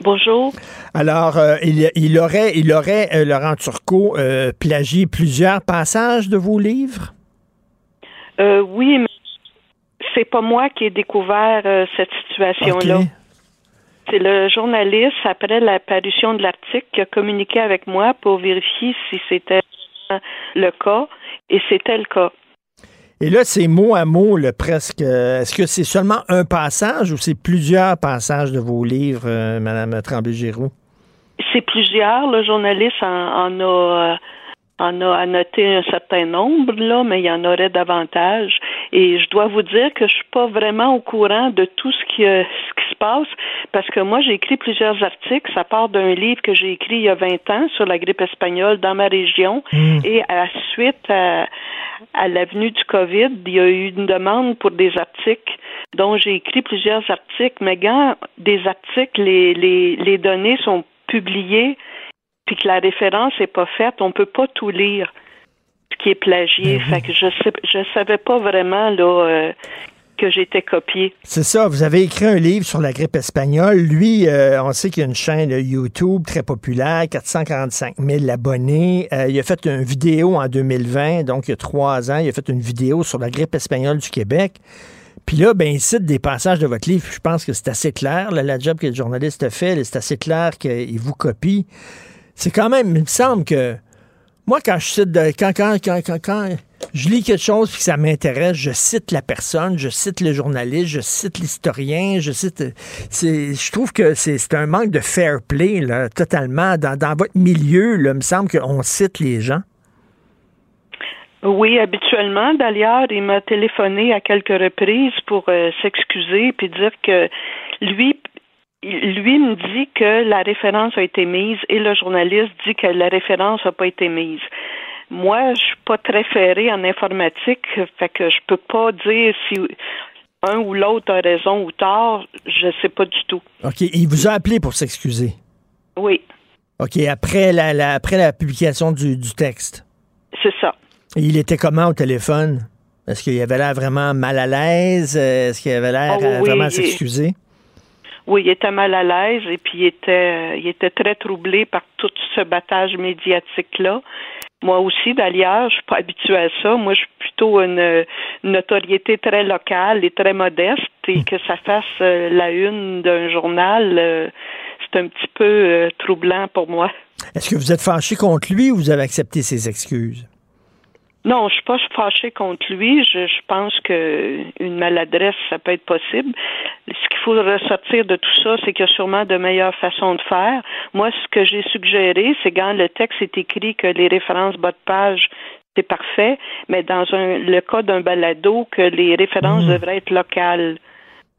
Bonjour. Alors, euh, il, il aurait, il aurait euh, Laurent Turcot, euh, plagié plusieurs passages de vos livres? Oui, mais c'est pas moi qui ai découvert cette situation-là. C'est le journaliste, après la parution de l'article, qui a communiqué avec moi pour vérifier si c'était le cas, et c'était le cas. Et là, c'est mot à mot, là, presque. euh, Est-ce que c'est seulement un passage ou c'est plusieurs passages de vos livres, euh, Madame Tremblay-Giroux? C'est plusieurs. Le journaliste en, en a euh, en a annoté un certain nombre, là, mais il y en aurait davantage. Et je dois vous dire que je suis pas vraiment au courant de tout ce qui, euh, ce qui se passe, parce que moi, j'ai écrit plusieurs articles. Ça part d'un livre que j'ai écrit il y a 20 ans sur la grippe espagnole dans ma région. Et à la suite à, à l'avenue du COVID, il y a eu une demande pour des articles dont j'ai écrit plusieurs articles. Mais quand des articles, les, les, les données sont publiées puis que la référence n'est pas faite, on peut pas tout lire ce qui est plagié. Fait que je sais, je savais pas vraiment là euh, que j'étais copié. C'est ça, vous avez écrit un livre sur la grippe espagnole. Lui, euh, on sait qu'il y a une chaîne YouTube très populaire, 445 000 abonnés. Euh, il a fait une vidéo en 2020, donc il y a trois ans, il a fait une vidéo sur la grippe espagnole du Québec. Puis là, ben, il cite des passages de votre livre. Je pense que c'est assez clair, là, la job que le journaliste a fait, c'est assez clair qu'il vous copie. C'est quand même, il me semble que moi, quand je cite, quand, quand, quand, quand, je lis quelque chose puis que ça m'intéresse, je cite la personne, je cite le journaliste, je cite l'historien, je cite. Je trouve que c'est un manque de fair play, là, totalement. Dans, dans votre milieu, là, il me semble qu'on cite les gens. Oui, habituellement. D'ailleurs, il m'a téléphoné à quelques reprises pour euh, s'excuser puis dire que lui, lui me dit que la référence a été mise et le journaliste dit que la référence n'a pas été mise. Moi, je suis pas très ferrée en informatique, fait que je peux pas dire si un ou l'autre a raison ou tort. Je sais pas du tout. OK, il vous a appelé pour s'excuser? Oui, OK, après la, la- après la publication du, du texte? c'est ça. Et il était comment au téléphone? Est-ce qu'il avait l'air vraiment mal à l'aise? Est-ce qu'il avait l'air Oh, euh, oui, vraiment à il- s'excuser? Oui, il était mal à l'aise et puis il était, il était très troublé par tout ce battage médiatique-là. Moi aussi, d'ailleurs, je suis pas habituée à ça. Moi, je suis plutôt une, une notoriété très locale et très modeste et que ça fasse euh, la une d'un journal, euh, c'est un petit peu euh, troublant pour moi. Est-ce que vous êtes fâché contre lui ou vous avez accepté ses excuses? Non, je suis pas fâchée contre lui. Je, je pense que une maladresse, ça peut être possible. Ce qu'il faut ressortir de tout ça, c'est qu'il y a sûrement de meilleures façons de faire. Moi, ce que j'ai suggéré, c'est quand le texte est écrit que les références bas de page, c'est parfait, mais dans un, le cas d'un balado, que les références devraient être locales.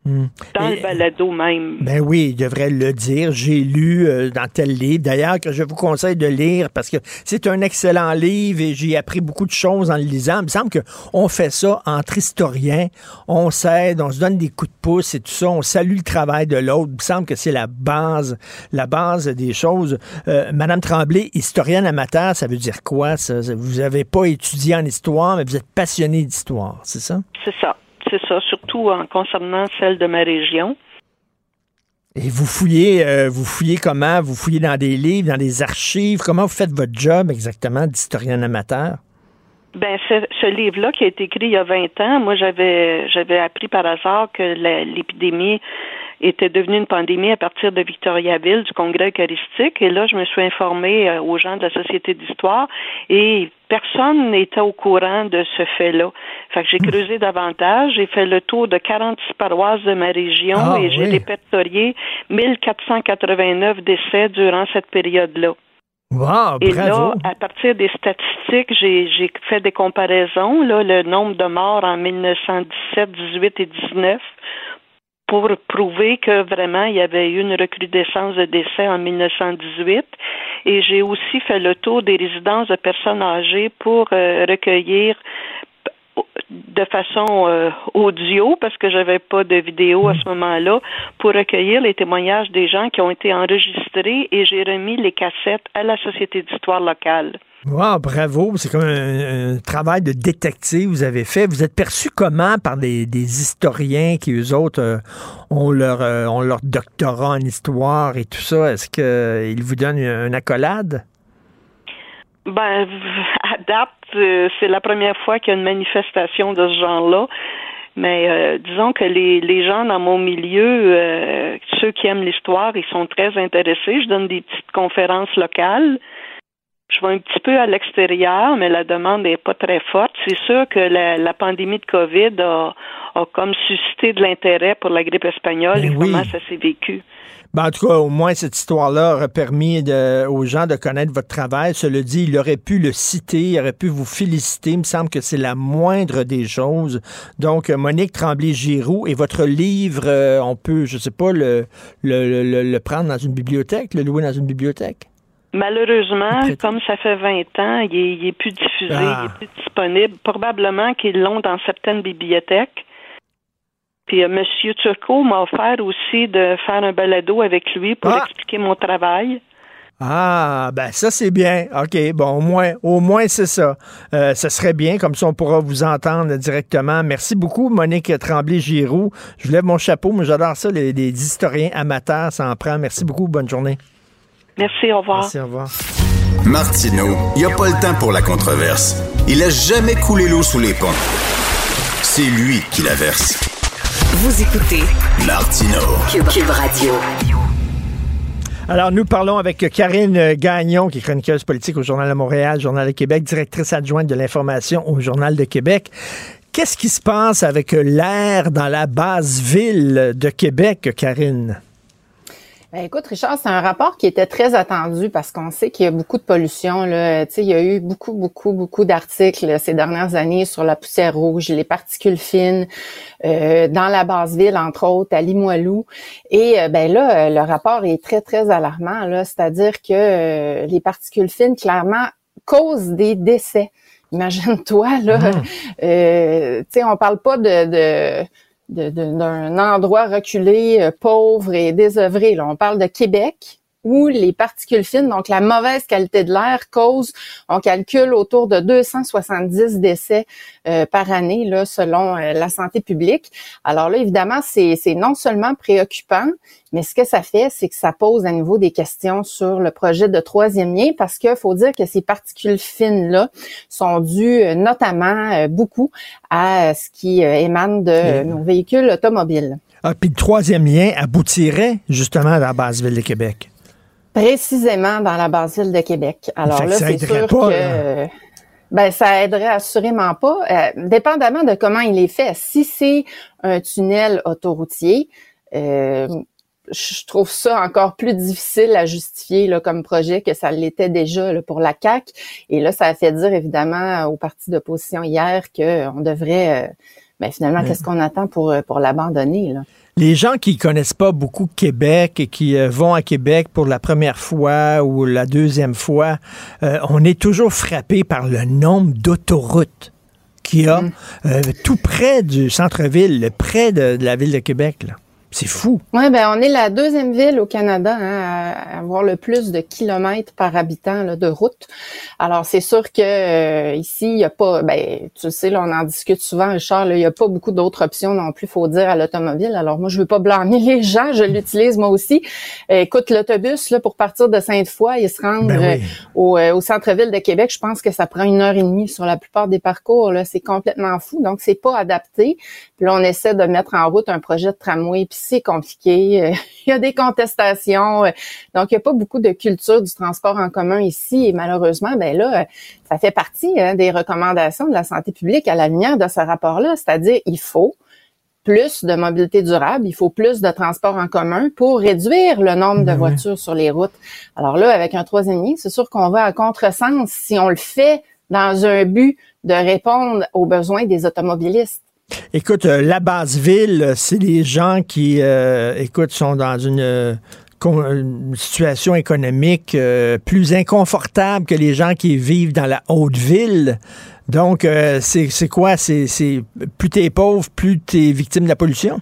Dans le balado même. Ben oui, il devrait le dire. J'ai lu euh, dans tel livre, d'ailleurs, que je vous conseille de lire parce que c'est un excellent livre et j'ai appris beaucoup de choses en le lisant. Il me semble qu'on fait ça entre historiens. On s'aide, on se donne des coups de pouce et tout ça. On salue le travail de l'autre. Il me semble que c'est la base, la base des choses. Euh, Madame Tremblay, historienne amateur, ça veut dire quoi? Ça? Vous n'avez pas étudié en histoire, mais vous êtes passionné d'histoire, c'est ça? C'est ça. C'est ça, surtout en concernant celle de ma région. Et vous fouillez, euh, vous fouillez comment? Vous fouillez dans des livres, dans des archives? Comment vous faites votre job exactement d'historien amateur? Ben, ce, ce livre-là qui a été écrit il y a 20 ans, moi j'avais j'avais appris par hasard que l'épidémie était devenue une pandémie à partir de Victoriaville, du Congrès eucharistique. Et là, je me suis informée euh, aux gens de la Société d'histoire et personne n'était au courant de ce fait-là. Fait que j'ai creusé davantage. J'ai fait le tour de 46 paroisses de ma région Ah, et j'ai oui. répertorié 1489 décès durant cette période-là. Wow, Et bravo! là, à partir des statistiques, j'ai j'ai fait des comparaisons, là, le nombre de morts en 1917, 18 et 19 pour prouver que vraiment il y avait eu une recrudescence de décès en 1918. Et j'ai aussi fait le tour des résidences de personnes âgées pour euh, recueillir de façon euh, audio parce que j'avais pas de vidéo à ce moment-là pour recueillir les témoignages des gens qui ont été enregistrés et j'ai remis les cassettes à la Société d'histoire locale. Wow, bravo. C'est comme un, travail de détective que vous avez fait. Vous êtes perçu comment par des, historiens qui, eux autres, euh, ont, leur, euh, ont leur doctorat en histoire et tout ça? Est-ce qu'ils vous donnent une accolade? Ben, [LAUGHS] à date, euh, c'est la première fois qu'il y a une manifestation de ce genre-là. Mais euh, disons que les, gens dans mon milieu, euh, ceux qui aiment l'histoire, ils sont très intéressés. Je donne des petites conférences locales. Je vais un petit peu à l'extérieur, mais la demande n'est pas très forte. C'est sûr que la, la pandémie de COVID a, a comme suscité de l'intérêt pour la grippe espagnole ben et comment ça s'est vécu. Ben, en tout cas, au moins, cette histoire-là aurait permis de, aux gens de connaître votre travail. Cela dit, il aurait pu le citer, il aurait pu vous féliciter. Il me semble que c'est la moindre des choses. Donc, Monique Tremblay-Giroux et votre livre, euh, on peut, je sais pas, le, le, le, prendre dans une bibliothèque, le louer dans une bibliothèque? Malheureusement, comme ça fait 20 ans, il est, plus diffusé, il est ah. plus disponible. Probablement qu'ils l'ont dans certaines bibliothèques. Puis euh, M. Turcot m'a offert aussi de faire un balado avec lui pour ah! expliquer mon travail. Ah, ben ça c'est bien. OK, bon, au moins, au moins c'est ça. Euh, ce serait bien, comme ça on pourra vous entendre directement. Merci beaucoup, Monique Tremblay-Giroux. Je lève mon chapeau, mais j'adore ça, les, historiens amateurs, ça en prend. Merci beaucoup, bonne journée. Merci, au revoir. Merci, au revoir. Martineau, il n'y a pas le temps pour la controverse. Il a jamais coulé l'eau sous les ponts. C'est lui qui la verse. Vous écoutez Martino Cube, Radio. Alors, nous parlons avec Karine Gagnon, qui est chroniqueuse politique au Journal de Montréal, Journal de Québec, directrice adjointe de l'information au Journal de Québec. Qu'est-ce qui se passe avec l'air dans la base ville de Québec, Karine? Ben, écoute, Richard, c'est un rapport qui était très attendu parce qu'on sait qu'il y a beaucoup de pollution. Là. il y a eu beaucoup, beaucoup, beaucoup d'articles ces dernières années sur la poussière rouge, les particules fines, euh, dans la basse ville, entre autres, à Limoilou. Et euh, ben là, euh, le rapport est très, très alarmant. Là, c'est-à-dire que les particules fines, clairement, causent des décès. Imagine-toi, là. Mmh. tu sais, on parle pas de d'un endroit reculé, euh, pauvre et désœuvré. Là. On parle de Québec, où les particules fines, donc la mauvaise qualité de l'air, cause, on calcule autour de 270 décès euh, par année, là, selon euh, la santé publique. Alors là, évidemment, c'est non seulement préoccupant, mais ce que ça fait, c'est que ça pose à nouveau des questions sur le projet de troisième lien, parce qu'il faut dire que ces particules fines-là sont dues euh, notamment beaucoup à ce qui émane de nos véhicules automobiles. Ah, puis le troisième lien aboutirait justement à la base ville de Québec. Précisément dans la base ville de Québec. Alors là, c'est sûr que ben ça aiderait assurément pas, euh, dépendamment de comment il est fait. Si c'est un tunnel autoroutier, euh, je trouve ça encore plus difficile à justifier là, comme projet que ça l'était déjà pour la CAC. Et là, ça a fait dire évidemment au parti d'opposition hier qu'on devrait, euh, ben, finalement, qu'est-ce qu'on attend pour pour l'abandonner là? Les gens qui connaissent pas beaucoup Québec et qui euh, vont à Québec pour la première fois ou la deuxième fois, euh, on est toujours frappé par le nombre d'autoroutes qu'il y a mm. euh, tout près du centre-ville, près de, de, la ville de Québec. Là. C'est fou. Oui, ben on est la deuxième ville au Canada hein, à avoir le plus de kilomètres par habitant là, de route. Alors c'est sûr que euh, ici il y a pas, ben tu sais là on en discute souvent, Richard, il y a pas beaucoup d'autres options non plus, faut dire à l'automobile. Alors moi je veux pas blâmer [LAUGHS] les gens, je l'utilise moi aussi. Euh, écoute l'autobus là pour partir de Sainte-Foy et se rendre ben euh, au, au centre-ville de Québec, je pense que ça prend une heure et demie sur la plupart des parcours. Là, c'est complètement fou, donc c'est pas adapté. Puis là on essaie de mettre en route un projet de tramway c'est compliqué. [LAUGHS] Il y a des contestations. Donc, il n'y a pas beaucoup de culture du transport en commun ici. Et malheureusement, ben là, ça fait partie hein, des recommandations de la santé publique à la lumière de ce rapport-là. C'est-à-dire, il faut plus de mobilité durable, il faut plus de transport en commun pour réduire le nombre de ben voitures sur les routes. Alors là, avec un troisième lien, c'est sûr qu'on va à contresens si on le fait dans un but de répondre aux besoins des automobilistes. Écoute, euh, la base ville, c'est les gens qui, euh, écoute, sont dans une, une situation économique plus inconfortable que les gens qui vivent dans la haute ville. Donc, c'est quoi? C'est plus t'es pauvre, plus t'es victime de la pollution?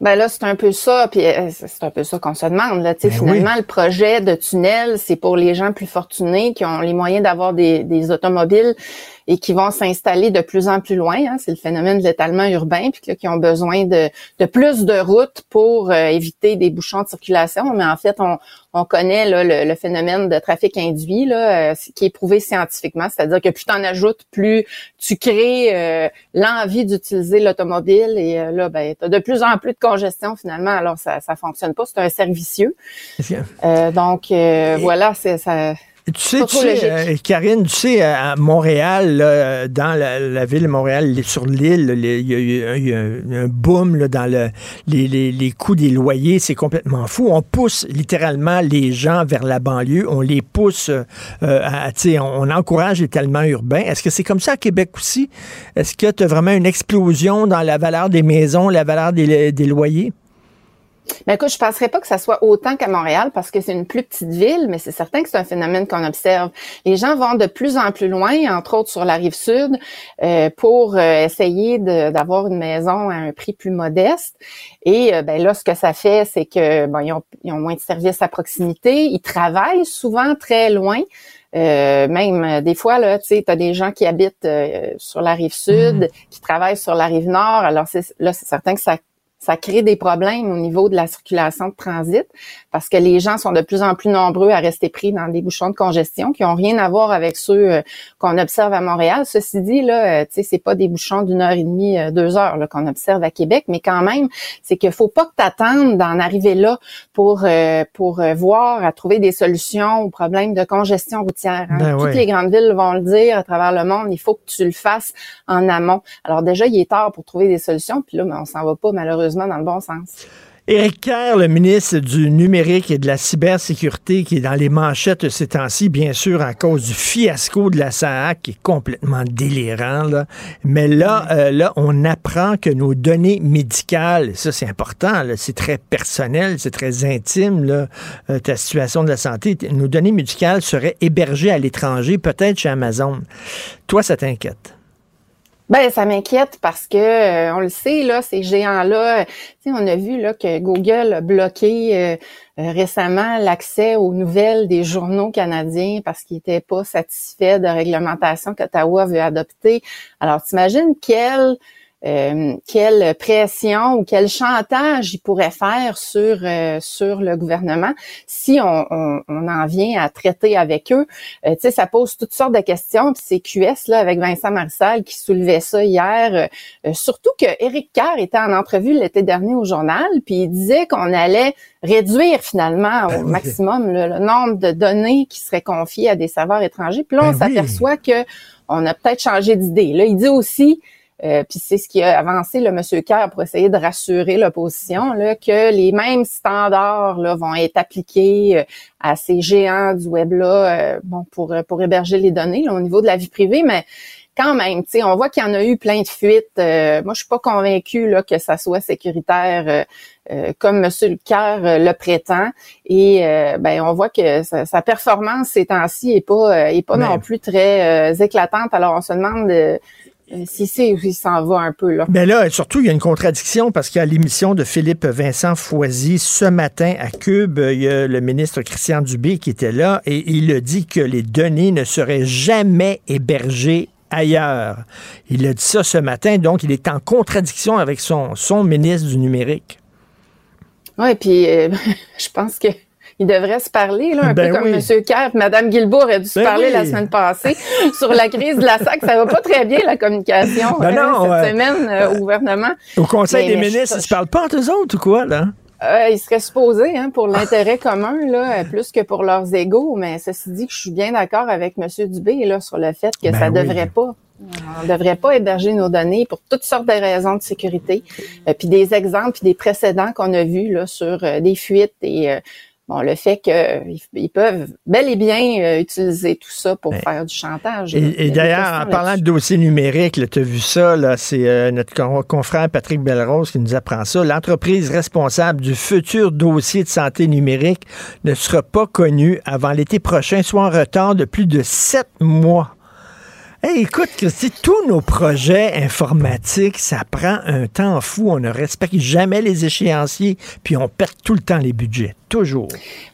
Ben là, c'est un peu ça, puis c'est un peu ça qu'on se demande. Là. Ben finalement, le projet de tunnel, c'est pour les gens plus fortunés qui ont les moyens d'avoir des, des automobiles et qui vont s'installer de plus en plus loin. Hein. c'est le phénomène de l'étalement urbain, puis qui ont besoin de, de, plus de routes pour euh, éviter des bouchons de circulation. Mais en fait, on, on connaît là, le, phénomène de trafic induit, là, euh, qui est prouvé scientifiquement, c'est-à-dire que plus tu en ajoutes, plus tu crées euh, l'envie d'utiliser l'automobile et là, ben, tu as de plus en plus de congestion finalement, alors ça ça fonctionne pas, c'est un servicieux. donc voilà, c'est ça tu sais, tu sais euh, Karine, tu sais, à Montréal, dans la, ville de Montréal, sur l'île, il y, a un boom dans le, les, les, les, coûts des loyers. C'est complètement fou. On pousse littéralement les gens vers la banlieue. On les pousse, euh, à, on, on encourage l'étalement urbain. Est-ce que c'est comme ça à Québec aussi? Est-ce que tu as vraiment une explosion dans la valeur des maisons, la valeur des, des loyers? Ben écoute, je penserais pas que ça soit autant qu'à Montréal parce que c'est une plus petite ville, mais c'est certain que c'est un phénomène qu'on observe. Les gens vont de plus en plus loin, entre autres sur la rive sud, euh, pour euh, essayer d'avoir une maison à un prix plus modeste. Et euh, ben là, ce que ça fait, c'est que bon, ils ont, ils ont moins de services à proximité, ils travaillent souvent très loin. même des fois, là, tu sais, as des gens qui habitent sur la rive sud, mmh. qui travaillent sur la rive nord. Alors là, c'est certain que ça ça crée des problèmes au niveau de la circulation de transit parce que les gens sont de plus en plus nombreux à rester pris dans des bouchons de congestion qui ont rien à voir avec ceux euh, qu'on observe à Montréal. Ceci dit, là, euh, tu sais, c'est pas des bouchons d'une heure et demie, euh, deux heures qu'on observe à Québec, mais quand même, c'est qu'il faut pas que tu attendes d'en arriver là pour pour voir à trouver des solutions aux problèmes de congestion routière. Hein. Ben Toutes les grandes villes vont le dire à travers le monde. Il faut que tu le fasses en amont. Alors déjà, il est tard pour trouver des solutions, puis là, mais on s'en va pas malheureusement dans le bon sens. Éric Kerr, le ministre du numérique et de la cybersécurité, qui est dans les manchettes ces temps-ci, bien sûr, à cause du fiasco de la SAAC, qui est complètement délirant. Mais là, euh, là, on apprend que nos données médicales, ça c'est important, c'est très personnel, c'est très intime, là, euh, ta situation de la santé, nos données médicales seraient hébergées à l'étranger, peut-être chez Amazon. Toi, ça t'inquiète? Ben, ça m'inquiète parce que euh, on le sait là, ces géants-là, on a vu là que Google a bloqué euh, euh, récemment l'accès aux nouvelles des journaux canadiens parce qu'ils n'étaient pas satisfaits de réglementation qu'Ottawa veut adopter. Alors, t'imagines quel euh, quelle pression ou quel chantage il pourrait faire sur euh, sur le gouvernement si on, on, on, en vient à traiter avec eux? Euh, tu sais, ça pose toutes sortes de questions. Puis c'est QS là avec Vincent Marissal qui soulevait ça hier. surtout que Éric Kerr était en entrevue l'été dernier au journal, puis il disait qu'on allait réduire finalement au maximum le, nombre de données qui seraient confiées à des serveurs étrangers. Puis là, on ben s'aperçoit que on a peut-être changé d'idée. Là, il dit aussi euh, puis c'est ce qui a avancé le monsieur Kerr pour essayer de rassurer l'opposition là, que les mêmes standards là, vont être appliqués euh, à ces géants du web là, euh, bon pour pour héberger les données au niveau de la vie privée, mais quand même, tu sais, on voit qu'il y en a eu plein de fuites. moi, je suis pas convaincue là que ça soit sécuritaire comme Monsieur Kerr le prétend. Et ben, on voit que sa, performance ces temps-ci est pas est pas non plus très éclatante. Alors, on se demande euh, si c'est il s'en va un peu là. Mais là, surtout, il y a une contradiction parce qu'à l'émission de Philippe Vincent Foisy ce matin à Cube, il y a le ministre Christian Dubé qui était là et il a dit que les données ne seraient jamais hébergées ailleurs. Il a dit ça ce matin, donc il est en contradiction avec son, son ministre du numérique. Oui, puis euh, [LAUGHS] je pense que ils devraient se parler, là, un ben peu comme M. Kerr. Mme Guilbault aurait dû se ben parler la semaine passée [LAUGHS] sur la crise de la SAC. Ça va pas très bien, la communication ben hein, cette semaine euh, au gouvernement. Au Conseil des ministres, ils se parlent pas entre eux autres ou quoi, là? Euh, ils seraient supposés hein, pour l'intérêt commun, là, plus que pour leurs égaux, mais ceci dit que je suis bien d'accord avec M. Dubé là, sur le fait que ça ne devrait pas. On ne devrait pas héberger nos données pour toutes sortes de raisons de sécurité. Euh, puis des exemples, puis des précédents qu'on a vus là, sur des fuites et bon, le fait qu'ils peuvent bel et bien euh, utiliser tout ça pour faire du chantage. Et, d'ailleurs, en parlant de dossier numérique, tu as vu ça, là, c'est euh, notre confrère Patrick Belrose qui nous apprend ça. L'entreprise responsable du futur dossier de santé numérique ne sera pas connue avant l'été prochain, soit en retard de plus de sept mois. Écoute, Christy, tous nos projets informatiques, ça prend un temps fou. On ne respecte jamais les échéanciers, puis on perd tout le temps les budgets. Toujours.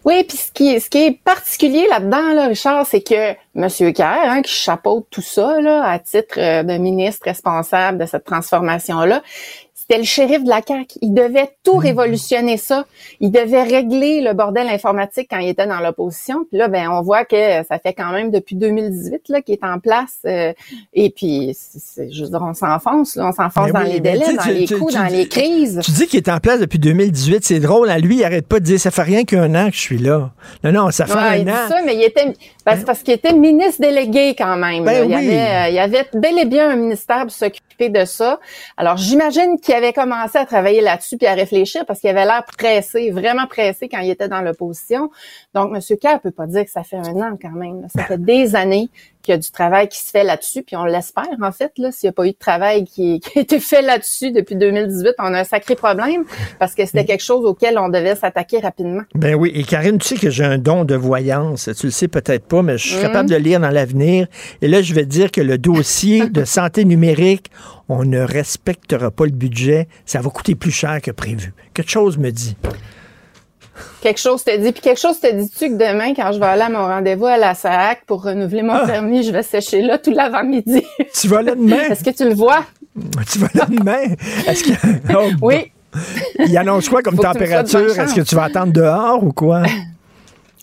Oui, puis ce qui, est particulier là-dedans, là, Richard, c'est que M. Kerr, hein, qui chapeaute tout ça à titre euh, de ministre responsable de cette transformation-là, c'était le shérif de la CAQ. Il devait tout mhm. révolutionner ça. Il devait régler le bordel informatique quand il était dans l'opposition. Puis là, ben, on voit que ça fait quand même depuis 2018 là qu'il est en place. Euh, et puis, je veux dire, on s'enfonce, on s'enfonce ben dans les délais, dans les coups, dans les crises. Tu dis qu'il est en place depuis 2018. C'est drôle. À lui, il arrête pas de dire ça fait rien qu'un an que je suis là. Non, non, ça fait un il an. Dit ça, mais il était ben, c'est parce qu'il était ministre délégué quand même. Ben il, y avait, il y avait bel et bien un ministère pour s'occuper de ça. Alors, j'imagine qu'il avait commencé à travailler là-dessus puis à réfléchir parce qu'il avait l'air pressé, vraiment pressé quand il était dans l'opposition. Donc, M. Kerr peut pas dire que ça fait un an quand même. Ça fait des années qu'il y a du travail qui se fait là-dessus, puis on l'espère en fait. Là, s'il n'y a pas eu de travail qui, [LAUGHS] qui a été fait là-dessus depuis 2018, on a un sacré problème parce que c'était quelque chose auquel on devait s'attaquer rapidement. Ben oui, et Karine, tu sais que j'ai un don de voyance. Tu le sais peut-être pas, mais je suis capable de lire dans l'avenir. Et là, je vais dire que le dossier [LAUGHS] de santé numérique, on ne respectera pas le budget. Ça va coûter plus cher que prévu. Quelque chose me dit. Quelque chose te dit. Puis quelque chose te dit-tu que demain, quand je vais aller à mon rendez-vous à la SAC pour renouveler mon ah! permis, je vais sécher là tout l'avant-midi? [LAUGHS] Tu vas là demain? Est-ce que tu le vois? Tu vas là demain? Est-ce que... Oh, [LAUGHS] oui. Il annonce quoi comme température? Est-ce que tu vas attendre dehors ou quoi? [LAUGHS]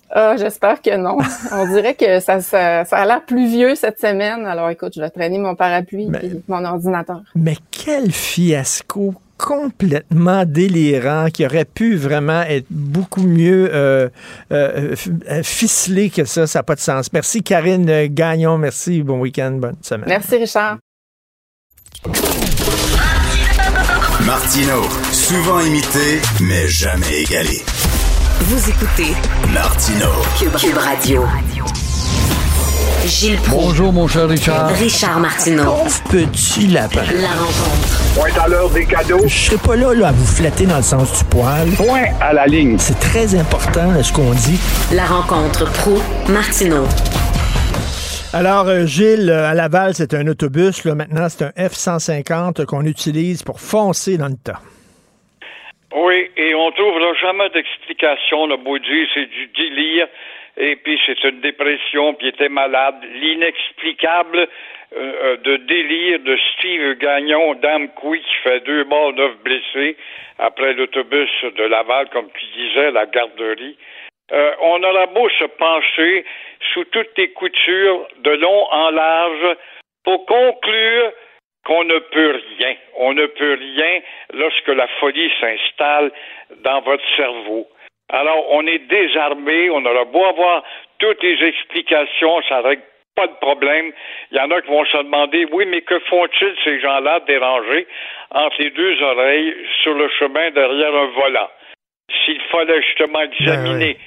Ah, j'espère que non. On dirait que ça, ça, a l'air pluvieux cette semaine. Alors écoute, je vais traîner mon parapluie et mon ordinateur. Mais quel fiasco complètement délirant qui aurait pu vraiment être beaucoup mieux euh, euh, euh, ficelé que ça. Ça n'a pas de sens. Merci Karine Gagnon. Merci. Bon week-end. Bonne semaine. Merci Richard. Martino, souvent imité, mais jamais égalé. Vous écoutez Martino, Cube, Radio. Gilles Bonjour, mon cher Richard. Richard Martineau. petit lapin. La rencontre. Point à l'heure des cadeaux. Je serai pas là, là, à vous flatter dans le sens du poil. Point à la ligne. C'est très important, ce qu'on dit. La rencontre pro martineau Alors, euh, Gilles, à Laval, c'est un autobus. Là, maintenant, c'est un F-150 qu'on utilise pour foncer dans le tas. Oui, et on trouve là jamais d'explication. Le beau Dieu, c'est du délire et puis c'est une dépression, puis il était malade, l'inexplicable euh, euh, de délire de Steve Gagnon, Dame qui fait deux morts, neuf blessés après l'autobus de Laval, comme tu disais, la garderie. Euh, on aura beau se pencher sous toutes les coutures, de long en large, pour conclure qu'on ne peut rien. On ne peut rien lorsque la folie s'installe dans votre cerveau. Alors, on est désarmé, on aura beau avoir toutes les explications, ça règle pas de problème. Il y en a qui vont se demander, oui, mais que font-ils ces gens-là dérangés entre les deux oreilles sur le chemin derrière un volant? S'il fallait justement ben examiner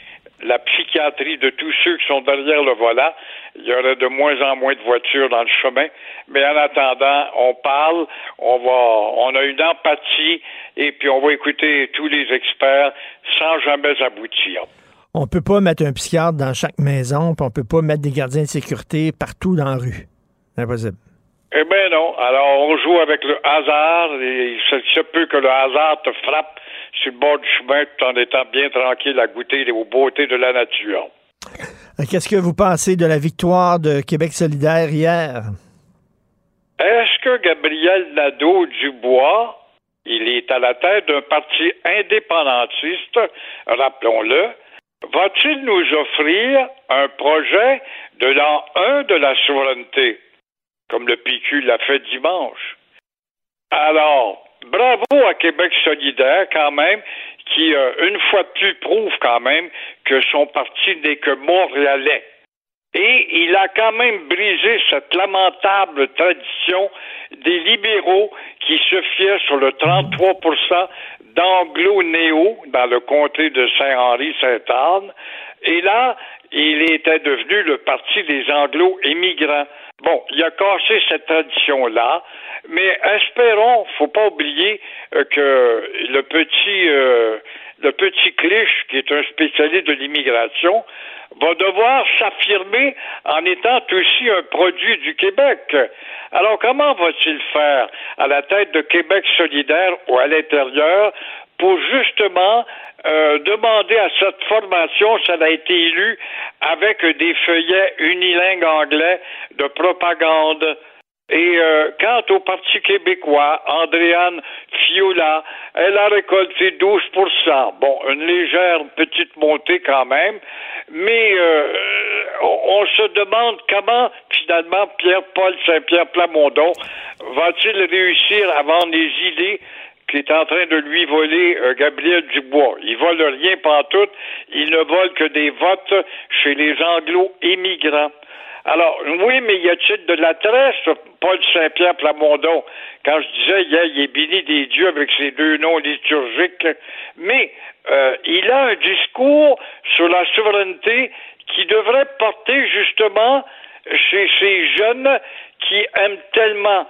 la psychiatrie de tous ceux qui sont derrière le volant, il y aurait de moins en moins de voitures dans le chemin. Mais en attendant, on parle, on va, on a une empathie et puis on va écouter tous les experts sans jamais aboutir. On peut pas mettre un psychiatre dans chaque maison, puis on peut pas mettre des gardiens de sécurité partout dans la rue. Impossible. Eh bien non. Alors on joue avec le hasard et il se peut que le hasard te frappe sur le bord du chemin tout en étant bien tranquille à goûter aux beautés de la nature. Euh, qu'est-ce que vous pensez de la victoire de Québec solidaire hier? Est-ce que Gabriel Nadeau-Dubois, il est à la tête d'un parti indépendantiste, rappelons-le, va-t-il nous offrir un projet de l'an 1 de la souveraineté, comme le PQ l'a fait dimanche? Alors, bravo à Québec solidaire quand même, qui, euh, une fois de plus, prouve quand même que son parti n'est que montréalais. Et il a quand même brisé cette lamentable tradition des libéraux qui se fiaient sur le 33% d'anglo-néo dans le comté de Saint-Henri-Sainte-Anne. Et là, il était devenu le parti des anglo-émigrants. Bon, il a cassé cette tradition-là, mais espérons, faut pas oublier euh, que le petit, euh, le petit Clich, qui est un spécialiste de l'immigration, va devoir s'affirmer en étant aussi un produit du Québec. Alors, comment va-t-il faire à la tête de Québec solidaire ou à l'intérieur pour justement euh, demander à cette formation elle a été élue avec des feuillets unilingues anglais de propagande. Et euh, quant au Parti québécois, Andréane Fiola, elle a récolté 12% Bon, une légère petite montée quand même, mais euh, on se demande comment finalement Pierre-Paul Saint-Pierre Plamondon va-t-il réussir à vendre les idées qui est en train de lui voler euh, Gabriel Dubois. Il vole rien pantoute, il ne vole que des votes chez les anglo-immigrants. Alors, oui, mais y a-t-il de la tresse, Paul Saint-Pierre Plamondon? Quand je disais, il est béni des dieux avec ses deux noms liturgiques, mais euh, il a un discours sur la souveraineté qui devrait porter justement chez ces jeunes qui aiment tellement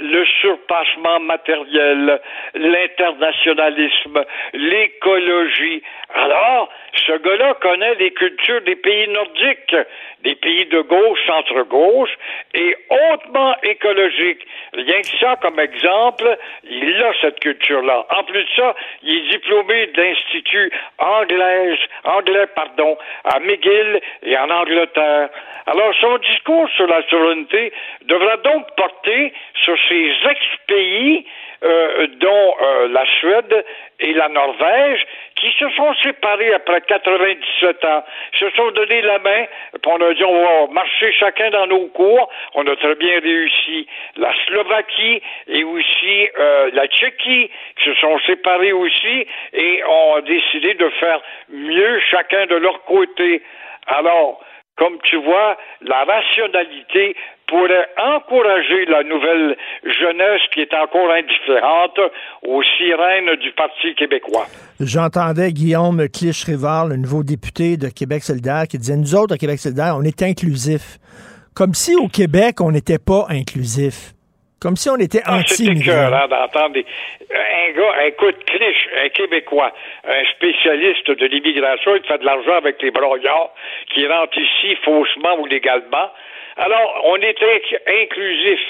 le surpassement matériel, l'internationalisme, l'écologie. Alors, ce gars-là connaît les cultures des pays nordiques, des pays de gauche, centre-gauche, et hautement écologiques. Rien que ça, comme exemple, il a cette culture-là. En plus de ça, il est diplômé de anglais, anglais, pardon, à McGill et en Angleterre. Alors, son discours sur la souveraineté devra donc porter sur ces ex-pays euh, dont euh, la Suède et la Norvège, qui se sont séparés après 97 ans, se sont donné la main, puis on a dit on va marcher chacun dans nos cours. On a très bien réussi. La Slovaquie et aussi euh, la Tchéquie qui se sont séparés aussi et ont décidé de faire mieux chacun de leur côté. Alors, comme tu vois, la rationalité pourrait encourager la nouvelle jeunesse qui est encore indifférente aux sirènes du Parti québécois. J'entendais Guillaume Clich-Rivard, le nouveau député de Québec solidaire, qui disait, nous autres, à Québec solidaire, on est inclusif. Comme si au Québec, on n'était pas inclusif. Comme si on était ah, anti C'est hein, d'entendre un gars, écoute, Clich, un Québécois, un spécialiste de l'immigration, il fait de l'argent avec les broyards qui rentrent ici faussement ou légalement. Alors, on est inclusif.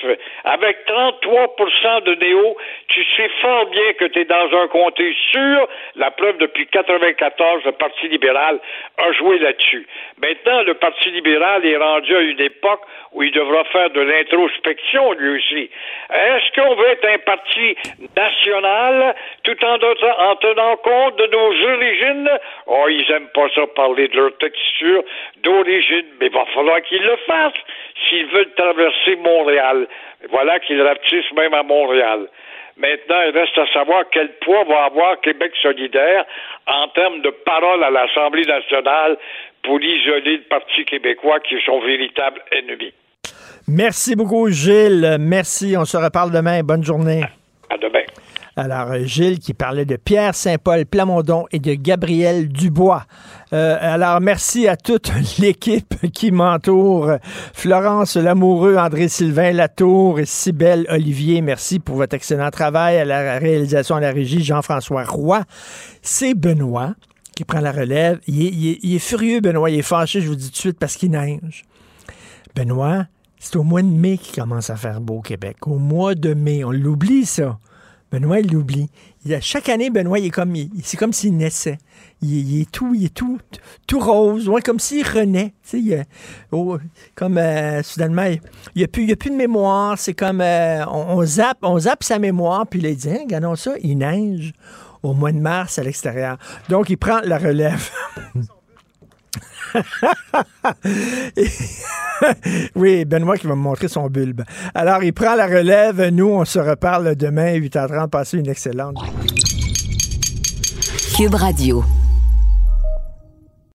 Avec 33% de néo, tu sais fort bien que tu es dans un comté sûr. La preuve, depuis 94, le Parti libéral a joué là-dessus. Maintenant, le Parti libéral est rendu à une époque où il devra faire de l'introspection, lui aussi. Est-ce qu'on veut être un parti national tout en, en tenant compte de nos origines? Oh, ils aiment pas ça parler de leur texture d'origine, mais il va falloir qu'ils le fassent s'ils veulent traverser Montréal. Voilà qu'ils rapetissent même à Montréal. Maintenant, il reste à savoir quel poids va avoir Québec solidaire en termes de parole à l'Assemblée nationale pour isoler le Parti québécois qui est son véritable ennemi. Merci beaucoup, Gilles. Merci. On se reparle demain. Bonne journée. À demain. Alors, Gilles qui parlait de Pierre Saint-Paul Plamondon et de Gabriel Dubois. Euh, alors, merci à toute [LAUGHS] l'équipe qui m'entoure. Florence Lamoureux, André-Sylvain Latour et Cybelle Olivier, merci pour votre excellent travail à la réalisation à la régie. Jean-François Roy. C'est Benoît qui prend la relève. Il est, furieux, Benoît. Il est fâché, je vous dis tout de suite, parce qu'il neige. Benoît, c'est au mois de mai qu'il commence à faire beau au Québec. Au mois de mai. On l'oublie, ça. Benoît, il l'oublie. Chaque année, Benoît, il est comme, c'est comme s'il naissait. Il, est tout, il tout, tout rose, ouais, comme s'il renaît. Oh, comme euh, soudainement, il n'y a, plus, de mémoire. C'est comme euh, on, zappe, on zappe sa mémoire, puis il dit hein, regardons ça, il neige au mois de mars à l'extérieur. Donc, il prend la relève. [LAUGHS] oui, Benoît qui va me montrer son bulbe. Alors, il prend la relève. Nous, on se reparle demain à 8h30. Passez une excellente. Cube Radio.